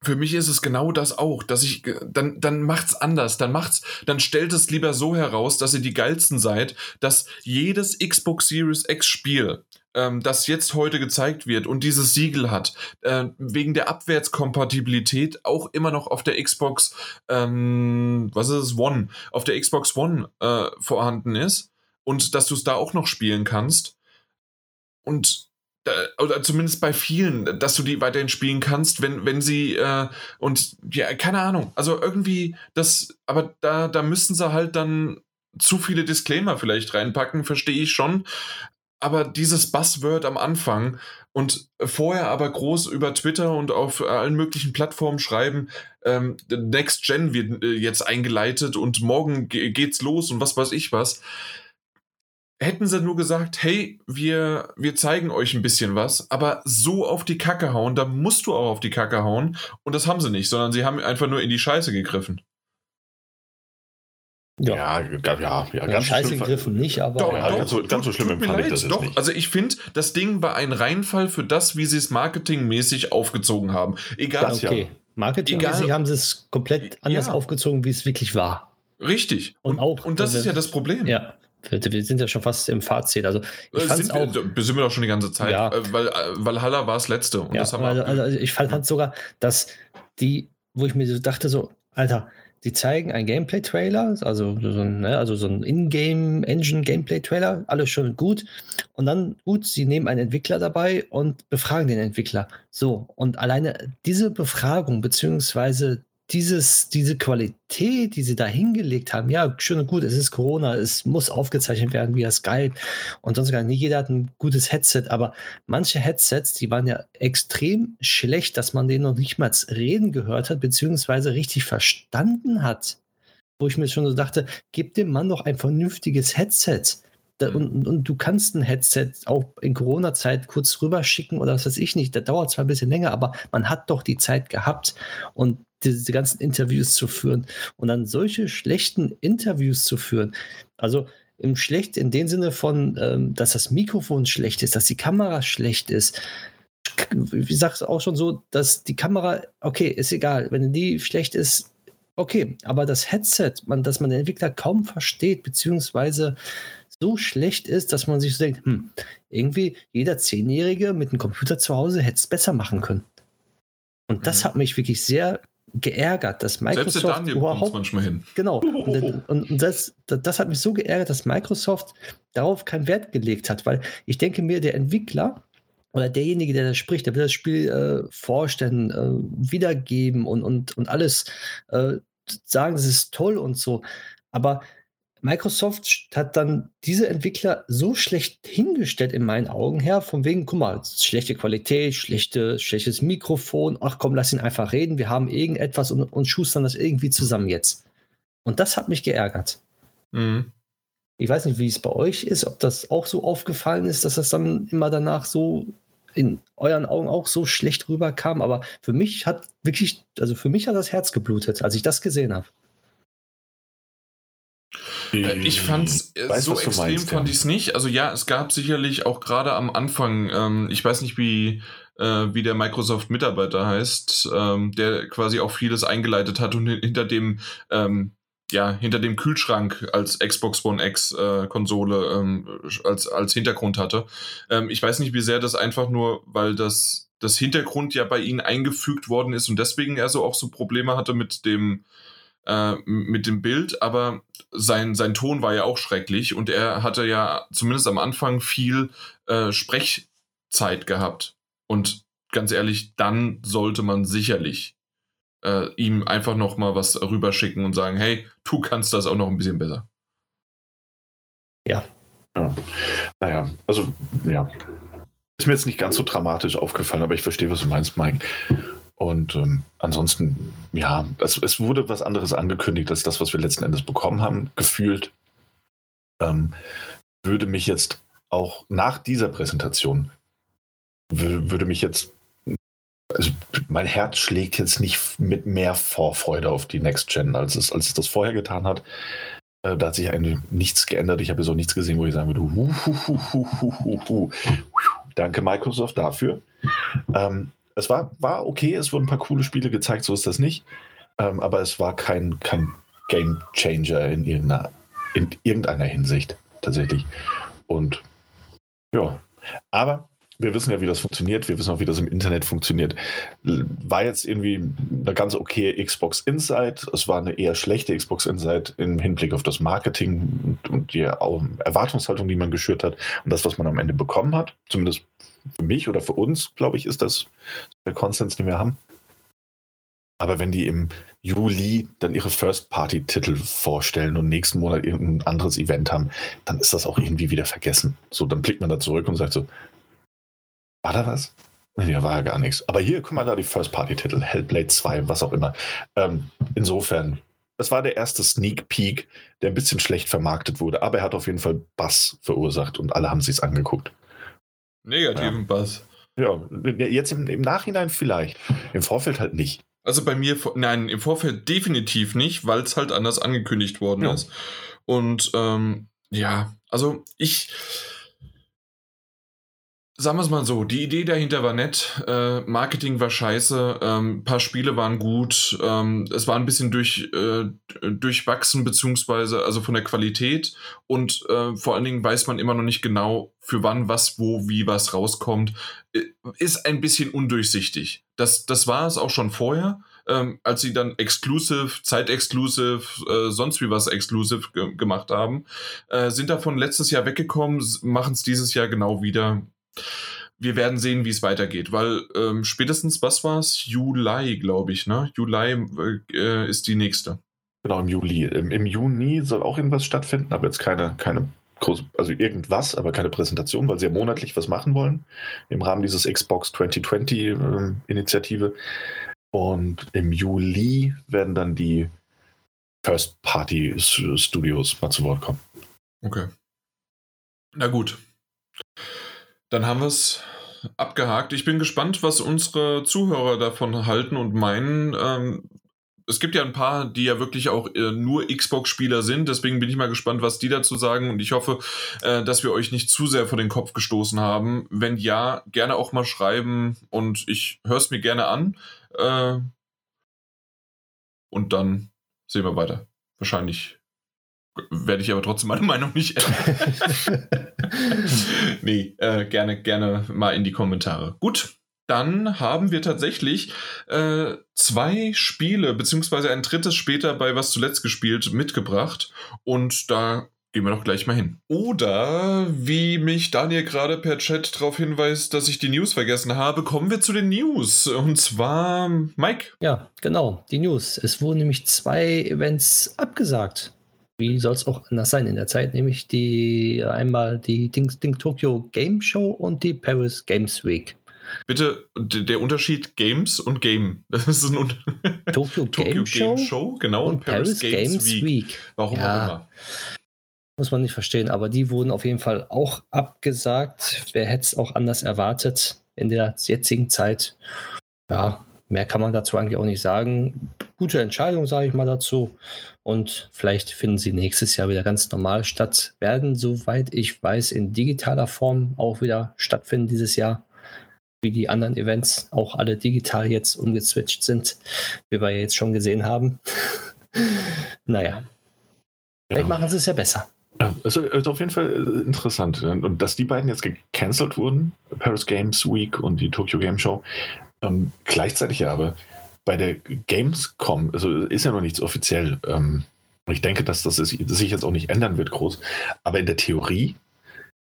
für mich ist es genau das auch, dass ich dann dann macht's anders, dann macht's dann stellt es lieber so heraus, dass ihr die geilsten seid, dass jedes Xbox Series X Spiel ähm, das jetzt heute gezeigt wird und dieses Siegel hat, äh, wegen der Abwärtskompatibilität auch immer noch auf der Xbox, ähm, was ist es, One, auf der Xbox One äh, vorhanden ist und dass du es da auch noch spielen kannst. Und oder zumindest bei vielen, dass du die weiterhin spielen kannst, wenn, wenn sie äh, und ja, keine Ahnung, also irgendwie das, aber da, da müssten sie halt dann zu viele Disclaimer vielleicht reinpacken, verstehe ich schon, aber dieses Buzzword am Anfang und vorher aber groß über Twitter und auf allen möglichen Plattformen schreiben, ähm, Next Gen wird äh, jetzt eingeleitet und morgen geht's los und was weiß ich was. Hätten sie nur gesagt, hey, wir, wir zeigen euch ein bisschen was, aber so auf die Kacke hauen, da musst du auch auf die Kacke hauen. Und das haben sie nicht, sondern sie haben einfach nur in die Scheiße gegriffen. Ja, ja, ja, ja ganz Scheiße schlimm, gegriffen nicht, aber doch, ja, doch, ganz, so, ganz so schlimm empfand ich das doch. Nicht. Also ich finde, das Ding war ein Reinfall für das, wie sie es marketingmäßig aufgezogen haben. Egal. Das, okay. Marketingmäßig haben sie es komplett anders ja. aufgezogen, wie es wirklich war. Richtig. Und, und auch. Und das ist ja das Problem. Ja. Wir sind ja schon fast im Fazit. Also ich fand sind, auch, wir, sind wir doch schon die ganze Zeit, ja. Äh, weil Valhalla war das letzte. Und ja, das haben also, also ich fand sogar, dass die, wo ich mir so dachte, so, Alter, die zeigen einen Gameplay-Trailer, also so ein, ne, also so ein In-Game-Engine-Gameplay-Trailer, alles schon gut. Und dann, gut, sie nehmen einen Entwickler dabei und befragen den Entwickler. So, und alleine diese Befragung, beziehungsweise dieses, diese Qualität, die sie da hingelegt haben, ja, schön und gut, es ist Corona, es muss aufgezeichnet werden via Skype und sonst gar nicht jeder hat ein gutes Headset, aber manche Headsets, die waren ja extrem schlecht, dass man denen noch nicht mal reden gehört hat, beziehungsweise richtig verstanden hat. Wo ich mir schon so dachte, gib dem Mann doch ein vernünftiges Headset. Mhm. Und, und, du kannst ein Headset auch in Corona-Zeit kurz rüberschicken oder was weiß ich nicht. Das dauert zwar ein bisschen länger, aber man hat doch die Zeit gehabt. Und diese ganzen Interviews zu führen und dann solche schlechten Interviews zu führen. Also im schlecht in dem Sinne von, ähm, dass das Mikrofon schlecht ist, dass die Kamera schlecht ist. Wie sagst auch schon so, dass die Kamera, okay, ist egal, wenn die schlecht ist, okay, aber das Headset, man, dass man den Entwickler kaum versteht, beziehungsweise so schlecht ist, dass man sich so denkt, hm, irgendwie jeder Zehnjährige mit einem Computer zu Hause hätte es besser machen können. Und das mhm. hat mich wirklich sehr geärgert, dass Microsoft Selbst der Daniel überhaupt manchmal hin. Genau. Und, und das, das hat mich so geärgert, dass Microsoft darauf keinen Wert gelegt hat, weil ich denke mir, der Entwickler oder derjenige, der das spricht, der will das Spiel äh, vorstellen, äh, wiedergeben und, und, und alles äh, sagen, das ist toll und so. Aber Microsoft hat dann diese Entwickler so schlecht hingestellt in meinen Augen her, von wegen, guck mal, schlechte Qualität, schlechte, schlechtes Mikrofon, ach komm, lass ihn einfach reden, wir haben irgendetwas und, und schustern das irgendwie zusammen jetzt. Und das hat mich geärgert. Mhm. Ich weiß nicht, wie es bei euch ist, ob das auch so aufgefallen ist, dass das dann immer danach so in euren Augen auch so schlecht rüberkam, aber für mich hat wirklich, also für mich hat das Herz geblutet, als ich das gesehen habe. Äh, ich fand es äh, so extrem meinst, fand ich es nicht. Also ja, es gab sicherlich auch gerade am Anfang, ähm, ich weiß nicht, wie, äh, wie der Microsoft-Mitarbeiter heißt, ähm, der quasi auch vieles eingeleitet hat und hinter dem ähm, ja, hinter dem Kühlschrank als Xbox One X äh, Konsole ähm, als, als Hintergrund hatte. Ähm, ich weiß nicht, wie sehr das einfach nur, weil das, das Hintergrund ja bei ihnen eingefügt worden ist und deswegen er so auch so Probleme hatte mit dem, äh, mit dem Bild, aber sein, sein Ton war ja auch schrecklich und er hatte ja zumindest am Anfang viel äh, Sprechzeit gehabt. Und ganz ehrlich, dann sollte man sicherlich äh, ihm einfach noch mal was rüberschicken und sagen, hey, du kannst das auch noch ein bisschen besser. Ja. ja. Naja, also ja. Ist mir jetzt nicht ganz so dramatisch aufgefallen, aber ich verstehe, was du meinst, Mike. Und ähm, ansonsten, ja, es, es, wurde was anderes angekündigt als das, was wir letzten Endes bekommen haben, gefühlt. Ähm, würde mich jetzt auch nach dieser Präsentation, würde mich jetzt, also mein Herz schlägt jetzt nicht mit mehr Vorfreude auf die Next Gen, als es, als es das vorher getan hat. Äh, da hat sich eigentlich nichts geändert. Ich habe jetzt auch nichts gesehen, wo ich sagen würde, hu, hu, hu, danke Microsoft dafür. Ähm, es war, war okay, es wurden ein paar coole Spiele gezeigt, so ist das nicht. Ähm, aber es war kein, kein Game Changer in irgendeiner, in irgendeiner Hinsicht tatsächlich. Und ja, aber wir wissen ja, wie das funktioniert. Wir wissen auch, wie das im Internet funktioniert. War jetzt irgendwie eine ganz okay Xbox Insight. Es war eine eher schlechte Xbox Insight im Hinblick auf das Marketing und die Erwartungshaltung, die man geschürt hat und das, was man am Ende bekommen hat. Zumindest für mich oder für uns, glaube ich, ist das der Konsens, den wir haben. Aber wenn die im Juli dann ihre First-Party-Titel vorstellen und nächsten Monat irgendein anderes Event haben, dann ist das auch irgendwie wieder vergessen. So, dann blickt man da zurück und sagt so, war da was? Ja, war ja gar nichts. Aber hier, guck mal da die First-Party-Titel, Hellblade 2, was auch immer. Ähm, insofern, das war der erste Sneak Peek, der ein bisschen schlecht vermarktet wurde, aber er hat auf jeden Fall Bass verursacht und alle haben sich angeguckt. Negativen ja. Bass. Ja, jetzt im, im, Nachhinein vielleicht. Im Vorfeld halt nicht. Also bei mir, nein, im Vorfeld definitiv nicht, weil es halt anders angekündigt worden ja. ist. Und ähm, ja, also ich, Sagen wir es mal so, die Idee dahinter war nett, äh, Marketing war scheiße, ähm, paar Spiele waren gut, ähm, es war ein bisschen durch, äh, durchwachsen, beziehungsweise also von der Qualität und äh, vor allen Dingen weiß man immer noch nicht genau, für wann, was, wo, wie was rauskommt. Äh, ist ein bisschen undurchsichtig. Das, das war es auch schon vorher, ähm, als sie dann Exclusive, Zeit-Exclusive, äh, sonst wie was Exclusive ge gemacht haben, äh, sind davon letztes Jahr weggekommen, machen es dieses Jahr genau wieder wir werden sehen, wie es weitergeht, weil ähm, spätestens, was war es? Juli, glaube ich, ne? Juli äh, ist die nächste. Genau, im Juli. Im, Im, Juni soll auch irgendwas stattfinden, aber jetzt keine, keine große, also irgendwas, aber keine Präsentation, weil sie ja monatlich was machen wollen im Rahmen dieses Xbox 2020 äh, Initiative. Und im Juli werden dann die First Party Studios mal zu Wort kommen. Okay. Na gut. Dann haben wir es abgehakt. Ich bin gespannt, was unsere Zuhörer davon halten und meinen. Ähm, es gibt ja ein paar, die ja wirklich auch äh, nur Xbox-Spieler sind. Deswegen bin ich mal gespannt, was die dazu sagen. Und ich hoffe, äh, dass wir euch nicht zu sehr vor den Kopf gestoßen haben. Wenn ja, gerne auch mal schreiben und ich höre es mir gerne an. Äh, und dann sehen wir weiter. Wahrscheinlich werde ich aber trotzdem meine Meinung nicht ändern. nee, äh, gerne, gerne mal in die Kommentare. Gut, dann haben wir tatsächlich äh, zwei Spiele, beziehungsweise ein drittes später bei Was zuletzt gespielt, mitgebracht. Und da gehen wir doch gleich mal hin. Oder, wie mich Daniel gerade per Chat darauf hinweist, dass ich die News vergessen habe, kommen wir zu den News. Und zwar, Mike. Ja, genau, die News. Es wurden nämlich zwei Events abgesagt. Wie soll es auch anders sein in der Zeit? Nämlich die einmal die Ding, Ding Tokyo Game Show und die Paris Games Week. Bitte, der Unterschied Games und Game. Das ist ein Un Tokyo, Tokyo Game, Game Show, Show, genau, und, und Paris, Paris Games, Games Week. Week. Warum ja. auch immer. Muss man nicht verstehen, aber die wurden auf jeden Fall auch abgesagt. Wer hätte es auch anders erwartet in der jetzigen Zeit? Ja, mehr kann man dazu eigentlich auch nicht sagen. Gute Entscheidung, sage ich mal dazu. Und vielleicht finden sie nächstes Jahr wieder ganz normal statt. Werden, soweit ich weiß, in digitaler Form auch wieder stattfinden dieses Jahr. Wie die anderen Events auch alle digital jetzt umgeswitcht sind, wie wir jetzt schon gesehen haben. naja. Vielleicht machen sie es ja besser. Also, also auf jeden Fall äh, interessant. Und dass die beiden jetzt gecancelt wurden, Paris Games Week und die Tokyo Game Show, ähm, gleichzeitig aber bei der Gamescom, also ist ja noch nichts offiziell. Ähm, ich denke, dass das, ist, das sich jetzt auch nicht ändern wird groß. Aber in der Theorie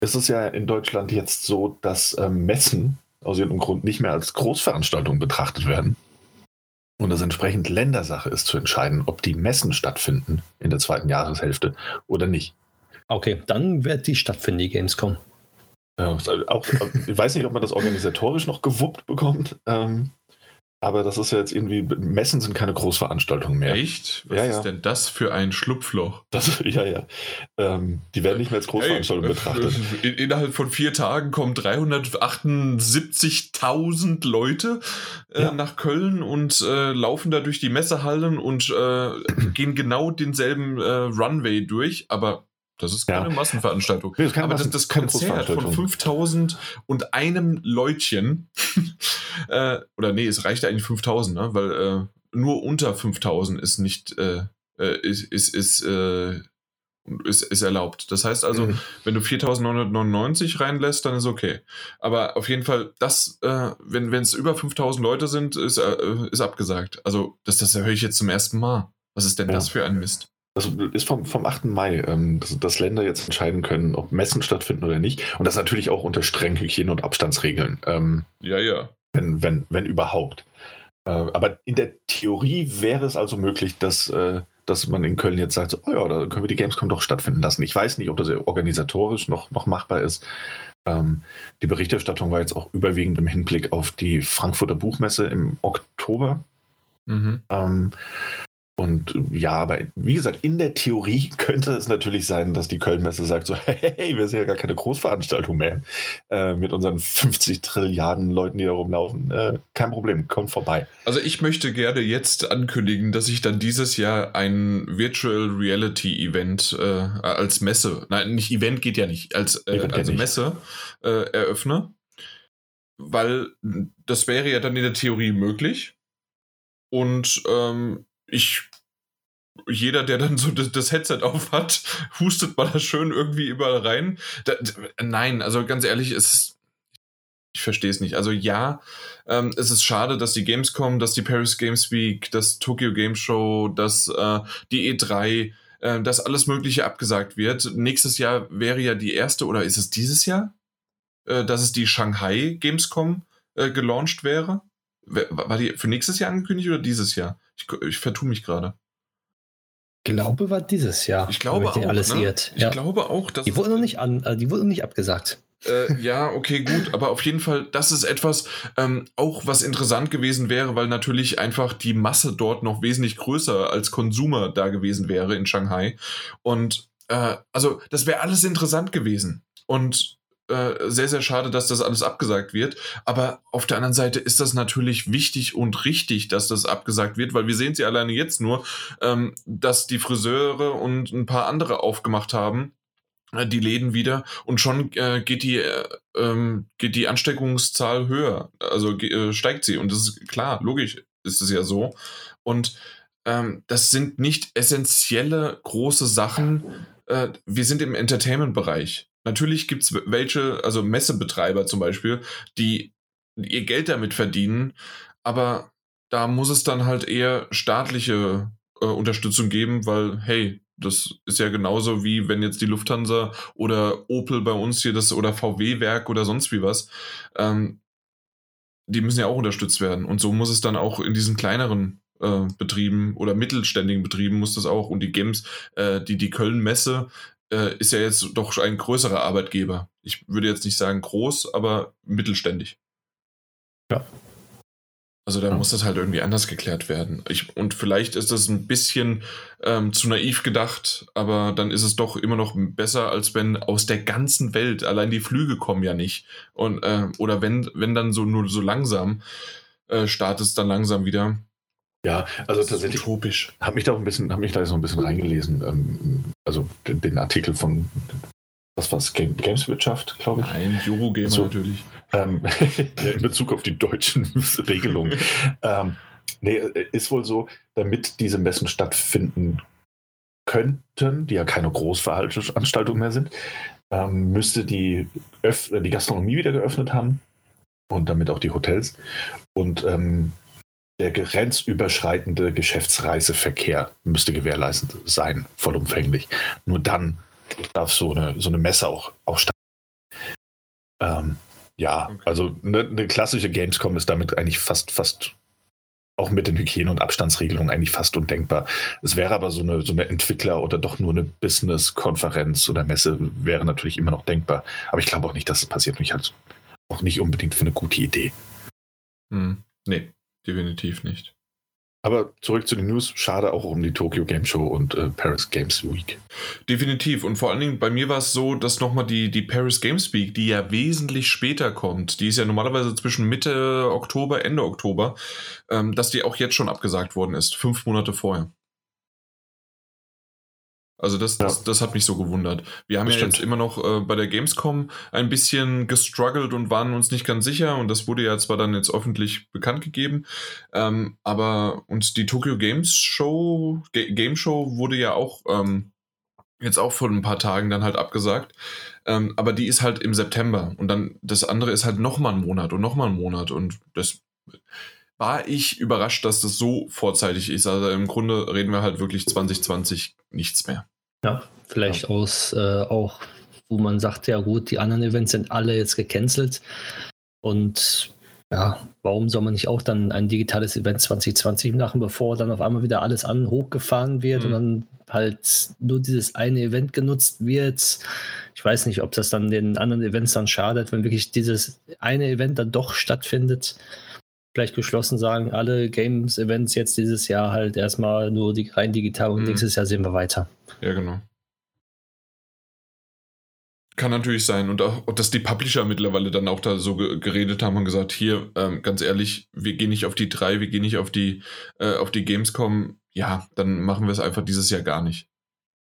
ist es ja in Deutschland jetzt so, dass ähm, Messen aus irgendeinem Grund nicht mehr als Großveranstaltung betrachtet werden. Und es entsprechend Ländersache ist zu entscheiden, ob die Messen stattfinden in der zweiten Jahreshälfte oder nicht. Okay, dann wird die stattfinden, die Gamescom. Ja, auch, ich weiß nicht, ob man das organisatorisch noch gewuppt bekommt. Ähm, aber das ist ja jetzt irgendwie, Messen sind keine Großveranstaltungen mehr. Echt? Was ja, ist ja. denn das für ein Schlupfloch? Das, ja, ja. Ähm, die werden nicht mehr als Großveranstaltung hey, betrachtet. In, innerhalb von vier Tagen kommen 378.000 Leute äh, ja. nach Köln und äh, laufen da durch die Messehallen und äh, gehen genau denselben äh, Runway durch, aber das ist keine ja. Massenveranstaltung. Nee, das Aber Massen, das, das Konzert von 5000 und einem Leutchen, äh, oder nee, es reicht eigentlich 5000, ne? weil äh, nur unter 5000 ist nicht, äh, äh, ist, ist, ist, äh, ist, ist erlaubt. Das heißt also, mhm. wenn du 4999 reinlässt, dann ist okay. Aber auf jeden Fall, das, äh, wenn es über 5000 Leute sind, ist, ist abgesagt. Also, das, das höre ich jetzt zum ersten Mal. Was ist denn ja. das für ein Mist? Das ist vom, vom 8. Mai, ähm, dass, dass, Länder jetzt entscheiden können, ob Messen stattfinden oder nicht. Und das natürlich auch unter strengen Hygiene- und Abstandsregeln. Ähm, ja, ja. Wenn, wenn, wenn überhaupt. Äh, aber in der Theorie wäre es also möglich, dass, äh, dass man in Köln jetzt sagt, so, oh ja, da können wir die Gamescom doch stattfinden lassen. Ich weiß nicht, ob das organisatorisch noch, noch machbar ist. Ähm, die Berichterstattung war jetzt auch überwiegend im Hinblick auf die Frankfurter Buchmesse im Oktober. Mhm. Ähm, und ja, aber wie gesagt, in der Theorie könnte es natürlich sein, dass die Kölnmesse sagt so, hey, wir sind ja gar keine Großveranstaltung mehr äh, mit unseren 50 Trilliarden Leuten, die da rumlaufen. Äh, kein Problem, kommt vorbei. Also ich möchte gerne jetzt ankündigen, dass ich dann dieses Jahr ein Virtual Reality Event äh, als Messe, nein, nicht Event geht ja nicht, als äh, also Messe äh, eröffne, weil das wäre ja dann in der Theorie möglich. Und ähm, ich jeder, der dann so das, Headset auf hat, hustet mal da schön irgendwie überall rein. Da, nein, also ganz ehrlich, es ich verstehe es nicht. Also ja, ähm, es ist schade, dass die Gamescom, dass die Paris Games Week, das Tokyo Game Show, dass äh, die E3, äh, dass alles Mögliche abgesagt wird. Nächstes Jahr wäre ja die erste, oder ist es dieses Jahr, äh, dass es die Shanghai Gamescom äh, gelauncht wäre? War die für nächstes Jahr angekündigt oder dieses Jahr? Ich, ich vertue mich gerade. glaube, war dieses Jahr. Ich glaube auch. Alles ne? irrt. Ich ja. glaube auch, dass. Die wurden noch nicht an, äh, die wurden nicht abgesagt. Äh, ja, okay, gut, aber auf jeden Fall, das ist etwas, ähm, auch was interessant gewesen wäre, weil natürlich einfach die Masse dort noch wesentlich größer als Konsumer da gewesen wäre in Shanghai. Und äh, also, das wäre alles interessant gewesen. Und äh, sehr, sehr schade, dass das alles abgesagt wird. Aber auf der anderen Seite ist das natürlich wichtig und richtig, dass das abgesagt wird, weil wir sehen sie alleine jetzt nur, ähm, dass die Friseure und ein paar andere aufgemacht haben äh, die Läden wieder und schon äh, geht die äh, ähm, geht die Ansteckungszahl höher, also äh, steigt sie und das ist klar, logisch ist es ja so und ähm, das sind nicht essentielle große Sachen. Wir sind im Entertainment-Bereich. Natürlich gibt es welche, also Messebetreiber zum Beispiel, die ihr Geld damit verdienen, aber da muss es dann halt eher staatliche äh, Unterstützung geben, weil, hey, das ist ja genauso wie wenn jetzt die Lufthansa oder Opel bei uns hier das oder VW-Werk oder sonst wie was, ähm, die müssen ja auch unterstützt werden. Und so muss es dann auch in diesen kleineren äh, Betrieben oder mittelständigen Betrieben muss das auch. Und die Games, äh, die, die Köln-Messe äh, ist ja jetzt doch ein größerer Arbeitgeber. Ich würde jetzt nicht sagen groß, aber mittelständig. Ja. Also da ja. muss das halt irgendwie anders geklärt werden. Ich, und vielleicht ist das ein bisschen ähm, zu naiv gedacht, aber dann ist es doch immer noch besser, als wenn aus der ganzen Welt, allein die Flüge kommen ja nicht. Und, äh, oder wenn, wenn dann so nur so langsam, äh, startet es dann langsam wieder. Ja, also tatsächlich utopisch. Habe mich da auch ein bisschen, habe mich da so ein bisschen reingelesen. Ähm, also den, den, Artikel von was war es, Game, Gameswirtschaft, glaube ich. Nein, Eurogamer so, natürlich. Ähm, in Bezug auf die deutschen Regelungen. ähm, nee, ist wohl so, damit diese Messen stattfinden könnten, die ja keine Großveranstaltungen mehr sind, ähm, müsste die, Öff die Gastronomie wieder geöffnet haben und damit auch die Hotels. Und ähm, der grenzüberschreitende Geschäftsreiseverkehr müsste gewährleistet sein, vollumfänglich. Nur dann darf so eine, so eine Messe auch, auch stattfinden. Ähm, ja, okay. also eine, eine, klassische Gamescom ist damit eigentlich fast, fast auch mit den Hygiene- und Abstandsregelungen eigentlich fast undenkbar. Es wäre aber so eine, so eine Entwickler- oder doch nur eine Business-Konferenz oder Messe wäre natürlich immer noch denkbar. Aber ich glaube auch nicht, dass es passiert. Mich halt auch nicht unbedingt für eine gute Idee. Hm. Nee, definitiv nicht. Aber zurück zu den News. Schade auch um die Tokyo Game Show und äh, Paris Games Week. Definitiv. Und vor allen Dingen bei mir war es so, dass nochmal die, die Paris Games Week, die ja wesentlich später kommt, die ist ja normalerweise zwischen Mitte Oktober, Ende Oktober, ähm, dass die auch jetzt schon abgesagt worden ist. Fünf Monate vorher. Also das, ja. das, das, hat mich so gewundert. Wir haben das ja stimmt. jetzt immer noch äh, bei der Gamescom ein bisschen gestruggelt und waren uns nicht ganz sicher und das wurde ja zwar dann jetzt öffentlich bekannt gegeben, ähm, aber und die Tokyo Games Show, G Game Show wurde ja auch ähm, jetzt auch vor ein paar Tagen dann halt abgesagt, ähm, aber die ist halt im September und dann das andere ist halt nochmal ein Monat und nochmal ein Monat und das war ich überrascht, dass das so vorzeitig ist. Also im Grunde reden wir halt wirklich 2020 nichts mehr. Ja, vielleicht ja. aus äh, auch, wo man sagt, ja gut, die anderen Events sind alle jetzt gecancelt. Und ja, warum soll man nicht auch dann ein digitales Event 2020 machen, bevor dann auf einmal wieder alles an hochgefahren wird mhm. und dann halt nur dieses eine Event genutzt wird? Ich weiß nicht, ob das dann den anderen Events dann schadet, wenn wirklich dieses eine Event dann doch stattfindet vielleicht geschlossen sagen, alle Games-Events jetzt dieses Jahr halt erstmal nur die, rein digital und mhm. nächstes Jahr sehen wir weiter. Ja, genau. Kann natürlich sein. Und auch, dass die Publisher mittlerweile dann auch da so geredet haben und gesagt, hier, ähm, ganz ehrlich, wir gehen nicht auf die drei, wir gehen nicht auf die, äh, auf die Gamescom. Ja, dann machen wir es einfach dieses Jahr gar nicht.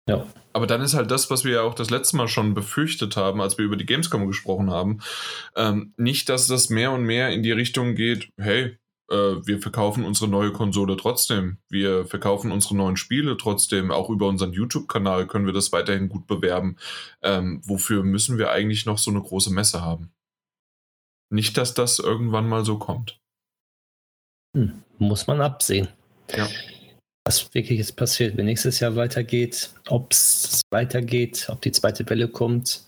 Ja. Aber dann ist halt das, was wir ja auch das letzte Mal schon befürchtet haben, als wir über die Gamescom gesprochen haben, ähm, nicht, dass das mehr und mehr in die Richtung geht, hey, äh, wir verkaufen unsere neue Konsole trotzdem, wir verkaufen unsere neuen Spiele trotzdem, auch über unseren YouTube-Kanal können wir das weiterhin gut bewerben. Ähm, wofür müssen wir eigentlich noch so eine große Messe haben? Nicht, dass das irgendwann mal so kommt. Hm, muss man absehen. Ja was wirklich jetzt passiert, wenn nächstes Jahr weitergeht, ob es weitergeht, ob die zweite Welle kommt.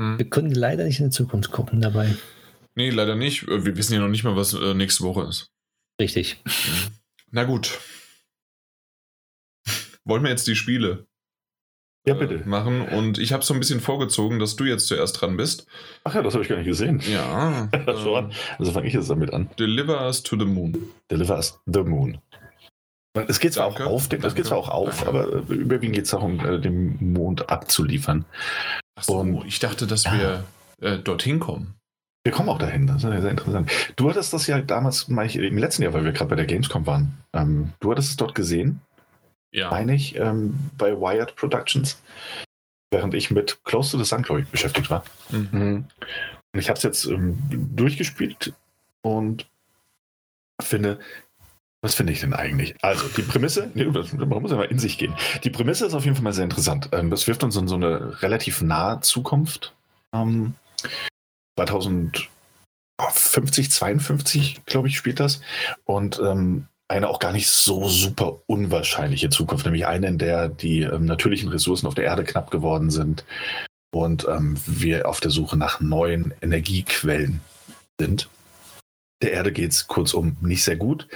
Hm. Wir können leider nicht in die Zukunft gucken dabei. Nee, leider nicht. Wir wissen ja noch nicht mal, was äh, nächste Woche ist. Richtig. Hm. Na gut. Wollen wir jetzt die Spiele ja, bitte. Äh, machen? Und ich habe so ein bisschen vorgezogen, dass du jetzt zuerst dran bist. Ach ja, das habe ich gar nicht gesehen. Ja. Schon. Also fange ich jetzt damit an. Deliver us to the moon. Deliver us the moon. Es geht zwar auch auf, es geht zwar auch auf, aber überwiegend geht es darum, äh, den Mond abzuliefern. Achso, und, ich dachte, dass wir äh, dorthin kommen. Wir kommen auch dahin, das ist ja sehr interessant. Du hattest das ja damals, im letzten Jahr, weil wir gerade bei der Gamescom waren, ähm, du hattest es dort gesehen, ja. meine ich, ähm, bei Wired Productions, während ich mit Close to the Sun, glaube ich, beschäftigt war. Mhm. Und ich habe es jetzt ähm, durchgespielt und finde, was finde ich denn eigentlich? Also, die Prämisse, nee, man muss ja mal in sich gehen. Die Prämisse ist auf jeden Fall mal sehr interessant. Ähm, das wirft uns in so eine relativ nahe Zukunft. Ähm, 2050, 52, glaube ich, spielt das. Und ähm, eine auch gar nicht so super unwahrscheinliche Zukunft, nämlich eine, in der die ähm, natürlichen Ressourcen auf der Erde knapp geworden sind und ähm, wir auf der Suche nach neuen Energiequellen sind. Der Erde geht es kurzum nicht sehr gut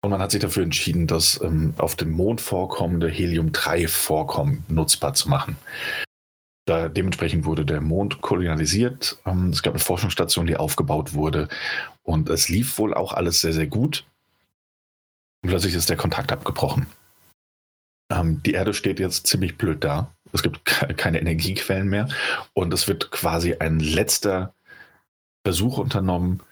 und man hat sich dafür entschieden, das ähm, auf dem Mond vorkommende Helium-3-Vorkommen nutzbar zu machen. Da, dementsprechend wurde der Mond kolonialisiert. Ähm, es gab eine Forschungsstation, die aufgebaut wurde. Und es lief wohl auch alles sehr, sehr gut. Und plötzlich ist der Kontakt abgebrochen. Ähm, die Erde steht jetzt ziemlich blöd da. Es gibt keine Energiequellen mehr. Und es wird quasi ein letzter Versuch unternommen,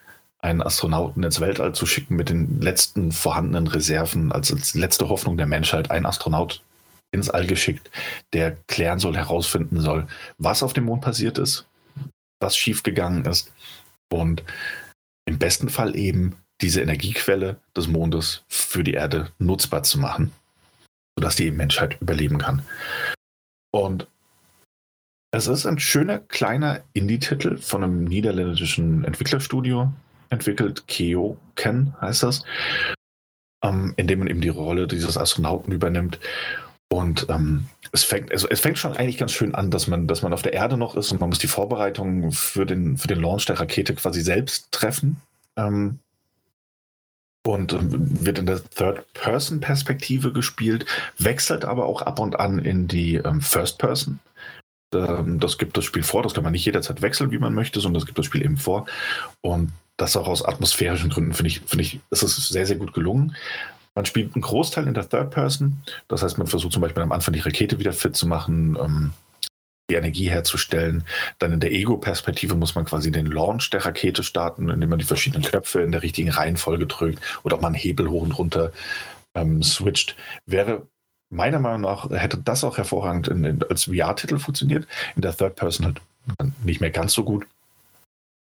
einen Astronauten ins Weltall zu schicken mit den letzten vorhandenen Reserven, als, als letzte Hoffnung der Menschheit, ein Astronaut ins All geschickt, der klären soll, herausfinden soll, was auf dem Mond passiert ist, was schiefgegangen ist und im besten Fall eben diese Energiequelle des Mondes für die Erde nutzbar zu machen, sodass die Menschheit überleben kann. Und es ist ein schöner kleiner Indie-Titel von einem niederländischen Entwicklerstudio entwickelt, Keo Ken heißt das, ähm, in dem man eben die Rolle dieses Astronauten übernimmt und ähm, es, fängt, also es fängt schon eigentlich ganz schön an, dass man, dass man auf der Erde noch ist und man muss die Vorbereitungen für den, für den Launch der Rakete quasi selbst treffen. Ähm, und ähm, wird in der Third-Person-Perspektive gespielt, wechselt aber auch ab und an in die ähm, First-Person. Ähm, das gibt das Spiel vor, das kann man nicht jederzeit wechseln, wie man möchte, sondern das gibt das Spiel eben vor. Und das auch aus atmosphärischen Gründen finde ich, finde ich, ist es sehr, sehr gut gelungen. Man spielt einen Großteil in der Third Person. Das heißt, man versucht zum Beispiel am Anfang die Rakete wieder fit zu machen, ähm, die Energie herzustellen. Dann in der Ego-Perspektive muss man quasi den Launch der Rakete starten, indem man die verschiedenen Knöpfe in der richtigen Reihenfolge drückt oder ob man Hebel hoch und runter ähm, switcht. Wäre meiner Meinung nach, hätte das auch hervorragend in, in, als VR-Titel funktioniert. In der Third Person halt nicht mehr ganz so gut.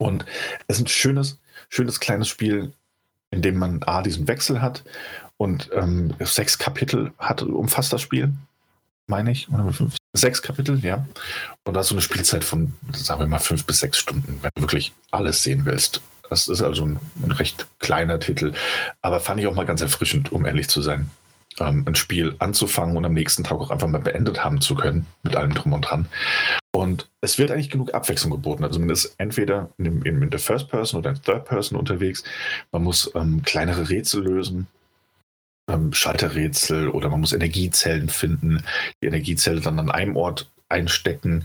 Und es ist ein schönes, schönes kleines Spiel, in dem man A, diesen Wechsel hat und ähm, sechs Kapitel hat, umfasst das Spiel, meine ich. Sechs Kapitel, ja. Und da hast du eine Spielzeit von, sagen wir mal, fünf bis sechs Stunden, wenn du wirklich alles sehen willst. Das ist also ein, ein recht kleiner Titel. Aber fand ich auch mal ganz erfrischend, um ehrlich zu sein. Ähm, ein Spiel anzufangen und am nächsten Tag auch einfach mal beendet haben zu können, mit allem drum und dran. Und es wird eigentlich genug Abwechslung geboten. Also man ist entweder in, in der First Person oder in Third Person unterwegs. Man muss ähm, kleinere Rätsel lösen ähm, Schalterrätsel oder man muss Energiezellen finden, die Energiezelle dann an einem Ort einstecken,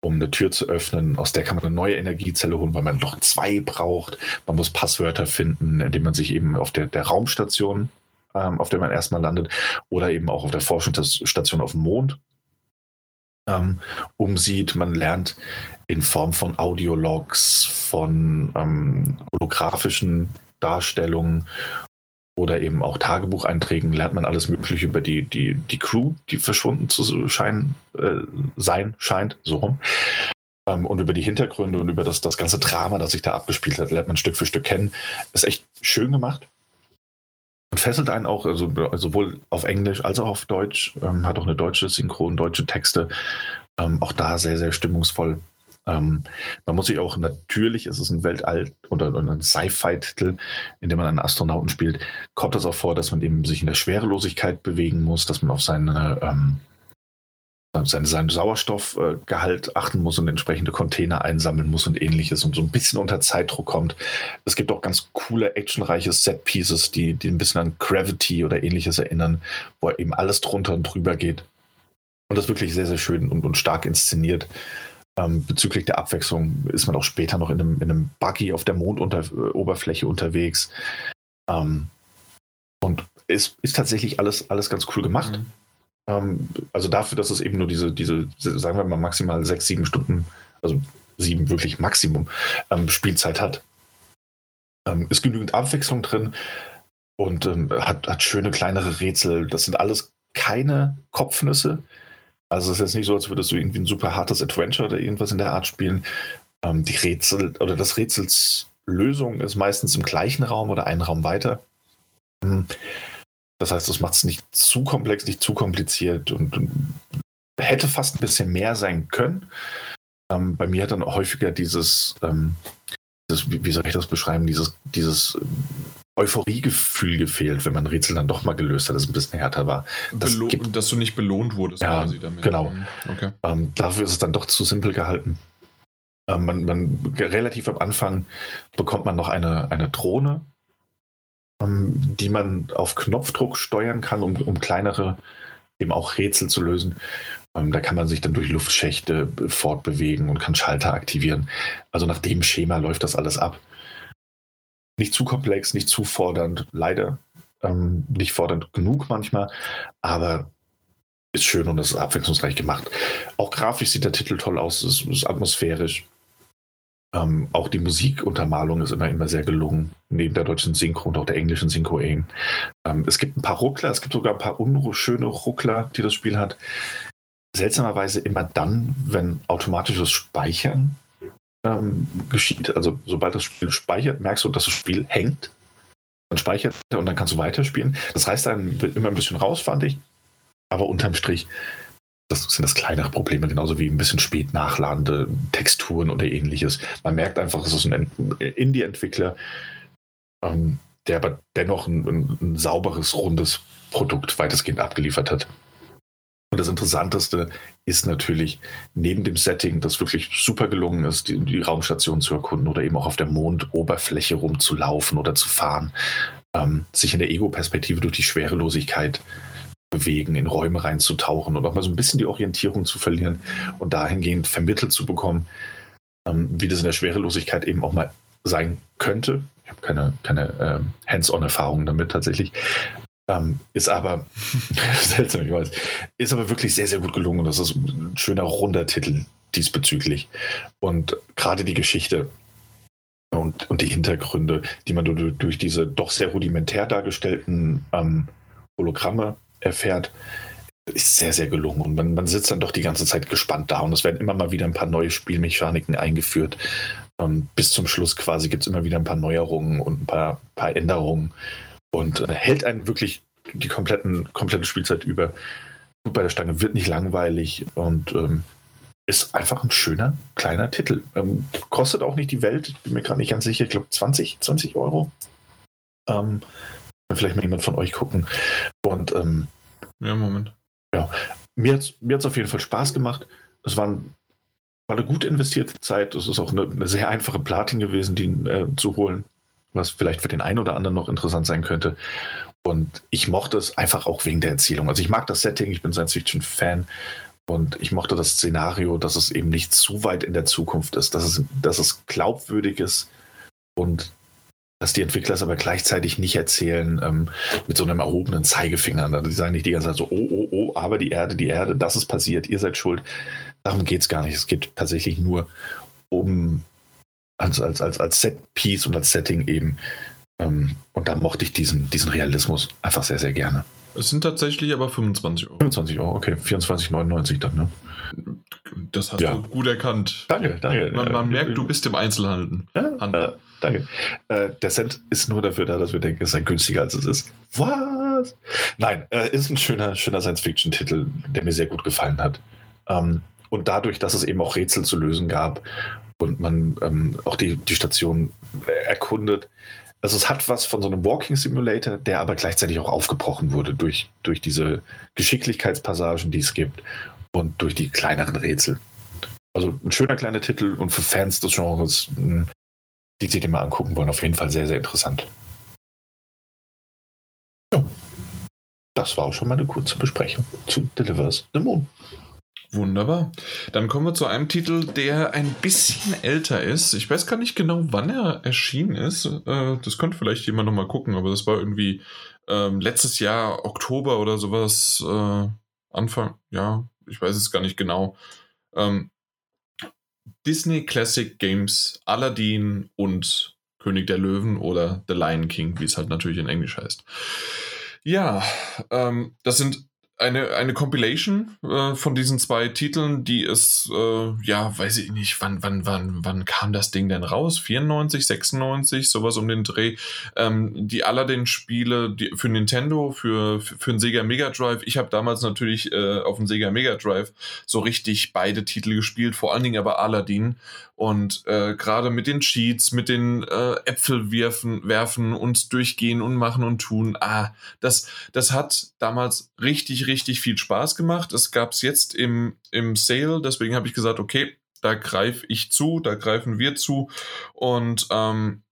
um eine Tür zu öffnen. Aus der kann man eine neue Energiezelle holen, weil man noch zwei braucht. Man muss Passwörter finden, indem man sich eben auf der, der Raumstation, ähm, auf der man erstmal landet, oder eben auch auf der Forschungsstation auf dem Mond ähm, umsieht. Man lernt in Form von Audiologs, von ähm, holographischen Darstellungen oder eben auch Tagebucheinträgen lernt man alles Mögliche über die, die, die Crew, die verschwunden zu scheinen, äh, sein scheint, so rum. Ähm, und über die Hintergründe und über das, das ganze Drama, das sich da abgespielt hat, lernt man Stück für Stück kennen. Ist echt schön gemacht. Fesselt einen auch, also, sowohl auf Englisch als auch auf Deutsch. Ähm, hat auch eine deutsche Synchron, deutsche Texte. Ähm, auch da sehr, sehr stimmungsvoll. Ähm, man muss sich auch natürlich, es ist ein Weltall- oder, oder ein Sci-Fi-Titel, in dem man einen Astronauten spielt, kommt das auch vor, dass man eben sich in der Schwerelosigkeit bewegen muss, dass man auf seine, seine, seinen Sauerstoffgehalt achten muss und entsprechende Container einsammeln muss und ähnliches und so ein bisschen unter Zeitdruck kommt. Es gibt auch ganz coole, actionreiche Set-Pieces, die, die ein bisschen an Gravity oder ähnliches erinnern, wo eben alles drunter und drüber geht. Und das ist wirklich sehr, sehr schön und, und stark inszeniert. Ähm, bezüglich der Abwechslung ist man auch später noch in einem, in einem Buggy auf der Mondoberfläche unterwegs. Ähm, und es ist tatsächlich alles, alles ganz cool gemacht. Mhm. Ähm, also dafür, dass es eben nur diese, diese, sagen wir mal, maximal sechs, sieben Stunden, also sieben wirklich Maximum ähm, Spielzeit hat. Ähm, ist genügend Abwechslung drin und ähm, hat, hat schöne kleinere Rätsel. Das sind alles keine Kopfnüsse. Also es ist jetzt nicht so, als würdest du irgendwie ein super hartes Adventure oder irgendwas in der Art spielen. Ähm, die Rätsel oder das Rätsels Lösung ist meistens im gleichen Raum oder einen Raum weiter. Das heißt, das macht es nicht zu komplex, nicht zu kompliziert und, und hätte fast ein bisschen mehr sein können. Ähm, bei mir hat dann häufiger dieses, ähm, dieses wie, soll ich das beschreiben, dieses, dieses Euphoriegefühl gefehlt, wenn man Rätsel dann doch mal gelöst hat, das ein bisschen härter war. Das gibt, dass du nicht belohnt wurdest ja, quasi damit. Genau. Okay. Ähm, dafür ist es dann doch zu simpel gehalten. Ähm, man, man, relativ am Anfang bekommt man noch eine, eine Drohne, ähm, die man auf Knopfdruck steuern kann, um, um kleinere, eben auch Rätsel zu lösen. Ähm, da kann man sich dann durch Luftschächte fortbewegen und kann Schalter aktivieren. Also nach dem Schema läuft das alles ab. Nicht zu komplex, nicht zu fordernd, leider. Ähm, nicht fordernd genug manchmal, aber ist schön und ist abwechslungsreich gemacht. Auch grafisch sieht der Titel toll aus, ist, ist atmosphärisch. Ähm, auch die Musikuntermalung ist immer, immer sehr gelungen, neben der deutschen Synchro und auch der englischen Synchro eben. Ähm, es gibt ein paar Ruckler, es gibt sogar ein paar unschöne Ruckler, die das Spiel hat. Seltsamerweise immer dann, wenn automatisches Speichern ähm, geschieht. Also sobald das Spiel speichert, merkst du, dass das Spiel hängt. Dann speichert er und dann kannst du weiterspielen. Das reißt dann immer ein bisschen raus, fand ich. Aber unterm Strich, das sind das kleinere Probleme, genauso wie ein bisschen spät nachladende Texturen oder ähnliches. Man merkt einfach, es ist ein Indie-Entwickler, ähm, der aber dennoch ein, ein, sauberes, rundes Produkt weitestgehend abgeliefert hat. Und das Interessanteste ist natürlich neben dem Setting, das wirklich super gelungen ist, die, die Raumstation zu erkunden oder eben auch auf der Mondoberfläche rumzulaufen oder zu fahren, ähm, sich in der Ego-Perspektive durch die Schwerelosigkeit bewegen, in Räume reinzutauchen und auch mal so ein bisschen die Orientierung zu verlieren und dahingehend vermittelt zu bekommen, ähm, wie das in der Schwerelosigkeit eben auch mal sein könnte. Ich habe keine, keine äh, Hands-on-Erfahrungen damit tatsächlich. Ähm, ist aber, seltsam, ich weiß, ist aber wirklich sehr, sehr gut gelungen. Das ist ein schöner, runder Titel diesbezüglich. Und gerade die Geschichte und, und die Hintergründe, die man durch, durch diese doch sehr rudimentär dargestellten ähm, Hologramme erfährt, ist sehr, sehr gelungen. Und man, man sitzt dann doch die ganze Zeit gespannt da. Und es werden immer mal wieder ein paar neue Spielmechaniken eingeführt. Ähm, bis zum Schluss quasi gibt es immer wieder ein paar Neuerungen und ein paar, paar Änderungen und äh, hält einen wirklich die kompletten, komplette Spielzeit über gut bei der Stange, wird nicht langweilig und ähm, ist einfach ein schöner, kleiner Titel. Ähm, kostet auch nicht die Welt, bin mir gerade nicht ganz sicher, ich glaube 20, 20 Euro. Ähm, vielleicht mal jemand von euch gucken. Und ähm, ja, Moment. Ja, mir hat es mir auf jeden Fall Spaß gemacht. Es war, ein, war eine gut investierte Zeit. Es ist auch eine, eine, sehr einfache Platin gewesen, die äh, zu holen was vielleicht für den einen oder anderen noch interessant sein könnte. Und ich mochte es einfach auch wegen der Erzählung. Also ich mag das Setting, ich bin Science-Fiction-Fan und ich mochte das Szenario, dass es eben nicht zu weit in der Zukunft ist, dass es, dass es glaubwürdig ist und dass die Entwickler es aber gleichzeitig nicht erzählen ähm, mit so einem erhobenen Zeigefinger. Die sagen nicht die ganze Zeit so, oh, oh, oh, aber die Erde, die Erde, das ist passiert, ihr seid schuld. Darum geht es gar nicht. Es geht tatsächlich nur um als, als, als, als Set-Piece und als Setting eben. Ähm, und da mochte ich diesen, diesen Realismus einfach sehr, sehr gerne. Es sind tatsächlich aber 25 Euro. 25 Euro, okay. 24,99 dann, ne? Das hast ja. du gut erkannt. Danke, danke. Man, man merkt, du bist im Einzelhandel. Ja, danke. Äh, der Cent ist nur dafür da, dass wir denken, es sei günstiger, als es ist. Was? Nein, äh, ist ein schöner, schöner Science-Fiction-Titel, der mir sehr gut gefallen hat. Ähm, und dadurch, dass es eben auch Rätsel zu lösen gab und man ähm, auch die, die Station erkundet. Also es hat was von so einem Walking Simulator, der aber gleichzeitig auch aufgebrochen wurde durch, durch diese Geschicklichkeitspassagen, die es gibt und durch die kleineren Rätsel. Also ein schöner kleiner Titel und für Fans des Genres, hm, die sich den mal angucken wollen, auf jeden Fall sehr, sehr interessant. Ja. Das war auch schon mal eine kurze Besprechung zu Delivers the Moon. Wunderbar. Dann kommen wir zu einem Titel, der ein bisschen älter ist. Ich weiß gar nicht genau, wann er erschienen ist. Äh, das könnte vielleicht jemand nochmal gucken, aber das war irgendwie ähm, letztes Jahr, Oktober oder sowas, äh, Anfang, ja, ich weiß es gar nicht genau. Ähm, Disney Classic Games, Aladdin und König der Löwen oder The Lion King, wie es halt natürlich in Englisch heißt. Ja, ähm, das sind eine, eine Compilation äh, von diesen zwei Titeln, die es, äh, ja, weiß ich nicht, wann, wann, wann, wann kam das Ding denn raus? 94, 96, sowas um den Dreh. Ähm, die Aladdin-Spiele für Nintendo, für, für, für den Sega Mega Drive. Ich habe damals natürlich äh, auf dem Sega Mega Drive so richtig beide Titel gespielt, vor allen Dingen aber Aladdin. Und äh, gerade mit den Cheats, mit den äh, Äpfel werfen, werfen und durchgehen und machen und tun, ah, das, das hat damals richtig, richtig viel Spaß gemacht. Es gab es jetzt im, im Sale, deswegen habe ich gesagt, okay, da greife ich zu, da greifen wir zu. Und ähm,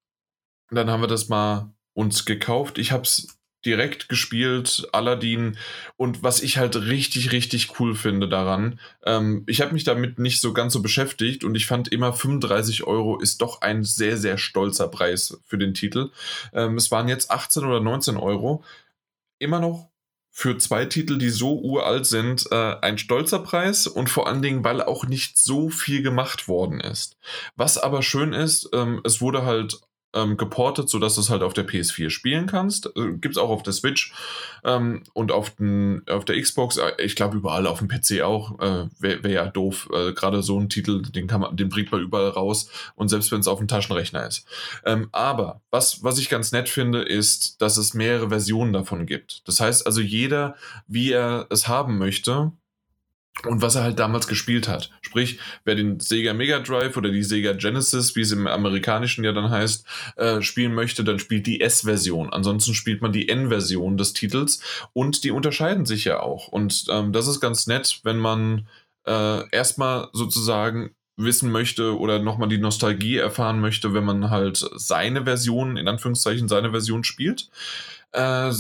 dann haben wir das mal uns gekauft. Ich habe es direkt gespielt, Aladdin. Und was ich halt richtig, richtig cool finde daran, ähm, ich habe mich damit nicht so ganz so beschäftigt und ich fand immer 35 Euro ist doch ein sehr, sehr stolzer Preis für den Titel. Ähm, es waren jetzt 18 oder 19 Euro. Immer noch für zwei Titel, die so uralt sind, äh, ein stolzer Preis und vor allen Dingen, weil auch nicht so viel gemacht worden ist. Was aber schön ist, ähm, es wurde halt ähm, geportet, sodass du es halt auf der PS4 spielen kannst. Äh, Gibt es auch auf der Switch ähm, und auf, den, auf der Xbox. Äh, ich glaube überall auf dem PC auch. Äh, Wäre wär ja doof. Äh, Gerade so ein Titel, den, kann man, den bringt man überall raus und selbst wenn es auf dem Taschenrechner ist. Ähm, aber was, was ich ganz nett finde, ist, dass es mehrere Versionen davon gibt. Das heißt also, jeder, wie er es haben möchte, und was er halt damals gespielt hat. Sprich, wer den Sega Mega Drive oder die Sega Genesis, wie es im amerikanischen ja dann heißt, äh, spielen möchte, dann spielt die S-Version. Ansonsten spielt man die N-Version des Titels und die unterscheiden sich ja auch. Und ähm, das ist ganz nett, wenn man äh, erstmal sozusagen wissen möchte oder nochmal die Nostalgie erfahren möchte, wenn man halt seine Version, in Anführungszeichen seine Version spielt. Äh,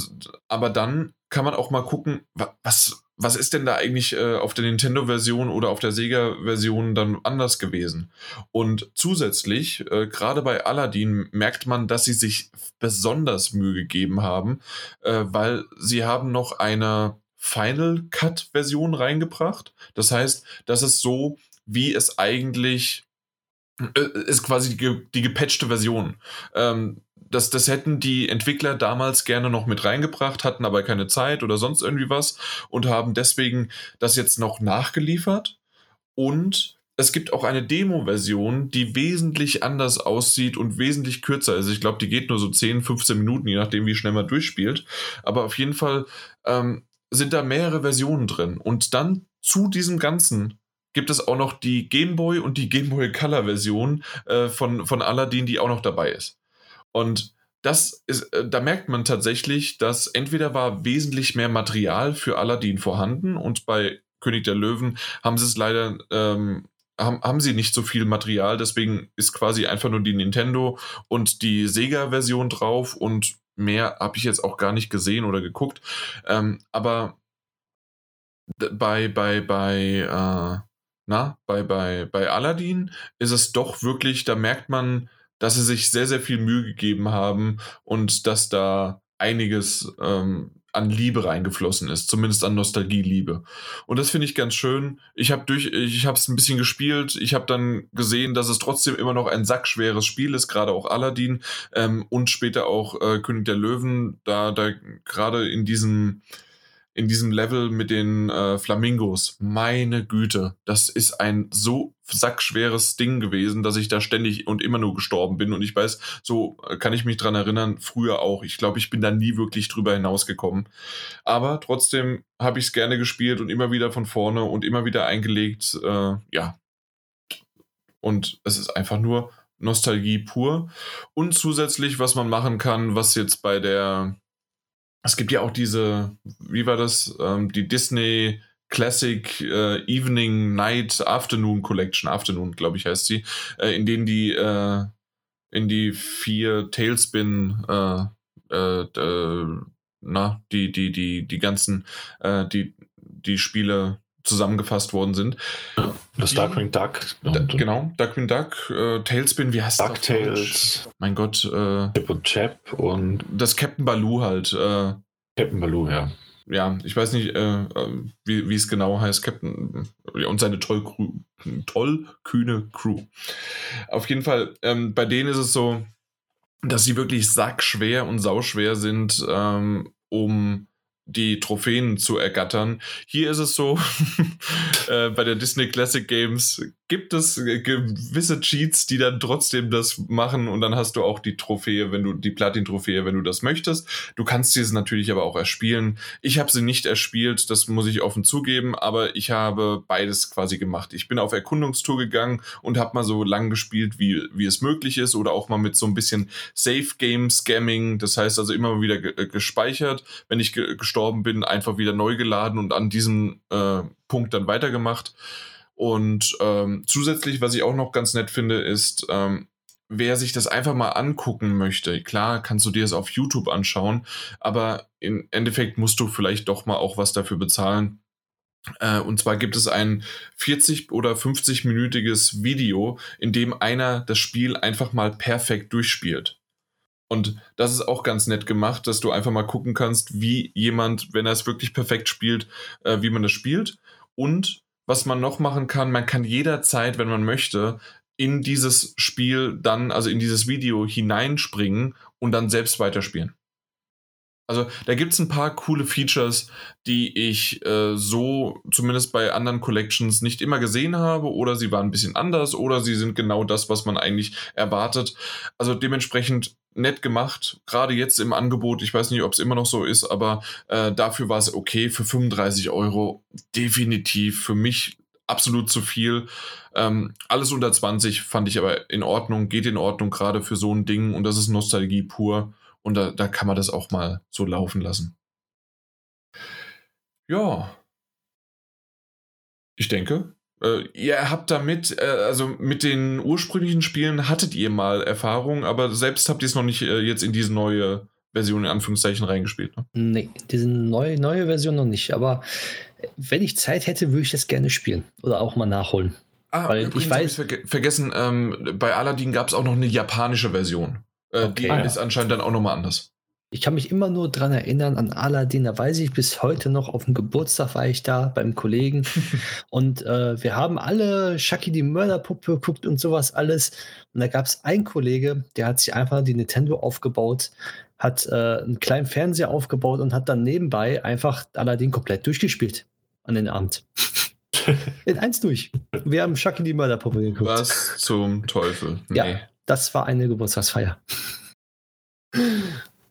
aber dann kann man auch mal gucken, was, was ist denn da eigentlich äh, auf der Nintendo-Version oder auf der Sega-Version dann anders gewesen? Und zusätzlich, äh, gerade bei Aladdin, merkt man, dass sie sich besonders Mühe gegeben haben, äh, weil sie haben noch eine Final Cut-Version reingebracht. Das heißt, das ist so, wie es eigentlich äh, ist quasi die, die gepatchte Version. Ähm, das, das hätten die Entwickler damals gerne noch mit reingebracht, hatten aber keine Zeit oder sonst irgendwie was und haben deswegen das jetzt noch nachgeliefert. Und es gibt auch eine Demo-Version, die wesentlich anders aussieht und wesentlich kürzer ist. Ich glaube, die geht nur so 10, 15 Minuten, je nachdem, wie schnell man durchspielt. Aber auf jeden Fall ähm, sind da mehrere Versionen drin. Und dann zu diesem Ganzen gibt es auch noch die Game Boy und die Game Boy Color Version äh, von, von Aladdin, die auch noch dabei ist. Und das ist, äh, da merkt man tatsächlich, dass entweder war wesentlich mehr Material für Aladdin vorhanden und bei König der Löwen haben sie es leider, ähm, haben, haben sie nicht so viel Material, deswegen ist quasi einfach nur die Nintendo und die Sega-Version drauf und mehr habe ich jetzt auch gar nicht gesehen oder geguckt. Ähm, aber bei, bei, bei, äh, na, bei, bei, bei Aladdin ist es doch wirklich, da merkt man, dass sie sich sehr, sehr viel Mühe gegeben haben und dass da einiges ähm, an Liebe reingeflossen ist, zumindest an Nostalgieliebe. Und das finde ich ganz schön. Ich habe durch, ich habe es ein bisschen gespielt. Ich habe dann gesehen, dass es trotzdem immer noch ein sackschweres Spiel ist, gerade auch Aladdin ähm, und später auch äh, König der Löwen. Da, da gerade in diesem in diesem Level mit den äh, Flamingos. Meine Güte, das ist ein so sackschweres Ding gewesen, dass ich da ständig und immer nur gestorben bin. Und ich weiß, so äh, kann ich mich dran erinnern, früher auch. Ich glaube, ich bin da nie wirklich drüber hinausgekommen. Aber trotzdem habe ich es gerne gespielt und immer wieder von vorne und immer wieder eingelegt. Äh, ja. Und es ist einfach nur Nostalgie pur. Und zusätzlich, was man machen kann, was jetzt bei der es gibt ja auch diese, wie war das, ähm, die Disney Classic äh, Evening Night Afternoon Collection, Afternoon, glaube ich, heißt sie, äh, in denen die äh, in die vier Tailspin äh, äh, na, die, die, die, die ganzen, äh, die, die Spiele zusammengefasst worden sind. Das Darkwing Duck. Da, genau, Darkwing Duck, äh, Tailspin, wie heißt das? DuckTales. Mein Gott. Äh, Chip und Chap und. Das Captain Baloo halt. Äh, Captain Baloo, ja. ja, ich weiß nicht, äh, wie, wie es genau heißt, Captain und seine toll, toll kühne Crew. Auf jeden Fall, ähm, bei denen ist es so, dass sie wirklich sackschwer und sauschwer sind, ähm, um die Trophäen zu ergattern. Hier ist es so, äh, bei der Disney Classic Games gibt es gewisse Cheats, die dann trotzdem das machen und dann hast du auch die Trophäe, wenn du die Platin-Trophäe, wenn du das möchtest. Du kannst sie natürlich aber auch erspielen. Ich habe sie nicht erspielt, das muss ich offen zugeben, aber ich habe beides quasi gemacht. Ich bin auf Erkundungstour gegangen und habe mal so lang gespielt, wie, wie es möglich ist oder auch mal mit so ein bisschen Safe-Game-Scamming, das heißt also immer wieder gespeichert, wenn ich gestorben bin, einfach wieder neu geladen und an diesem äh, Punkt dann weitergemacht. Und ähm, zusätzlich, was ich auch noch ganz nett finde, ist, ähm, wer sich das einfach mal angucken möchte, klar kannst du dir das auf YouTube anschauen, aber im Endeffekt musst du vielleicht doch mal auch was dafür bezahlen. Äh, und zwar gibt es ein 40 oder 50-minütiges Video, in dem einer das Spiel einfach mal perfekt durchspielt. Und das ist auch ganz nett gemacht, dass du einfach mal gucken kannst, wie jemand, wenn er es wirklich perfekt spielt, äh, wie man das spielt. Und was man noch machen kann, man kann jederzeit, wenn man möchte, in dieses Spiel dann, also in dieses Video hineinspringen und dann selbst weiterspielen. Also da gibt es ein paar coole Features, die ich äh, so zumindest bei anderen Collections nicht immer gesehen habe oder sie waren ein bisschen anders oder sie sind genau das, was man eigentlich erwartet. Also dementsprechend nett gemacht, gerade jetzt im Angebot. Ich weiß nicht, ob es immer noch so ist, aber äh, dafür war es okay. Für 35 Euro definitiv für mich absolut zu viel. Ähm, alles unter 20 fand ich aber in Ordnung, geht in Ordnung, gerade für so ein Ding und das ist Nostalgie pur. Und da, da kann man das auch mal so laufen lassen. Ja. Ich denke, äh, ihr habt damit, äh, also mit den ursprünglichen Spielen hattet ihr mal Erfahrung, aber selbst habt ihr es noch nicht äh, jetzt in diese neue Version in Anführungszeichen reingespielt. Ne? Nee, diese neue, neue Version noch nicht. Aber wenn ich Zeit hätte, würde ich das gerne spielen oder auch mal nachholen. Ah, Weil ich weiß. Ich verge vergessen, ähm, bei Aladdin gab es auch noch eine japanische Version. Äh, okay. Die ja. ist anscheinend dann auch nochmal anders. Ich kann mich immer nur daran erinnern an Aladdin. Da weiß ich bis heute noch, auf dem Geburtstag war ich da beim Kollegen. und äh, wir haben alle Shaki die Mörderpuppe geguckt und sowas alles. Und da gab es einen Kollege, der hat sich einfach die Nintendo aufgebaut, hat äh, einen kleinen Fernseher aufgebaut und hat dann nebenbei einfach Aladdin komplett durchgespielt an den Abend. In eins durch. Wir haben Shaki die Mörderpuppe geguckt. Was zum Teufel? Nee. Ja, das war eine Geburtstagsfeier.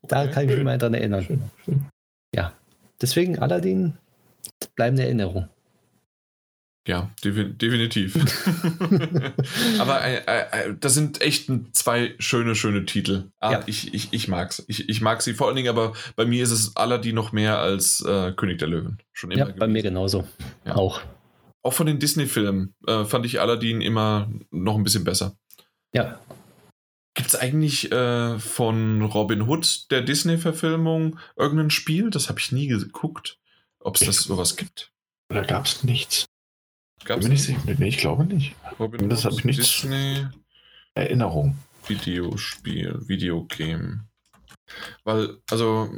Da kann ich mich mal dran erinnern. Ja, deswegen Aladdin bleibende Erinnerung. Ja, definitiv. Aber äh, äh, das sind echt zwei schöne, schöne Titel. Ah, ja. ich, ich, ich mag's. Ich, ich mag sie vor allen Dingen, aber bei mir ist es Aladdin noch mehr als äh, König der Löwen. Schon immer ja, gewesen. bei mir genauso. Ja. Auch. Auch von den Disney-Filmen äh, fand ich Aladdin immer noch ein bisschen besser. Ja, Gibt es eigentlich äh, von Robin Hood, der Disney-Verfilmung, irgendein Spiel? Das habe ich nie geguckt, ob es das sowas gibt. Da gab es nichts. Gab's nicht? Ich, nee, ich glaube nicht. Robin das habe ich nicht. Disney Erinnerung. Videospiel, Videogame. Weil, also,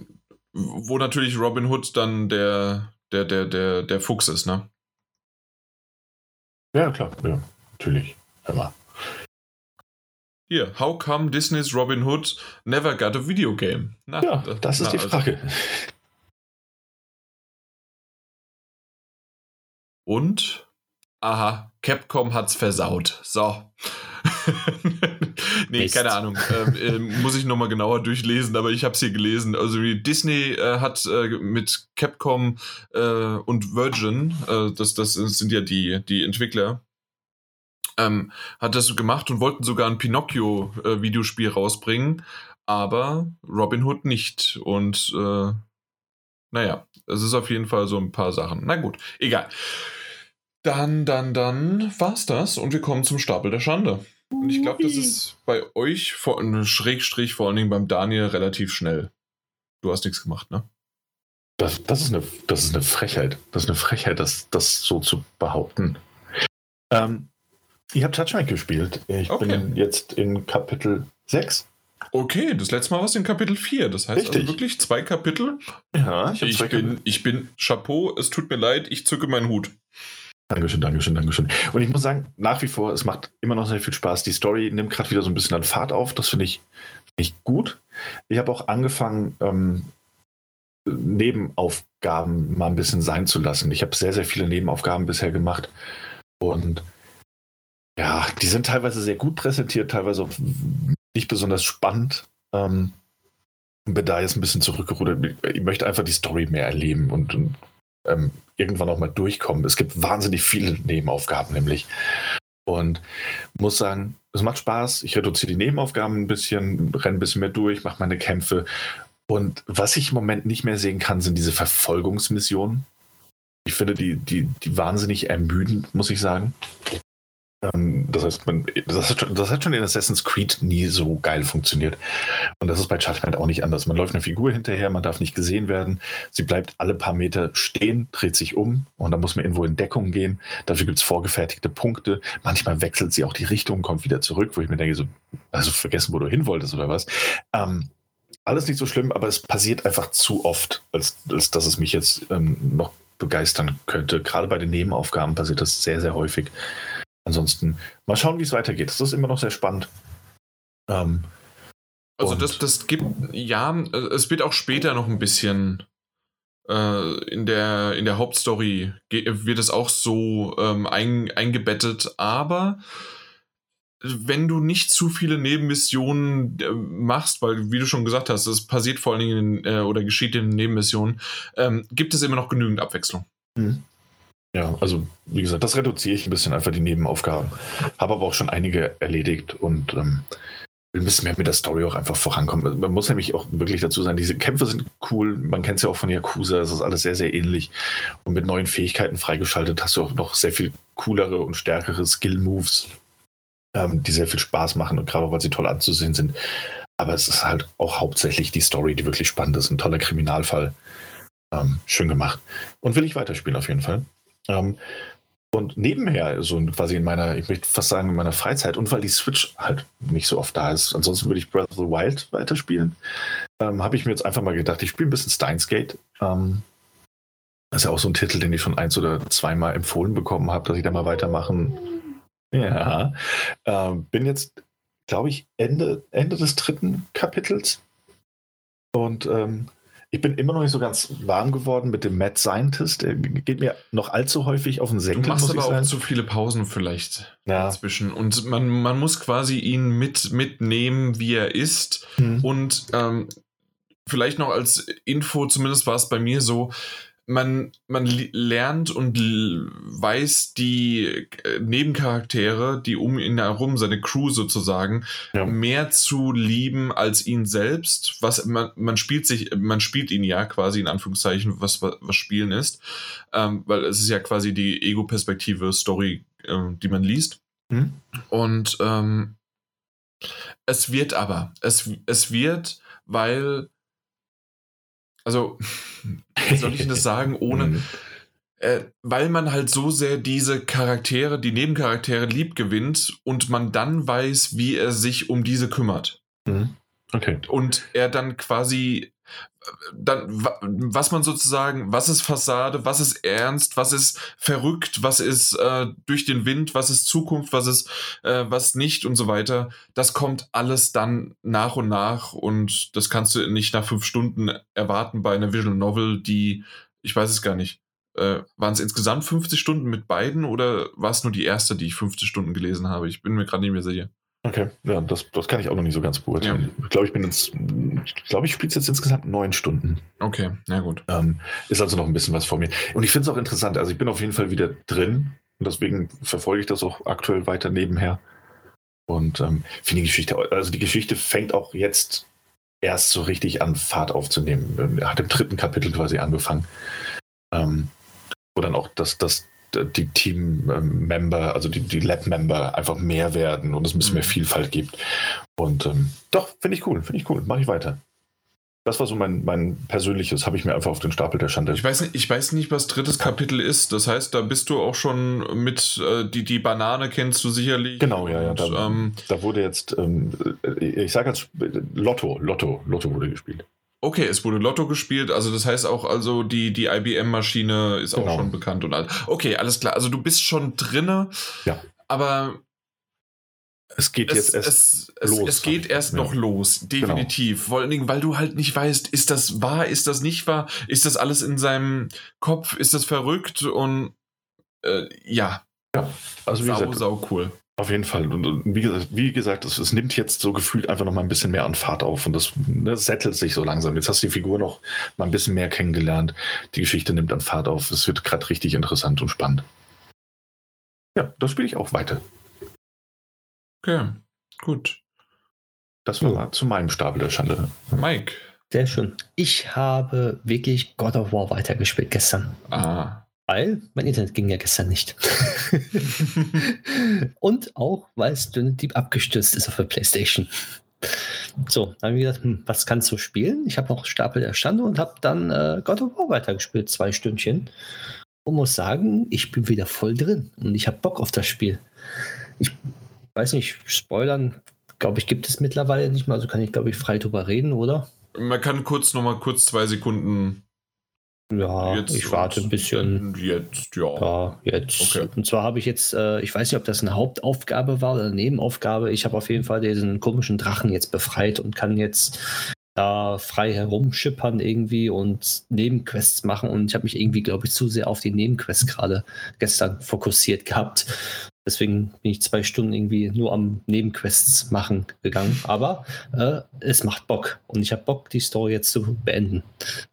wo natürlich Robin Hood dann der, der, der, der, der Fuchs ist, ne? Ja, klar, ja, natürlich. Hör mal. Hier, how come Disney's Robin Hood never got a video game? Na, ja, das ist na, die also Frage. Und? Aha, Capcom hat's versaut. So. nee, Mist. keine Ahnung. Ähm, äh, muss ich nochmal genauer durchlesen, aber ich habe es hier gelesen. Also Disney äh, hat äh, mit Capcom äh, und Virgin, äh, das, das sind ja die, die Entwickler, ähm, hat das gemacht und wollten sogar ein Pinocchio-Videospiel äh, rausbringen, aber Robin Hood nicht. Und äh, naja, es ist auf jeden Fall so ein paar Sachen. Na gut, egal. Dann, dann, dann war's das und wir kommen zum Stapel der Schande. Und ich glaube, das ist bei euch, vor, Schrägstrich vor allen Dingen beim Daniel, relativ schnell. Du hast nichts gemacht, ne? Das, das, ist, eine, das ist eine Frechheit. Das ist eine Frechheit, das, das so zu behaupten. Ähm, ich habe Touchmike gespielt. Ich okay. bin jetzt in Kapitel 6. Okay, das letzte Mal war es in Kapitel 4. Das heißt also wirklich zwei Kapitel. Ja, Ich, zwei bin, ich bin Chapeau, es tut mir leid, ich zücke meinen Hut. Dankeschön, Dankeschön, Dankeschön. Und ich muss sagen, nach wie vor, es macht immer noch sehr viel Spaß. Die Story nimmt gerade wieder so ein bisschen an Fahrt auf. Das finde ich, ich gut. Ich habe auch angefangen, ähm, Nebenaufgaben mal ein bisschen sein zu lassen. Ich habe sehr, sehr viele Nebenaufgaben bisher gemacht. Und ja, die sind teilweise sehr gut präsentiert, teilweise nicht besonders spannend. Ähm, bin da jetzt ein bisschen zurückgerudert. Ich möchte einfach die Story mehr erleben und, und ähm, irgendwann auch mal durchkommen. Es gibt wahnsinnig viele Nebenaufgaben nämlich. Und muss sagen, es macht Spaß. Ich reduziere die Nebenaufgaben ein bisschen, renne ein bisschen mehr durch, mache meine Kämpfe. Und was ich im Moment nicht mehr sehen kann, sind diese Verfolgungsmissionen. Ich finde die, die, die wahnsinnig ermüdend, muss ich sagen. Ähm, das heißt, man, das, hat schon, das hat schon in Assassin's Creed nie so geil funktioniert. Und das ist bei Judgment auch nicht anders. Man läuft einer Figur hinterher, man darf nicht gesehen werden. Sie bleibt alle paar Meter stehen, dreht sich um und dann muss man irgendwo in Deckung gehen. Dafür gibt es vorgefertigte Punkte. Manchmal wechselt sie auch die Richtung, kommt wieder zurück, wo ich mir denke, so, also vergessen, wo du hin wolltest oder was. Ähm, alles nicht so schlimm, aber es passiert einfach zu oft, als, als dass es mich jetzt ähm, noch begeistern könnte. Gerade bei den Nebenaufgaben passiert das sehr, sehr häufig. Ansonsten mal schauen, wie es weitergeht. Das ist immer noch sehr spannend. Ähm, Also das, das gibt, ja, es wird auch später noch ein bisschen äh, in, der, in der Hauptstory wird es auch so ähm, ein, eingebettet, aber wenn du nicht zu viele Nebenmissionen äh, machst, weil, wie du schon gesagt hast, es passiert vor allen Dingen in, äh, oder geschieht in Nebenmissionen, ähm, gibt es immer noch genügend Abwechslung. Ja, also wie gesagt, das reduziere ich ein bisschen einfach die Nebenaufgaben. Habe aber auch schon einige erledigt und ähm, ein bisschen mehr mit der Story auch einfach vorankommen. Man muss nämlich auch wirklich dazu sagen, diese Kämpfe sind cool. Man kennt es ja auch von Yakuza. Es ist alles sehr, sehr ähnlich. Und mit neuen Fähigkeiten freigeschaltet hast du auch noch sehr viel coolere und stärkere Skill-Moves, ähm, die sehr viel Spaß machen und gerade auch, weil sie toll anzusehen sind. Aber es ist halt auch hauptsächlich die Story, die wirklich spannend ist. Ein toller Kriminalfall. Ähm, schön gemacht. Und will ich weiterspielen auf jeden Fall. Ähm, und nebenher, so quasi in meiner, ich möchte fast sagen, in meiner Freizeit und weil die Switch halt nicht so oft da ist, ansonsten würde ich Breath of the Wild weiterspielen, ähm, habe ich mir jetzt einfach mal gedacht, ich spiele ein bisschen Steins Gate. Ähm, das ist ja auch so ein Titel, den ich schon eins oder zweimal empfohlen bekommen habe, dass ich da mal weitermachen. Ja. Ähm, bin jetzt, glaube ich, Ende, Ende des dritten Kapitels. Und ähm, ich bin immer noch nicht so ganz warm geworden mit dem Mad Scientist. Der geht mir noch allzu häufig auf den Du Senkel, machst muss ich aber auch zu viele Pausen vielleicht Ja. dazwischen. Und man, man muss quasi ihn mit, mitnehmen, wie er ist. Hm. Und ähm, vielleicht noch als Info, zumindest war es bei mir so, man, man lernt und weiß die äh, Nebencharaktere, die um ihn herum, seine Crew sozusagen, Ja. mehr zu lieben als ihn selbst. Was man, man spielt sich, man spielt ihn ja quasi in Anführungszeichen, was, was was Spielen ist. Ähm, weil es ist ja quasi die Ego-Perspektive Story, ähm, die man liest. Hm? Und ähm, es wird aber, es, es wird, weil, also, wie soll ich denn das sagen, ohne, Hm. äh, weil man halt so sehr diese Charaktere, die Nebencharaktere lieb gewinnt und man dann weiß, wie er sich um diese kümmert. Hm. Okay. Und er dann quasi dann, wa- was man sozusagen, was ist Fassade, was ist ernst, was ist verrückt, was ist äh, durch den Wind, was ist Zukunft, was ist äh, was nicht und so weiter. Das kommt alles dann nach und nach und das kannst du nicht nach fünf Stunden erwarten bei einer Visual Novel, die, ich weiß es gar nicht, äh, waren es insgesamt 50 Stunden mit beiden oder war es nur die erste, die ich 50 Stunden gelesen habe? Ich bin mir gerade nicht mehr sicher. Okay, ja, das, das kann ich auch noch nicht so ganz beurteilen. Ich glaube, ich bin jetzt, ich glaube, ich spiele jetzt insgesamt neun Stunden. Okay, na gut. Ähm, ist also noch ein bisschen was vor mir. Und ich finde es auch interessant. Also ich bin auf jeden Fall wieder drin. Und deswegen verfolge ich das auch aktuell weiter nebenher. Und ähm, finde die Geschichte, also die Geschichte fängt auch jetzt erst so richtig an, Fahrt aufzunehmen. Ähm, Er hat im dritten Kapitel quasi angefangen. Ähm, wo dann auch das, das, die Team-Member, also die, die Lab-Member einfach mehr werden und es ein bisschen Mhm. mehr Vielfalt gibt. Und ähm, doch, finde ich cool, finde ich cool. Mache ich weiter. das war so mein, mein persönliches, habe ich mir einfach auf den Stapel der Schande. Ich weiß, nicht, ich weiß nicht, was drittes Kapitel ist. Das heißt, da bist du auch schon mit, äh, die, die Banane kennst du sicherlich. Genau, ja, ja. Da, ähm, da wurde jetzt, ähm, ich sage jetzt Lotto, Lotto, Lotto wurde gespielt. Okay, es wurde Lotto gespielt, also das heißt auch, also die, die IBM-Maschine ist genau. auch schon bekannt und alles. Okay, alles klar. Also du bist schon drinne, ja. aber es geht es, jetzt erst es, los. Es geht erst ja. noch los, definitiv. Genau. Vor allen Dingen, weil du halt nicht weißt, ist das wahr, ist das nicht wahr, ist das alles in seinem Kopf, ist das verrückt und äh, ja. Ja, also wie sau, gesagt, sau cool. Auf jeden Fall. Und wie gesagt, wie gesagt es, es, nimmt jetzt so gefühlt einfach noch mal ein bisschen mehr an Fahrt auf und das, das settelt sich so langsam. Jetzt hast du die Figur noch mal ein bisschen mehr kennengelernt. Die Geschichte nimmt an Fahrt auf. Es wird gerade richtig interessant und spannend. Ja, das spiele ich auch weiter. Okay, gut. Das war ja. zu meinem Stapel der Schande. Mike. Sehr schön. Ich habe wirklich God of War weitergespielt gestern. Ah. Weil mein Internet ging ja gestern nicht. und auch, weil Deep abgestürzt ist auf der Playstation. So, dann habe ich gedacht, hm, was kannst du spielen? Ich habe noch Stapel der Schande und habe dann äh, God of War weitergespielt, zwei Stündchen. Und muss sagen, ich bin wieder voll drin und ich habe Bock auf das Spiel. Ich weiß nicht, spoilern, glaube ich, gibt es mittlerweile nicht mehr. Also kann ich, glaube ich, frei drüber reden, oder? Man kann kurz noch mal kurz zwei Sekunden. Ja, jetzt ich warte ein bisschen. Jetzt, ja. Ja, jetzt. Okay. Und zwar habe ich jetzt, äh, ich weiß nicht, ob das eine Hauptaufgabe war oder eine Nebenaufgabe. Ich habe auf jeden Fall diesen komischen Drachen jetzt befreit und kann jetzt da frei herumschippern irgendwie und Nebenquests machen. Und ich habe mich irgendwie, glaube ich, zu sehr auf die Nebenquests gerade gestern fokussiert gehabt. Deswegen bin ich zwei Stunden irgendwie nur am Nebenquests machen gegangen. Aber äh, es macht Bock. Und ich habe Bock, die Story jetzt zu beenden.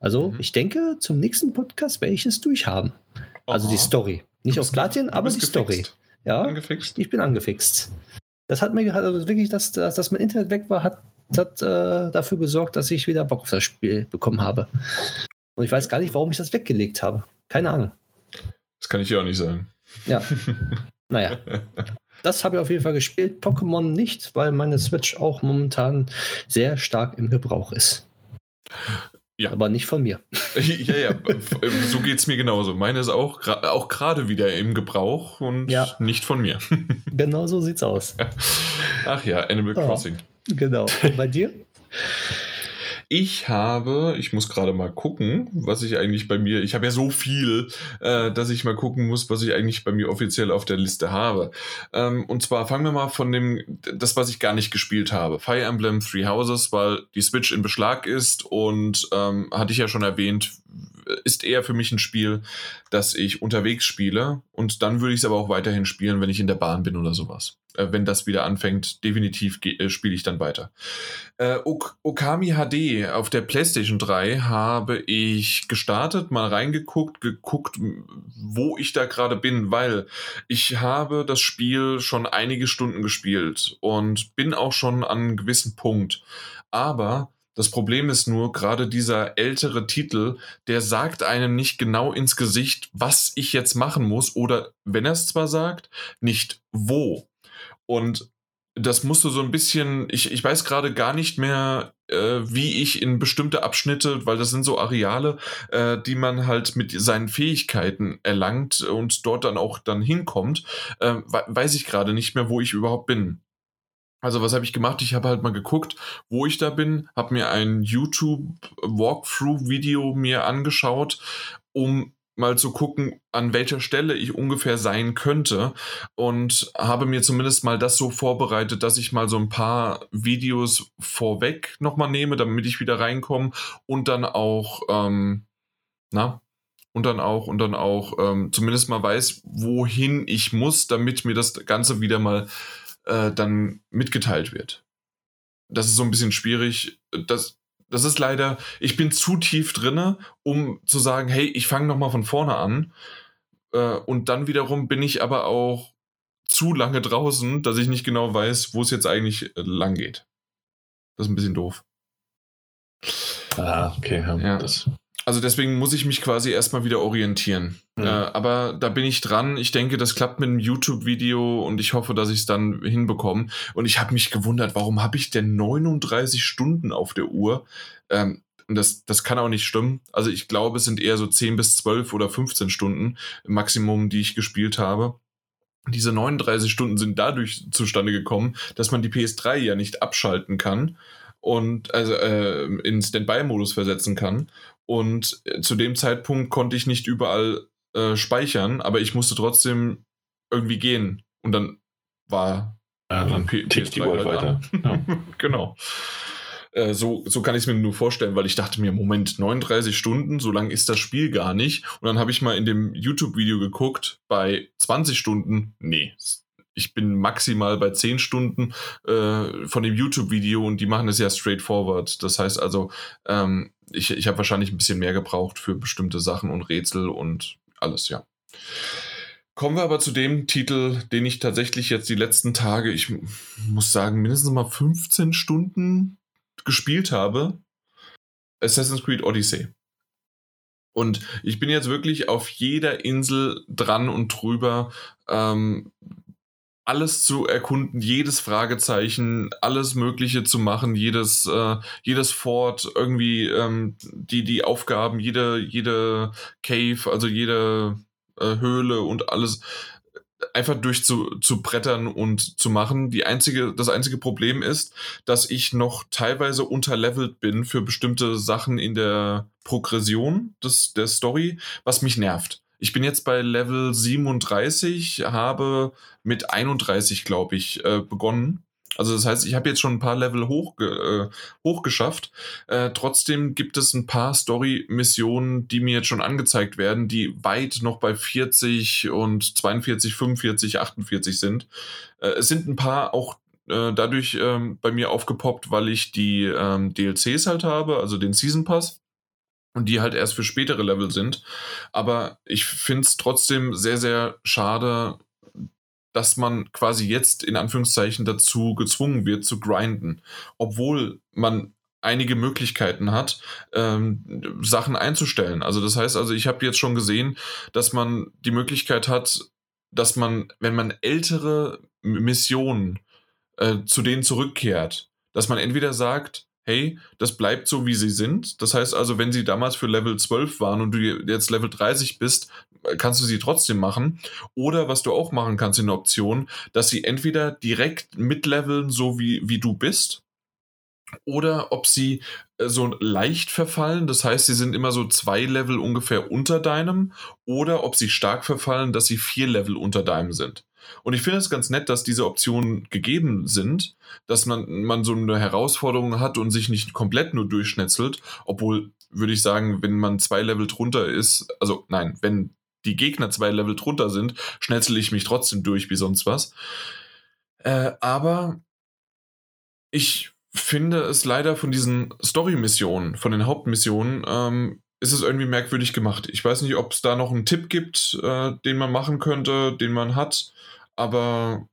Also mhm. ich denke, zum nächsten Podcast werde ich es durchhaben. Aha. Also die Story. Nicht aus Platin, aber die gefixt. Story. Ja, angefixt. ich bin angefixt. Das hat mir also wirklich, dass, dass, dass mein Internet weg war, hat, hat äh, dafür gesorgt, dass ich wieder Bock auf das Spiel bekommen habe. Und ich weiß gar nicht, warum ich das weggelegt habe. Keine Ahnung. Das kann ich dir auch nicht sagen. Ja. Naja. Das habe ich auf jeden Fall gespielt. Pokémon nicht, weil meine Switch auch momentan sehr stark im Gebrauch ist. Ja. Aber nicht von mir. ja, ja, so geht es mir genauso. Meine ist auch, auch gerade wieder im Gebrauch und ja. nicht von mir. genau so sieht's aus. Ach ja, Animal Crossing. Oh, genau. Und bei dir? Ich habe, ich muss gerade mal gucken, was ich eigentlich bei mir, ich habe ja so viel, äh, dass ich mal gucken muss, was ich eigentlich bei mir offiziell auf der Liste habe. Ähm, und zwar fangen wir mal von dem, das, was ich gar nicht gespielt habe. Fire Emblem Three Houses, weil die Switch in Beschlag ist und ähm, hatte ich ja schon erwähnt, ist eher für mich ein Spiel, das ich unterwegs spiele und dann würde ich es aber auch weiterhin spielen, wenn ich in der Bahn bin oder sowas wenn das wieder anfängt, definitiv äh, spiele ich dann weiter. Äh, ok Okami HD auf der PlayStation 3 habe ich gestartet, mal reingeguckt, geguckt, wo ich da gerade bin, weil ich habe das Spiel schon einige Stunden gespielt und bin auch schon an einem gewissen Punkt. Aber das Problem ist nur, gerade dieser ältere Titel, der sagt einem nicht genau ins Gesicht, was ich jetzt machen muss oder, wenn er es zwar sagt, nicht wo. Und das musste so ein bisschen, ich, ich weiß gerade gar nicht mehr, äh, wie ich in bestimmte Abschnitte, weil das sind so Areale, äh, die man halt mit seinen Fähigkeiten erlangt und dort dann auch dann hinkommt, äh, weiß ich gerade nicht mehr, wo ich überhaupt bin. Also was habe ich gemacht? Ich habe halt mal geguckt, wo ich da bin, habe mir ein YouTube Walkthrough Video mir angeschaut, um mal zu gucken, an welcher Stelle ich ungefähr sein könnte und habe mir zumindest mal das so vorbereitet, dass ich mal so ein paar Videos vorweg nochmal nehme, damit ich wieder reinkomme und dann auch, ähm, na, und dann auch, und dann auch ähm, zumindest mal weiß, wohin ich muss, damit mir das Ganze wieder mal äh, dann mitgeteilt wird. Das ist so ein bisschen schwierig. Das, das ist leider, ich bin zu tief drinne, um zu sagen, hey, ich fange nochmal von vorne an. Äh, und dann wiederum bin ich aber auch zu lange draußen, dass ich nicht genau weiß, wo es jetzt eigentlich äh, lang geht. Das ist ein bisschen doof. Ah, okay. Ja, ja. Das also deswegen muss ich mich quasi erstmal wieder orientieren. Mhm. Äh, aber da bin ich dran. Ich denke, das klappt mit einem YouTube-Video und ich hoffe, dass ich es dann hinbekomme. Und ich habe mich gewundert, warum habe ich denn 39 Stunden auf der Uhr? Ähm, und das, das kann auch nicht stimmen. Also ich glaube, es sind eher so 10 bis 12 oder 15 Stunden Maximum, die ich gespielt habe. Diese 39 Stunden sind dadurch zustande gekommen, dass man die PS3 ja nicht abschalten kann und also äh, in Standby-Modus versetzen kann. Und äh, zu dem Zeitpunkt konnte ich nicht überall äh, speichern, aber ich musste trotzdem irgendwie gehen. Und dann war ja, dann tickt die halt weiter. Ja. genau. Äh, so, so kann ich es mir nur vorstellen, weil ich dachte mir, Moment, 39 Stunden, so lang ist das Spiel gar nicht. Und dann habe ich mal in dem YouTube-Video geguckt, bei 20 Stunden, nee, ich bin maximal bei 10 Stunden äh, von dem YouTube-Video und die machen es ja straightforward. Das heißt also, ähm, ich, ich habe wahrscheinlich ein bisschen mehr gebraucht für bestimmte Sachen und Rätsel und alles, ja. Kommen wir aber zu dem Titel, den ich tatsächlich jetzt die letzten Tage, ich muss sagen, mindestens mal 15 Stunden gespielt habe. Assassin's Creed Odyssey. Und ich bin jetzt wirklich auf jeder Insel dran und drüber. Ähm, alles zu erkunden, jedes Fragezeichen, alles Mögliche zu machen, jedes, äh, jedes Fort, irgendwie ähm, die, die Aufgaben, jede, jede Cave, also jede äh, Höhle und alles einfach durch zu, zu brettern und zu machen. Die einzige, das einzige Problem ist, dass ich noch teilweise unterlevelt bin für bestimmte Sachen in der Progression des, der Story, was mich nervt. Ich bin jetzt bei Level 37, habe mit 31, glaube ich, äh, begonnen. Also das heißt, ich habe jetzt schon ein paar Level hoch, äh, hochgeschafft. Äh, trotzdem gibt es ein paar Story-Missionen, die mir jetzt schon angezeigt werden, die weit noch bei 40 und 42, 45, 48 sind. Äh, es sind ein paar auch äh, dadurch ähm, bei mir aufgepoppt, weil ich die ähm, DLCs halt habe, also den Season Pass und die halt erst für spätere Level sind. Aber ich finde es trotzdem sehr, sehr schade, dass man quasi jetzt in Anführungszeichen dazu gezwungen wird zu grinden, obwohl man einige Möglichkeiten hat, ähm, Sachen einzustellen. Also das heißt also, ich habe jetzt schon gesehen, dass man die Möglichkeit hat, dass man, wenn man ältere Missionen äh, zu denen zurückkehrt, dass man entweder sagt, hey, das bleibt so, wie sie sind. Das heißt also, wenn sie damals für Level 12 waren und du jetzt Level 30 bist, kannst du sie trotzdem machen. Oder was du auch machen kannst in der Option, dass sie entweder direkt mitleveln, so wie, wie du bist, oder ob sie äh, so leicht verfallen, das heißt, sie sind immer so zwei Level ungefähr unter deinem, oder ob sie stark verfallen, dass sie vier Level unter deinem sind. Und ich finde es ganz nett, dass diese Optionen gegeben sind, dass man, man so eine Herausforderung hat und sich nicht komplett nur durchschnetzelt, obwohl, würde ich sagen, wenn man zwei Level drunter ist, also nein, wenn die Gegner zwei Level drunter sind, schnetzel ich mich trotzdem durch wie sonst was. Äh, aber ich finde es leider von diesen Story-Missionen, von den Hauptmissionen, ähm, ist es irgendwie merkwürdig gemacht. Ich weiß nicht, ob es da noch einen Tipp gibt, äh, den man machen könnte, den man hat, aber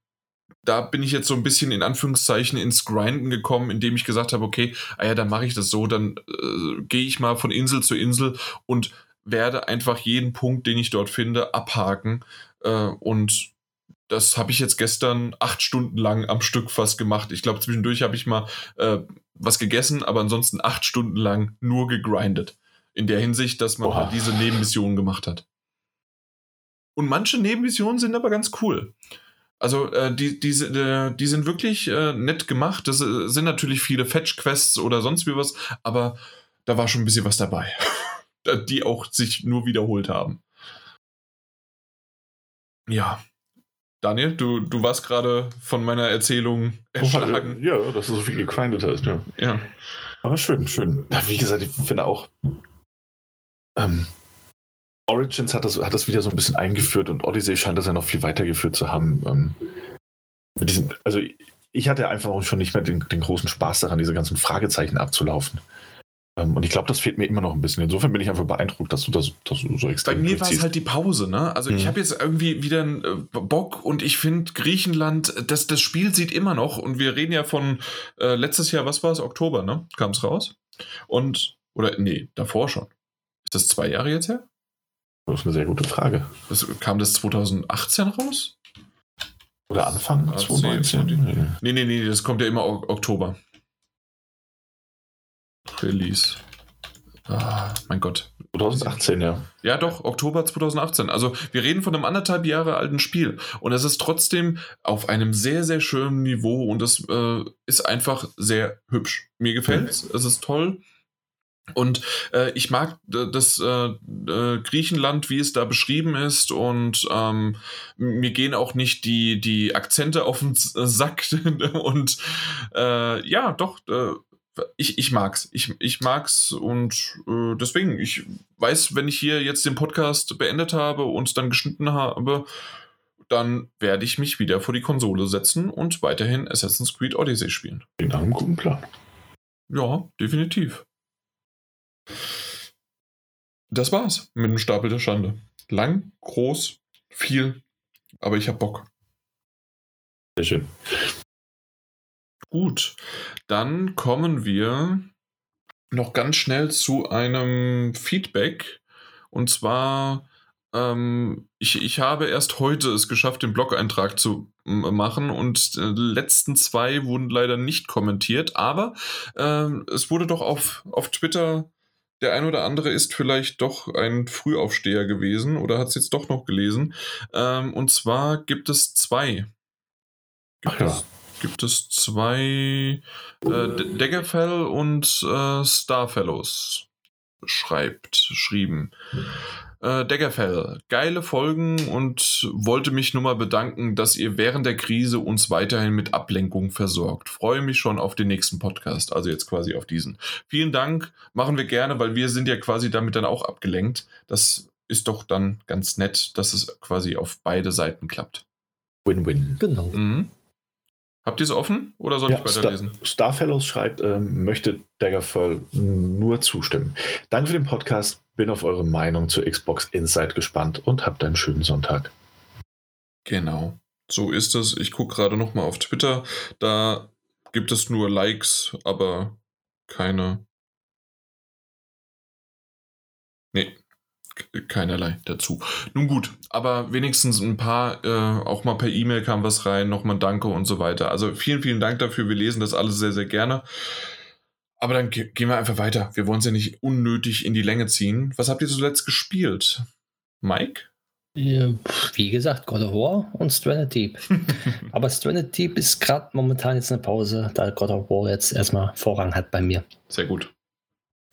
da bin ich jetzt so ein bisschen in Anführungszeichen ins Grinden gekommen, indem ich gesagt habe, okay, ah ja, dann mache ich das so, dann äh, gehe ich mal von Insel zu Insel und werde einfach jeden Punkt, den ich dort finde, abhaken. Äh, und das habe ich jetzt gestern acht Stunden lang am Stück fast gemacht. Ich glaube, zwischendurch habe ich mal äh, was gegessen, aber ansonsten acht Stunden lang nur gegrindet. In der Hinsicht, dass man halt diese Nebenmissionen gemacht hat. Und manche Nebenmissionen sind aber ganz cool. Also äh, die, die, äh, die sind wirklich äh, nett gemacht. Das äh, sind natürlich viele Fetch-Quests oder sonst wie was, aber da war schon ein bisschen was dabei. die auch sich nur wiederholt haben. Ja. Daniel, du, du warst gerade von meiner Erzählung erschlagen. Ja, dass du so viel gegrindet hast, ja. Ja. Aber schön, schön. Wie gesagt, ich finde auch, ähm, Origins hat das, hat das wieder so ein bisschen eingeführt und Odyssey scheint das ja noch viel weitergeführt zu haben. Ähm, diesen, also ich hatte einfach auch schon nicht mehr den, den, großen Spaß daran, diese ganzen Fragezeichen abzulaufen. Ähm, und ich glaube, das fehlt mir immer noch ein bisschen. Insofern bin ich einfach beeindruckt, dass du das, dass du so extrem Bei mir war es halt die Pause, ne? Also mhm. ich habe jetzt irgendwie wieder einen äh, Bock und ich finde Griechenland, das, das Spiel sieht immer noch und wir reden ja von äh, letztes Jahr, was war es, Oktober, ne? Kam es raus? Und, oder nee, davor schon. Ist das zwei Jahre jetzt her? Das ist eine sehr gute Frage. Das, kam das 2018 raus? Oder Anfang Ah, 2019? Nee, nee, nee, das kommt ja immer Ok- Oktober. Release. Ah, mein Gott. 2018, ja. Ja, doch, Oktober 2018. Also wir reden von einem anderthalb Jahre alten Spiel. Und es ist trotzdem auf einem sehr, sehr schönen Niveau und es äh, ist einfach sehr hübsch. Mir gefällt es, es ist toll. Und äh, ich mag äh, das äh, äh, Griechenland, wie es da beschrieben ist. Und ähm, mir gehen auch nicht die, die Akzente auf den S- Sack. und äh, ja, doch, äh, ich, ich mag's. Ich, ich mag's und äh, deswegen, ich weiß, wenn ich hier jetzt den Podcast beendet habe und dann geschnitten habe, dann werde ich mich wieder vor die Konsole setzen und weiterhin Assassin's Creed Odyssey spielen. Nach einem guten Plan. Ja, definitiv. Das war's mit dem Stapel der Schande. Lang, groß, viel, aber ich hab Bock. Sehr schön. Gut, dann kommen wir noch ganz schnell zu einem Feedback. Und zwar, ähm, ich, ich habe erst heute es geschafft, den Blog-Eintrag zu machen und äh, die letzten zwei wurden leider nicht kommentiert, aber ähm, es wurde doch auf, auf Twitter, der ein oder andere ist vielleicht doch ein Frühaufsteher gewesen oder hat es jetzt doch noch gelesen. Ähm, und zwar gibt es zwei. Gibt Ach ja. es gibt es zwei äh, Daggerfell und äh, Starfellows schreibt, schrieben. Äh, Daggerfell, geile Folgen und wollte mich nur mal bedanken, dass ihr während der Krise uns weiterhin mit Ablenkung versorgt. Freue mich schon auf den nächsten Podcast, also jetzt quasi auf diesen. Vielen Dank, machen wir gerne, weil wir sind ja quasi damit dann auch abgelenkt. Das ist doch dann ganz nett, dass es quasi auf beide Seiten klappt. Win-win. Genau. Mhm. Habt ihr es offen oder soll Ja, ich Star, weiterlesen? Starfellows schreibt, ähm, möchte Daggerfall nur zustimmen. Danke für den Podcast. Bin auf eure Meinung zur Xbox Inside gespannt und habt einen schönen Sonntag. Genau. So ist es. Ich gucke gerade noch mal auf Twitter. Da gibt es nur Likes, aber keine. Keinerlei dazu. Nun gut, aber wenigstens ein paar, äh, auch mal per E-Mail kam was rein, nochmal Danke und so weiter. Also vielen, vielen Dank dafür. Wir lesen das alles sehr, sehr gerne. Aber dann ge gehen wir einfach weiter. Wir wollen es ja nicht unnötig in die Länge ziehen. Was habt ihr zuletzt gespielt? Mike? Wie gesagt, God of War und Stranded Deep. Aber Stranded Deep ist gerade momentan jetzt eine Pause, da God of War jetzt erstmal Vorrang hat bei mir. Sehr gut.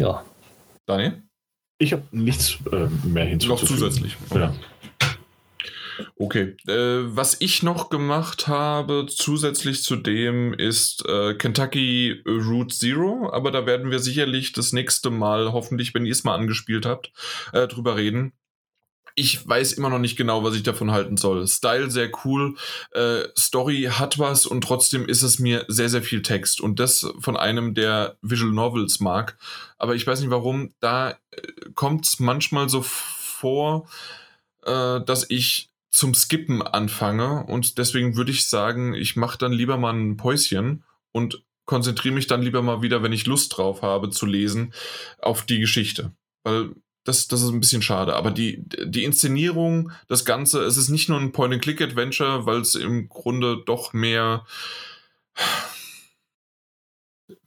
Ja, Daniel? Ich habe nichts äh, mehr Noch hinzuzufügen. zusätzlich. Ja. Okay. Äh, was ich noch gemacht habe, zusätzlich zu dem, ist äh, Kentucky Route Zero. Aber da werden wir sicherlich das nächste Mal, hoffentlich, wenn ihr es mal angespielt habt, äh, drüber reden. Ich weiß immer noch nicht genau, was ich davon halten soll. Style sehr cool, äh, Story hat was und trotzdem ist es mir sehr, sehr viel Text. Und das von einem, der Visual Novels mag. Aber ich weiß nicht warum, da äh, kommt es manchmal so vor, äh, dass ich zum Skippen anfange und deswegen würde ich sagen, ich mache dann lieber mal ein Päuschen und konzentriere mich dann lieber mal wieder, wenn ich Lust drauf habe zu lesen, auf die Geschichte. Weil das, das ist ein bisschen schade. Aber die, die Inszenierung, das Ganze, es ist nicht nur ein Point-and-Click-Adventure, weil es im Grunde doch mehr.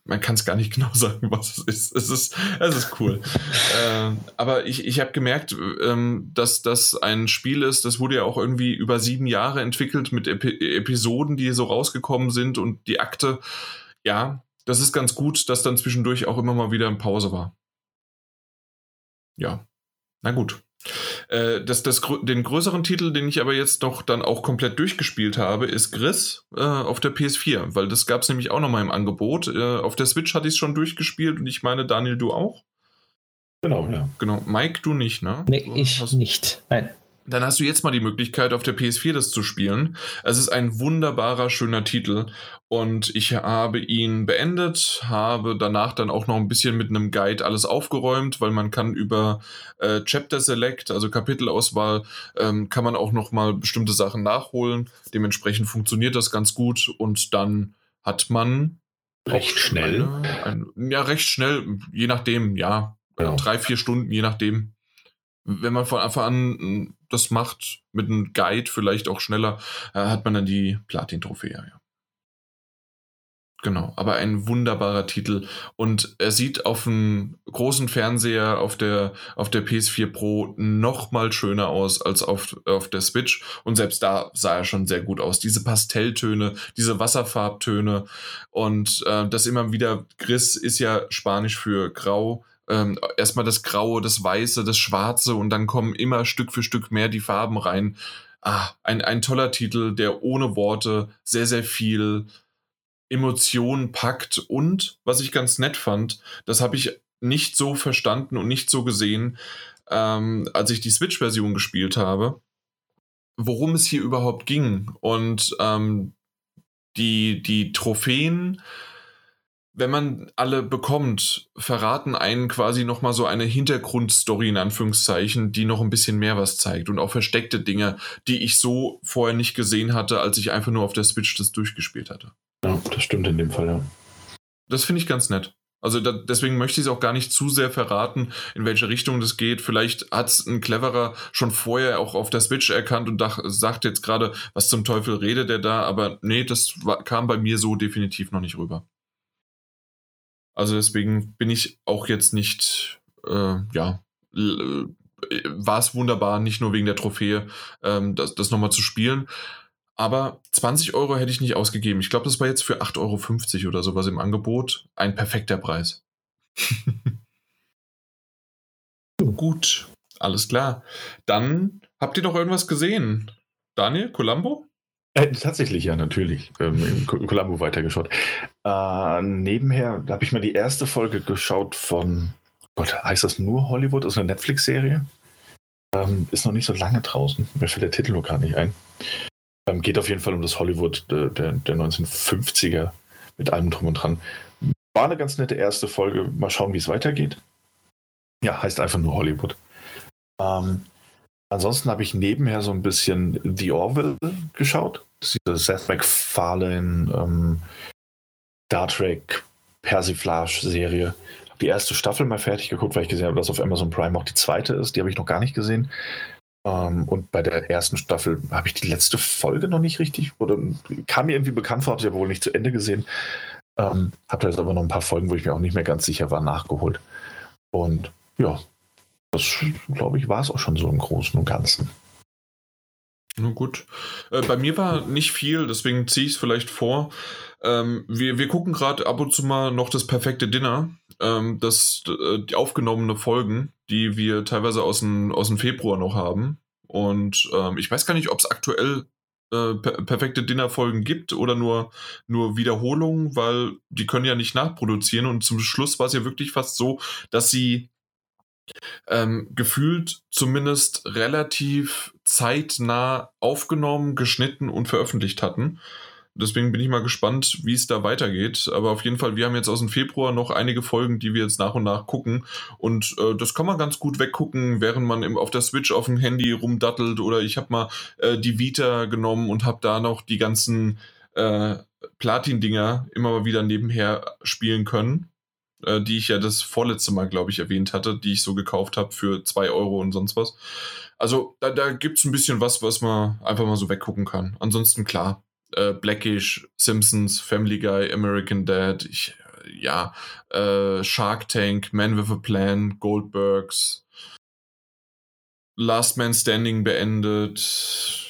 Man kann es gar nicht genau sagen, was es ist. Es ist, es ist cool. äh, aber ich, ich habe gemerkt, ähm, dass das ein Spiel ist, das wurde ja auch irgendwie über sieben Jahre entwickelt mit Epi Episoden, die so rausgekommen sind und die Akte. Ja, das ist ganz gut, dass dann zwischendurch auch immer mal wieder eine Pause war. Ja, na gut. Äh, das, das, den größeren Titel, den ich aber jetzt noch dann auch komplett durchgespielt habe, ist Gris äh, auf der PS4, weil das gab es nämlich auch nochmal im Angebot. Äh, auf der Switch hatte ich es schon durchgespielt und ich meine, Daniel, du auch? Genau, ja. Genau. Mike, du nicht, ne? nee, ich hast- nicht. Nein. Dann hast du jetzt mal die Möglichkeit, auf der PS4 das zu spielen. Es ist ein wunderbarer, schöner Titel und ich habe ihn beendet, habe danach dann auch noch ein bisschen mit einem Guide alles aufgeräumt, weil man kann über äh, Chapter Select, also Kapitelauswahl, ähm, kann man auch noch mal bestimmte Sachen nachholen. Dementsprechend funktioniert das ganz gut und dann hat man Recht schnell. Eine, ein, ja, recht schnell, je nachdem, ja. Genau. Drei, vier Stunden, je nachdem. Wenn man von Anfang an hm, das macht, mit einem Guide vielleicht auch schneller, äh, hat man dann die Platin-Trophäe, ja. Genau, aber ein wunderbarer Titel. Und er sieht auf dem großen Fernseher auf der, auf der PS4 Pro noch mal schöner aus als auf, auf der Switch. Und selbst da sah er schon sehr gut aus. Diese Pastelltöne, diese Wasserfarbtöne und äh, das immer wieder, Gris ist ja Spanisch für Grau. Ähm, erstmal das Graue, das Weiße, das Schwarze und dann kommen immer Stück für Stück mehr die Farben rein. Ah, ein, ein toller Titel, der ohne Worte sehr, sehr viel Emotionen packt. Und was ich ganz nett fand, das habe ich nicht so verstanden und nicht so gesehen, ähm, als ich die Switch-Version gespielt habe, worum es hier überhaupt ging. Und ähm, die, die Trophäen, wenn man alle bekommt, verraten einen quasi nochmal so eine Hintergrundstory in Anführungszeichen, die noch ein bisschen mehr was zeigt und auch versteckte Dinge, die ich so vorher nicht gesehen hatte, als ich einfach nur auf der Switch das durchgespielt hatte. Ja, das stimmt in dem Fall, ja. Das finde ich ganz nett. Also da, deswegen möchte ich es auch gar nicht zu sehr verraten, in welche Richtung das geht. Vielleicht hat es ein Cleverer schon vorher auch auf der Switch erkannt und dach, sagt jetzt gerade, was zum Teufel redet der da, aber nee, das war, kam bei mir so definitiv noch nicht rüber. Also deswegen bin ich auch jetzt nicht, äh, ja, äh, war es wunderbar, nicht nur wegen der Trophäe, ähm, das, das nochmal zu spielen. Aber 20 Euro hätte ich nicht ausgegeben. Ich glaube, das war jetzt für 8,50 Euro oder sowas im Angebot ein perfekter Preis. Gut, alles klar. Dann habt ihr noch irgendwas gesehen? Daniel, Columbo? Äh, tatsächlich, ja, natürlich. Ähm, Columbo weitergeschaut. Äh, nebenher habe ich mir die erste Folge geschaut von, Gott, heißt das nur Hollywood? Das ist eine Netflix-Serie. Ähm, ist noch nicht so lange draußen. Mir fällt der Titel nur gar nicht ein. Ähm, geht auf jeden Fall um das Hollywood der, der, der 1950er mit allem drum und dran. War eine ganz nette erste Folge. Mal schauen, wie es weitergeht. Ja, heißt einfach nur Hollywood. Ähm, ansonsten habe ich nebenher so ein bisschen The Orville geschaut. Das ist diese Seth MacFarlane ähm, Star Trek Persiflage-Serie. Die erste Staffel mal fertig geguckt, weil ich gesehen habe, dass auf Amazon Prime auch die zweite ist. Die habe ich noch gar nicht gesehen. Ähm, und bei der ersten Staffel habe ich die letzte Folge noch nicht richtig, oder kam mir irgendwie bekannt vor, habe ich aber wohl nicht zu Ende gesehen. Ähm, habe da jetzt aber noch ein paar Folgen, wo ich mir auch nicht mehr ganz sicher war, nachgeholt. Und ja, das glaube ich war es auch schon so im Großen und Ganzen. Na gut. Äh, bei mir war nicht viel, deswegen ziehe ich es vielleicht vor. Ähm, wir, wir gucken gerade ab und zu mal noch das perfekte Dinner, ähm, das, äh, die aufgenommene Folgen, die wir teilweise aus dem, aus dem Februar noch haben. Und ähm, ich weiß gar nicht, ob es aktuell äh, per perfekte Dinner-Folgen gibt oder nur, nur Wiederholungen, weil die können ja nicht nachproduzieren. Und zum Schluss war es ja wirklich fast so, dass sie ähm, gefühlt zumindest relativ zeitnah aufgenommen, geschnitten und veröffentlicht hatten. Deswegen bin ich mal gespannt, wie es da weitergeht. Aber auf jeden Fall, wir haben jetzt aus dem Februar noch einige Folgen, die wir jetzt nach und nach gucken. Und äh, das kann man ganz gut weggucken, während man im, auf der Switch auf dem Handy rumdattelt. Oder ich habe mal äh, die Vita genommen und habe da noch die ganzen äh, Platin-Dinger immer mal wieder nebenher spielen können. Äh, die ich ja das vorletzte Mal, glaube ich, erwähnt hatte, die ich so gekauft habe für 2 Euro und sonst was. Also da, da gibt es ein bisschen was, was man einfach mal so weggucken kann. Ansonsten klar, äh, Blackish, Simpsons, Family Guy, American Dad, ich, ja, äh, Shark Tank, Man with a Plan, Goldbergs, Last Man Standing beendet.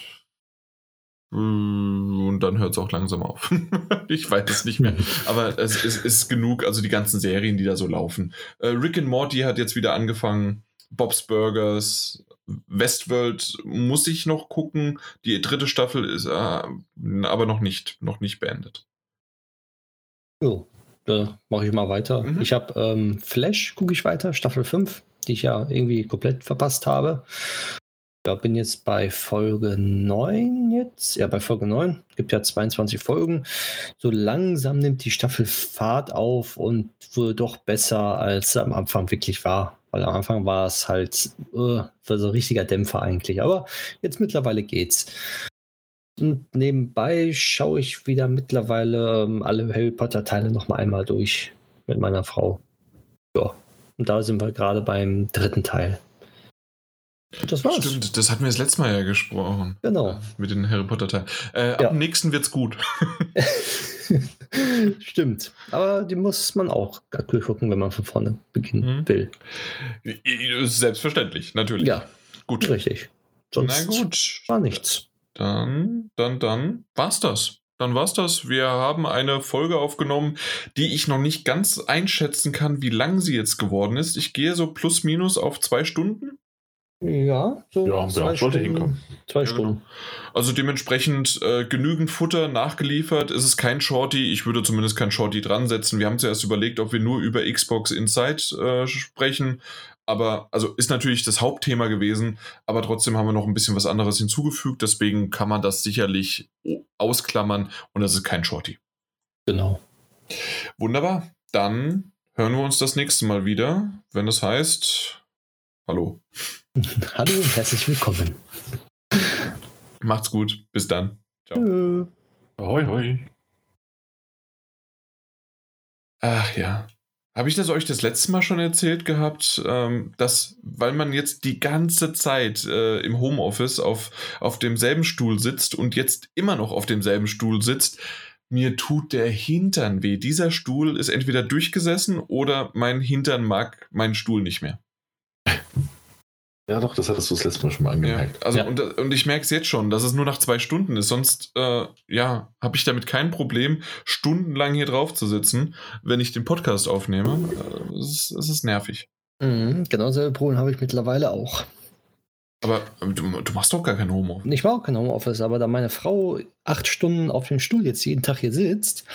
Und dann hört es auch langsam auf. ich weiß es nicht mehr. Aber es, es, ist genug, also die ganzen Serien, die da so laufen. Äh, Rick and Morty hat jetzt wieder angefangen. Bob's Burgers, Westworld muss ich noch gucken. Die dritte Staffel ist äh, aber noch nicht, noch nicht beendet. Jo, da mache ich mal weiter. Mhm. Ich habe ähm, Flash, gucke ich weiter, Staffel 5, die ich ja irgendwie komplett verpasst habe. Ja, bin jetzt bei Folge 9 jetzt. Ja, bei Folge 9. Gibt ja 22 Folgen. So langsam nimmt die Staffel Fahrt auf und wurde doch besser, als am Anfang wirklich war. Weil am Anfang war es halt uh, so ein richtiger Dämpfer eigentlich. Aber jetzt mittlerweile geht's. Und nebenbei schaue ich wieder mittlerweile ähm, alle Harry Potter Teile noch mal einmal durch mit meiner Frau. Ja, Und da sind wir gerade beim dritten Teil. Das war's. Stimmt, das hatten wir das letzte Mal ja gesprochen. Genau. Mit den Harry Potter-Teilen. Äh, ja. Ab dem nächsten wird's gut. Stimmt. Aber die muss man auch durchgucken, wenn man von vorne beginnen mhm. will. Selbstverständlich, natürlich. Ja. Gut. Richtig. Sonst Na gut. War nichts. Dann, dann, dann war's das. Dann war's das. Wir haben eine Folge aufgenommen, die ich noch nicht ganz einschätzen kann, wie lang sie jetzt geworden ist. Ich gehe so plus minus auf zwei Stunden. Ja, so ja, zwei ja, sollte hinkommen. Zwei ja, genau. Stunden. Also dementsprechend äh, genügend Futter nachgeliefert. Es ist kein Shorty. Ich würde zumindest kein Shorty dran setzen. Wir haben zuerst überlegt, ob wir nur über Xbox Inside äh, sprechen. Aber, also ist natürlich das Hauptthema gewesen. Aber trotzdem haben wir noch ein bisschen was anderes hinzugefügt. Deswegen kann man das sicherlich ausklammern. Und das ist kein Shorty. Genau. Wunderbar. Dann hören wir uns das nächste Mal wieder, wenn es heißt Hallo. Hallo und herzlich willkommen. Macht's gut. Bis dann. Ciao. Hoi, hoi. Ach ja. Habe ich das euch das letzte Mal schon erzählt gehabt, ähm, dass, weil man jetzt die ganze Zeit äh, im Homeoffice auf, auf demselben Stuhl sitzt und jetzt immer noch auf demselben Stuhl sitzt, mir tut der Hintern weh. Dieser Stuhl ist entweder durchgesessen oder mein Hintern mag meinen Stuhl nicht mehr. Ja, doch, das hattest du das letzte Mal schon mal angemerkt. Ja, also ja. Und, und ich merke es jetzt schon, dass es nur nach zwei Stunden ist. Sonst, äh, ja, habe ich damit kein Problem, stundenlang hier drauf zu sitzen, wenn ich den Podcast aufnehme. Äh, es, ist, ist nervig. Mhm, genau selbe Problem habe ich mittlerweile auch. Aber du, du, machst doch gar kein Homeoffice. Ich mache auch kein Homeoffice, aber da meine Frau acht Stunden auf dem Stuhl jetzt jeden Tag hier sitzt,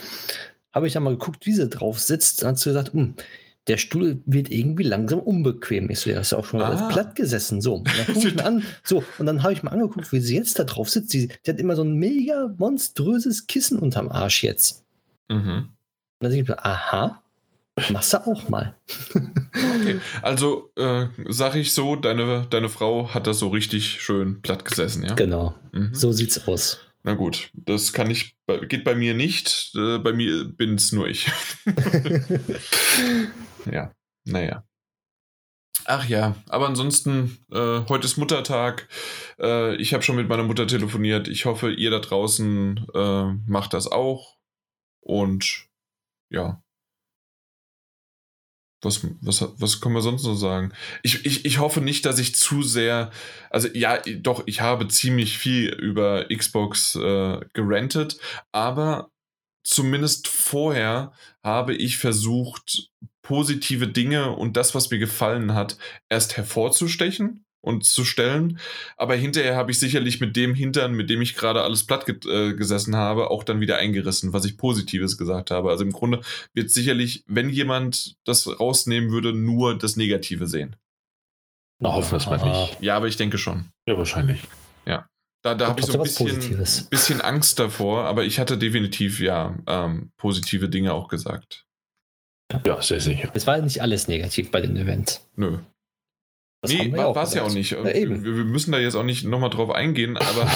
habe ich da mal geguckt, wie sie drauf sitzt. Dann hat sie gesagt, hm, der Stuhl wird irgendwie langsam unbequem. Ich so, ja, ist ja auch schon ah. platt gesessen. So, und dann gucke ich mir an, so, und dann habe ich mal angeguckt, wie sie jetzt da drauf sitzt. Sie, die hat immer so ein mega monströses Kissen unterm Arsch jetzt. Mhm. Und dann denke ich mir, aha, machst du auch mal. okay. Also äh, sage ich so, deine, deine Frau hat das so richtig schön platt gesessen, ja? Genau, mhm. so sieht's aus. Na gut, das kann ich, geht bei mir nicht. Äh, bei mir bin es nur ich. ja, naja. Ach ja, aber ansonsten, äh, heute ist Muttertag. Äh, ich habe schon mit meiner Mutter telefoniert. Ich hoffe, ihr da draußen äh, macht das auch. Und ja, was, was, was können wir sonst noch sagen? Ich, ich, ich hoffe nicht, dass ich zu sehr. Also, ja, doch, ich habe ziemlich viel über Xbox äh, gerentet, aber zumindest vorher habe ich versucht, positive Dinge und das, was mir gefallen hat, erst hervorzustechen und zu stellen. Aber hinterher habe ich sicherlich mit dem Hintern, mit dem ich gerade alles platt ge äh, gesessen habe, auch dann wieder eingerissen, was ich Positives gesagt habe. Also im Grunde wird sicherlich, wenn jemand das rausnehmen würde, nur das Negative sehen. Na, hoffen wir es mal nicht. Ja, aber ich denke schon. Ja, wahrscheinlich. Ja. Da, da habe ich so ein bisschen, bisschen Angst davor, aber ich hatte definitiv ja ähm, positive Dinge auch gesagt. Ja, sehr sicher. Es war nicht alles negativ bei dem Event. Nö. Das nee, war es ja auch nicht. Ja, wir, wir, müssen da jetzt auch nicht nochmal drauf eingehen, aber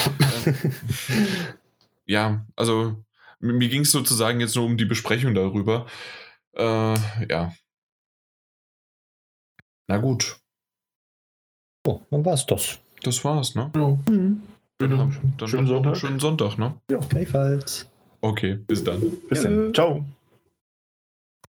äh, ja, also mir ging es sozusagen jetzt nur um die Besprechung darüber. Äh, ja. Na gut. Oh, dann war's das. Das war's, ne? Ja. Mhm. Dann, dann schönen Sonntag. Schönen Sonntag, ne? Ja, gleichfalls. Okay, bis dann. Bis dann. Ciao.